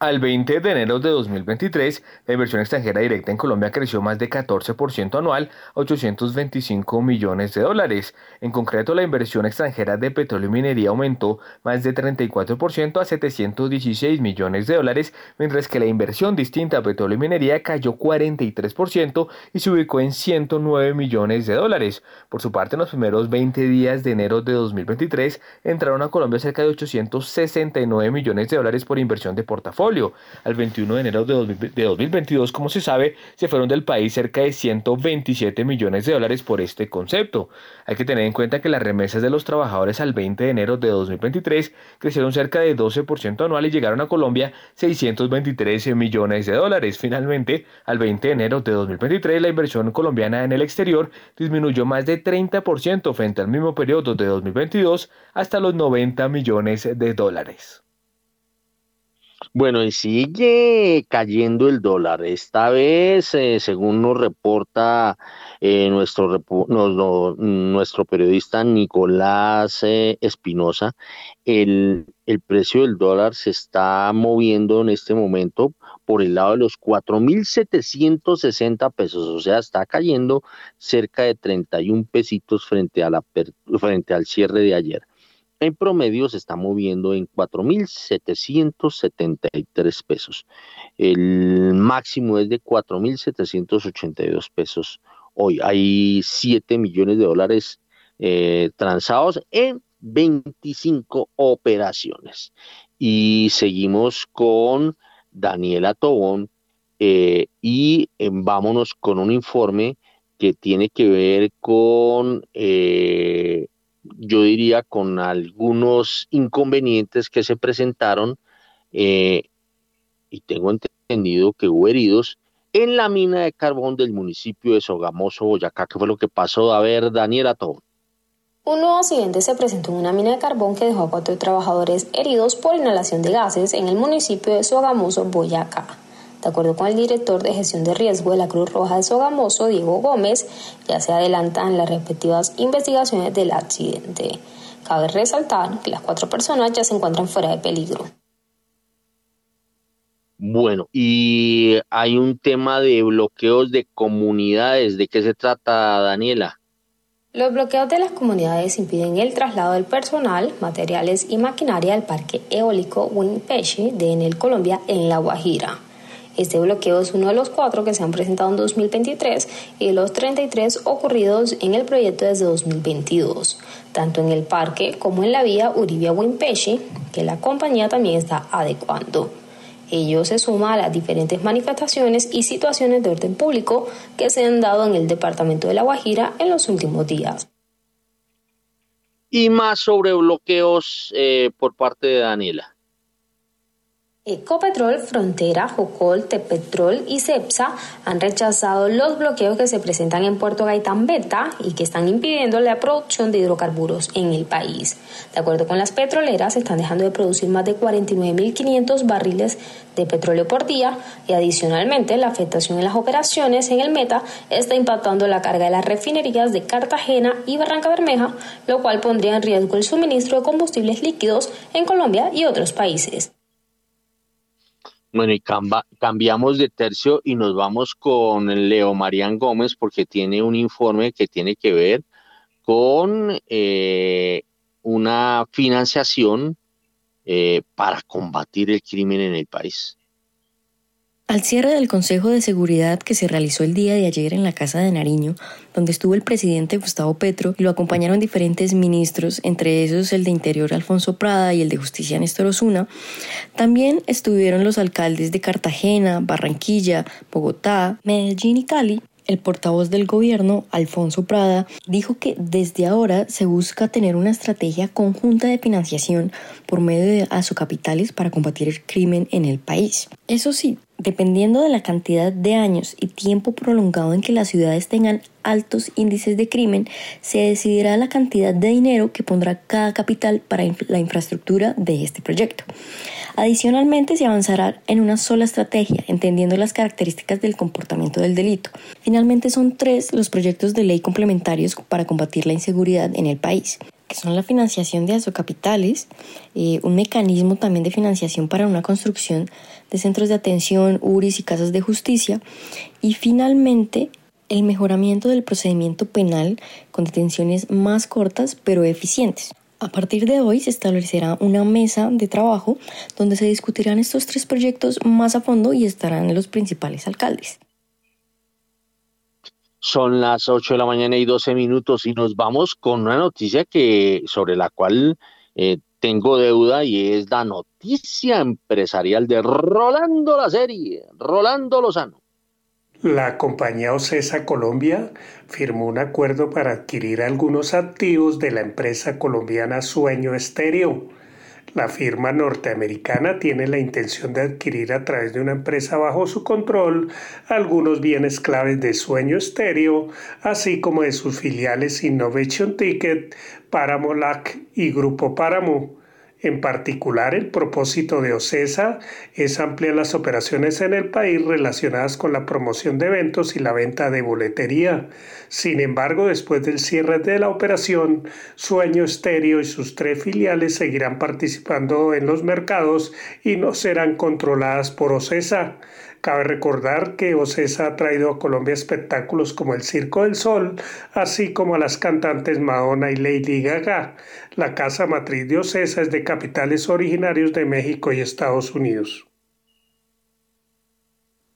Al 20 de enero de 2023, la inversión extranjera directa en Colombia creció más de 14% anual a 825 millones de dólares. En concreto, la inversión extranjera de petróleo y minería aumentó más de 34% a 716 millones de dólares, mientras que la inversión distinta a petróleo y minería cayó 43% y se ubicó en 109 millones de dólares. Por su parte, en los primeros 20 días de enero de 2023, entraron a Colombia cerca de 869 millones de dólares por inversión de portafolio Al 21 de enero de 2022, como se sabe, se fueron del país cerca de 127 millones de dólares por este concepto. Hay que tener en cuenta que las remesas de los trabajadores al 20 de enero de 2023 crecieron cerca de 12% anual y llegaron a Colombia 623 millones de dólares. Finalmente, al 20 de enero de 2023, la inversión colombiana en el exterior disminuyó más de 30% frente al mismo periodo de 2022 hasta los 90 millones de dólares. Bueno, y sigue cayendo el dólar. Esta vez, eh, según nos reporta eh, nuestro, nuestro periodista Nicolás eh, Espinosa, el, el precio del dólar se está moviendo en este momento por el lado de los 4.760 pesos, o sea, está cayendo cerca de 31 pesitos frente, a la, frente al cierre de ayer. En promedio se está moviendo en 4.773 pesos. El máximo es de 4.782 pesos hoy. Hay 7 millones de dólares eh, transados en 25 operaciones. Y seguimos con Daniela Tobón eh, y eh, vámonos con un informe que tiene que ver con yo diría, con algunos inconvenientes que se presentaron eh, y tengo entendido que hubo heridos en la mina de carbón del municipio de Sogamoso, Boyacá. ¿Qué fue lo que pasó? A ver, Daniela todo. Un nuevo accidente se presentó en una mina de carbón que dejó a cuatro trabajadores heridos por inhalación de gases en el municipio de Sogamoso, Boyacá. De acuerdo con el director de gestión de riesgo de la Cruz Roja de Sogamoso, Diego Gómez, ya se adelantan las respectivas investigaciones del accidente. Cabe resaltar que las cuatro personas ya se encuentran fuera de peligro. Bueno, y hay un tema de bloqueos de comunidades. ¿De qué se trata, Daniela? Los bloqueos de las comunidades impiden el traslado del personal, materiales y maquinaria al parque eólico Winpeche de Enel Colombia en La Guajira. Este bloqueo es uno de los cuatro que se han presentado en 2023 y de los 33 ocurridos en el proyecto desde 2022, tanto en el parque como en la vía Uribia-Wimpeshi, que la compañía también está adecuando. Ello se suma a las diferentes manifestaciones y situaciones de orden público que se han dado en el departamento de La Guajira en los últimos días. Y más sobre bloqueos eh, por parte de Daniela. Ecopetrol, Frontera, Jocol, Tepetrol y CEPSA han rechazado los bloqueos que se presentan en Puerto Gaitán Beta y que están impidiendo la producción de hidrocarburos en el país. De acuerdo con las petroleras, están dejando de producir más de 49.500 barriles de petróleo por día y adicionalmente la afectación en las operaciones en el Meta está impactando la carga de las refinerías de Cartagena y Barranca Bermeja, lo cual pondría en riesgo el suministro de combustibles líquidos en Colombia y otros países. Bueno, y cambiamos de tercio y nos vamos con Leo Marián Gómez porque tiene un informe que tiene que ver con eh, una financiación eh, para combatir el crimen en el país. Al cierre del Consejo de Seguridad que se realizó el día de ayer en la Casa de Nariño, donde estuvo el presidente Gustavo Petro y lo acompañaron diferentes ministros, entre esos el de Interior Alfonso Prada y el de Justicia Néstor Osuna, también estuvieron los alcaldes de Cartagena, Barranquilla, Bogotá, Medellín y Cali, el portavoz del gobierno, Alfonso Prada, dijo que desde ahora se busca tener una estrategia conjunta de financiación por medio de asocapitales para combatir el crimen en el país. Eso sí, dependiendo de la cantidad de años y tiempo prolongado en que las ciudades tengan altos índices de crimen, se decidirá la cantidad de dinero que pondrá cada capital para la infraestructura de este proyecto. Adicionalmente, se avanzará en una sola estrategia, entendiendo las características del comportamiento del delito. Finalmente, son tres los proyectos de ley complementarios para combatir la inseguridad en el país que son la financiación de asocapitales, eh, un mecanismo también de financiación para una construcción de centros de atención, URIs y casas de justicia, y finalmente el mejoramiento del procedimiento penal con detenciones más cortas pero eficientes. A partir de hoy se establecerá una mesa de trabajo donde se discutirán estos tres proyectos más a fondo y estarán los principales alcaldes. Son las 8 de la mañana y 12 minutos y nos vamos con una noticia que sobre la cual eh, tengo deuda y es la noticia empresarial de Rolando la serie, Rolando Lozano. La compañía Ocesa Colombia firmó un acuerdo para adquirir algunos activos de la empresa colombiana Sueño Estéreo. La firma norteamericana tiene la intención de adquirir a través de una empresa bajo su control algunos bienes claves de Sueño Estéreo, así como de sus filiales Innovation Ticket, Paramolac y Grupo Paramo. En particular, el propósito de OCESA es ampliar las operaciones en el país relacionadas con la promoción de eventos y la venta de boletería. Sin embargo, después del cierre de la operación, Sueño Estéreo y sus tres filiales seguirán participando en los mercados y no serán controladas por OCESA. Cabe recordar que OCESA ha traído a Colombia espectáculos como el Circo del Sol, así como a las cantantes Madonna y Lady Gaga. La casa matriz de OCESA es de capitales originarios de México y Estados Unidos.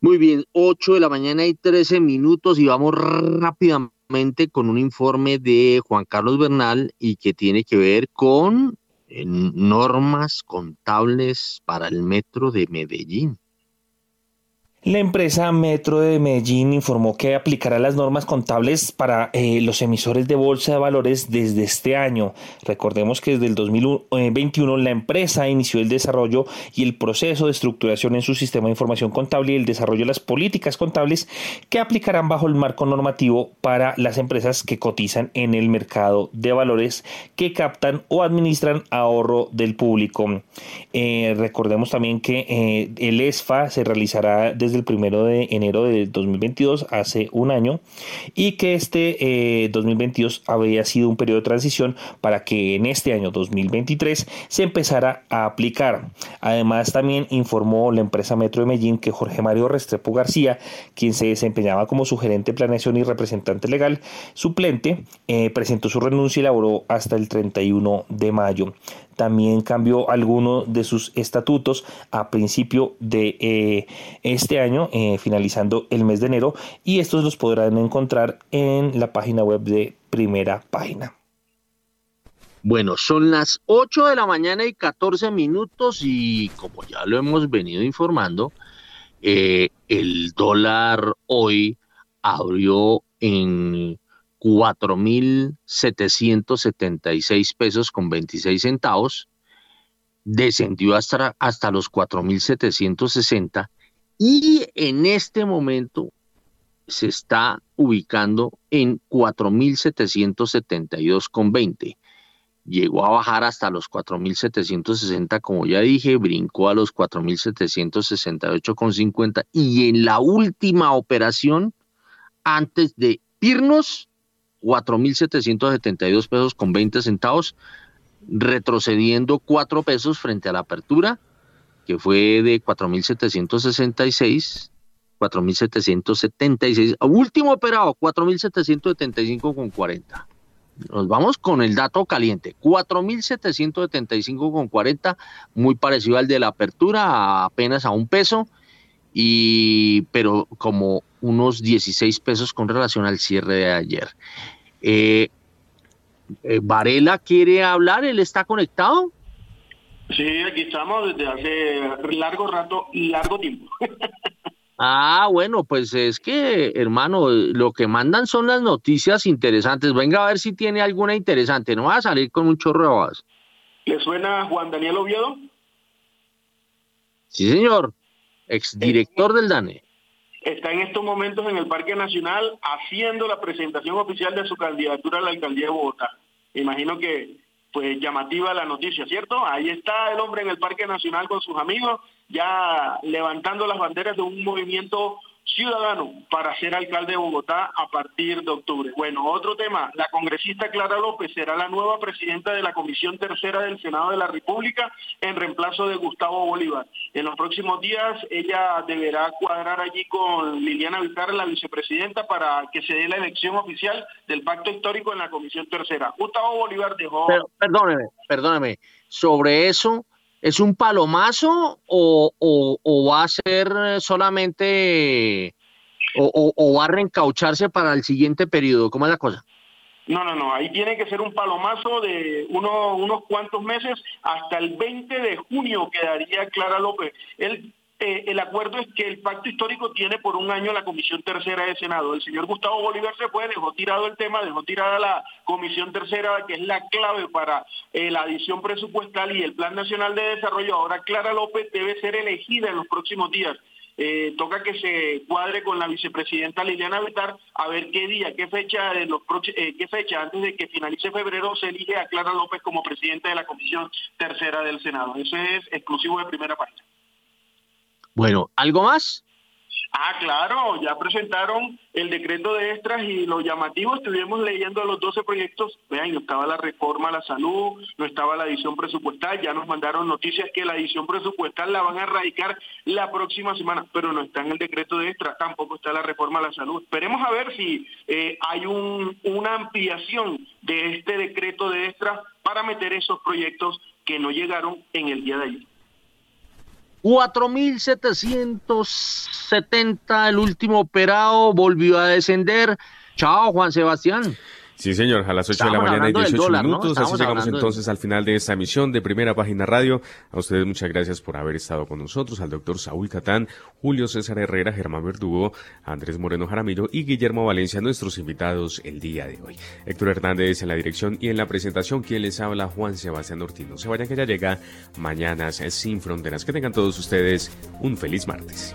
Muy bien, 8 de la mañana y 13 minutos y vamos rápidamente con un informe de Juan Carlos Bernal y que tiene que ver con eh, normas contables para el metro de Medellín. La empresa Metro de Medellín informó que aplicará las normas contables para eh, los emisores de bolsa de valores desde este año. Recordemos que desde el 2021 la empresa inició el desarrollo y el proceso de estructuración en su sistema de información contable y el desarrollo de las políticas contables que aplicarán bajo el marco normativo para las empresas que cotizan en el mercado de valores que captan o administran ahorro del público. Eh, recordemos también que eh, el ESFA se realizará desde el primero de enero de 2022, hace un año, y que este 2022 eh, había sido un periodo de transición para que en este año 2023 se empezara a aplicar. Además, también informó la empresa Metro de Medellín que Jorge Mario Restrepo García, quien se desempeñaba como su gerente de planeación y representante legal suplente, eh, presentó su renuncia y laboró hasta el 31 de mayo también cambió alguno de sus estatutos a principio de eh, este año, eh, finalizando el mes de enero, y estos los podrán encontrar en la página web de primera página. Bueno, son las 8 de la mañana y 14 minutos y como ya lo hemos venido informando, eh, el dólar hoy abrió en 4.776 pesos con 26 centavos, descendió hasta, los 4.760 y en este momento se está ubicando en 4.772 con 20. Llegó a bajar hasta los 4.760, como ya dije, brincó a los 4.768 con 50 y en la última operación, antes de irnos, 4.772 pesos con 20 centavos, retrocediendo 4 pesos frente a la apertura, que fue de 4.766, 4.776, último operado, 4.775 con 40. Nos vamos con el dato caliente, 4.775 con 40, muy parecido al de la apertura, apenas a un peso, y pero como unos 16 pesos con relación al cierre de ayer. Eh, eh, Varela quiere hablar, él está conectado. Sí, aquí estamos desde hace largo rato y largo tiempo. ah, bueno, pues es que, hermano, lo que mandan son las noticias interesantes. Venga a ver si tiene alguna interesante. No va a salir con un chorro de ¿Le suena Juan Daniel Oviedo? Sí, señor. Exdirector del DANE está en estos momentos en el Parque Nacional haciendo la presentación oficial de su candidatura a la alcaldía de Bogotá. Imagino que pues llamativa la noticia, ¿cierto? Ahí está el hombre en el Parque Nacional con sus amigos, ya levantando las banderas de un movimiento ciudadano para ser alcalde de Bogotá a partir de octubre. Bueno, otro tema, la congresista Clara López será la nueva presidenta de la Comisión Tercera del Senado de la República en reemplazo de Gustavo Bolívar. En los próximos días ella deberá cuadrar allí con Liliana Vizcarra, la vicepresidenta, para que se dé la elección oficial del pacto histórico en la Comisión Tercera. Gustavo Bolívar dejó... perdóneme, perdóneme, sobre eso ¿Es un palomazo o, va a ser solamente o, va a reencaucharse para el siguiente periodo? ¿Cómo es la cosa? No, no, no, ahí tiene que ser un palomazo de uno, unos cuantos meses, hasta el 20 de junio quedaría Clara López. El, eh, el acuerdo es que el pacto histórico tiene por un año la Comisión Tercera de Senado. El señor Gustavo Bolívar se fue, dejó tirado el tema, dejó tirada la Comisión Tercera, que es la clave para eh, la adición presupuestal y el Plan Nacional de Desarrollo. Ahora Clara López debe ser elegida en los próximos días. Eh, toca que se cuadre con la vicepresidenta Liliana Betar a ver qué día, qué fecha, de los qué fecha antes de que finalice febrero se elige a Clara López como presidenta de la Comisión Tercera del Senado. Eso es exclusivo de primera página. Bueno, ¿algo más? Ah, claro, ya presentaron el decreto de extras y lo llamativo, estuvimos leyendo los 12 proyectos, vean, no estaba la reforma a la salud, no estaba la edición presupuestal, ya nos mandaron noticias que la edición presupuestal la van a erradicar la próxima semana, pero no está en el decreto de extras, tampoco está la reforma a la salud. Esperemos a ver si eh, hay un, una ampliación de este decreto de extras para meter esos proyectos que no llegaron en el día de ayer. 4.770 el último operado, volvió a descender. Chao, Juan Sebastián. Sí, señor, a las 8 de la mañana y 18 minutos. Así llegamos entonces al final de esta emisión de Primera Página Radio. A ustedes muchas gracias por haber estado con nosotros, al doctor Saúl Catán, Julio César Herrera, Germán Verdugo, Andrés Moreno Jaramillo y Guillermo Valencia, nuestros invitados el día de hoy. Héctor Hernández en la dirección y en la presentación, quien les habla, Juan Sebastián Ortino. Se vayan que ya llega Mañanas sin Fronteras. Que tengan todos ustedes un feliz martes.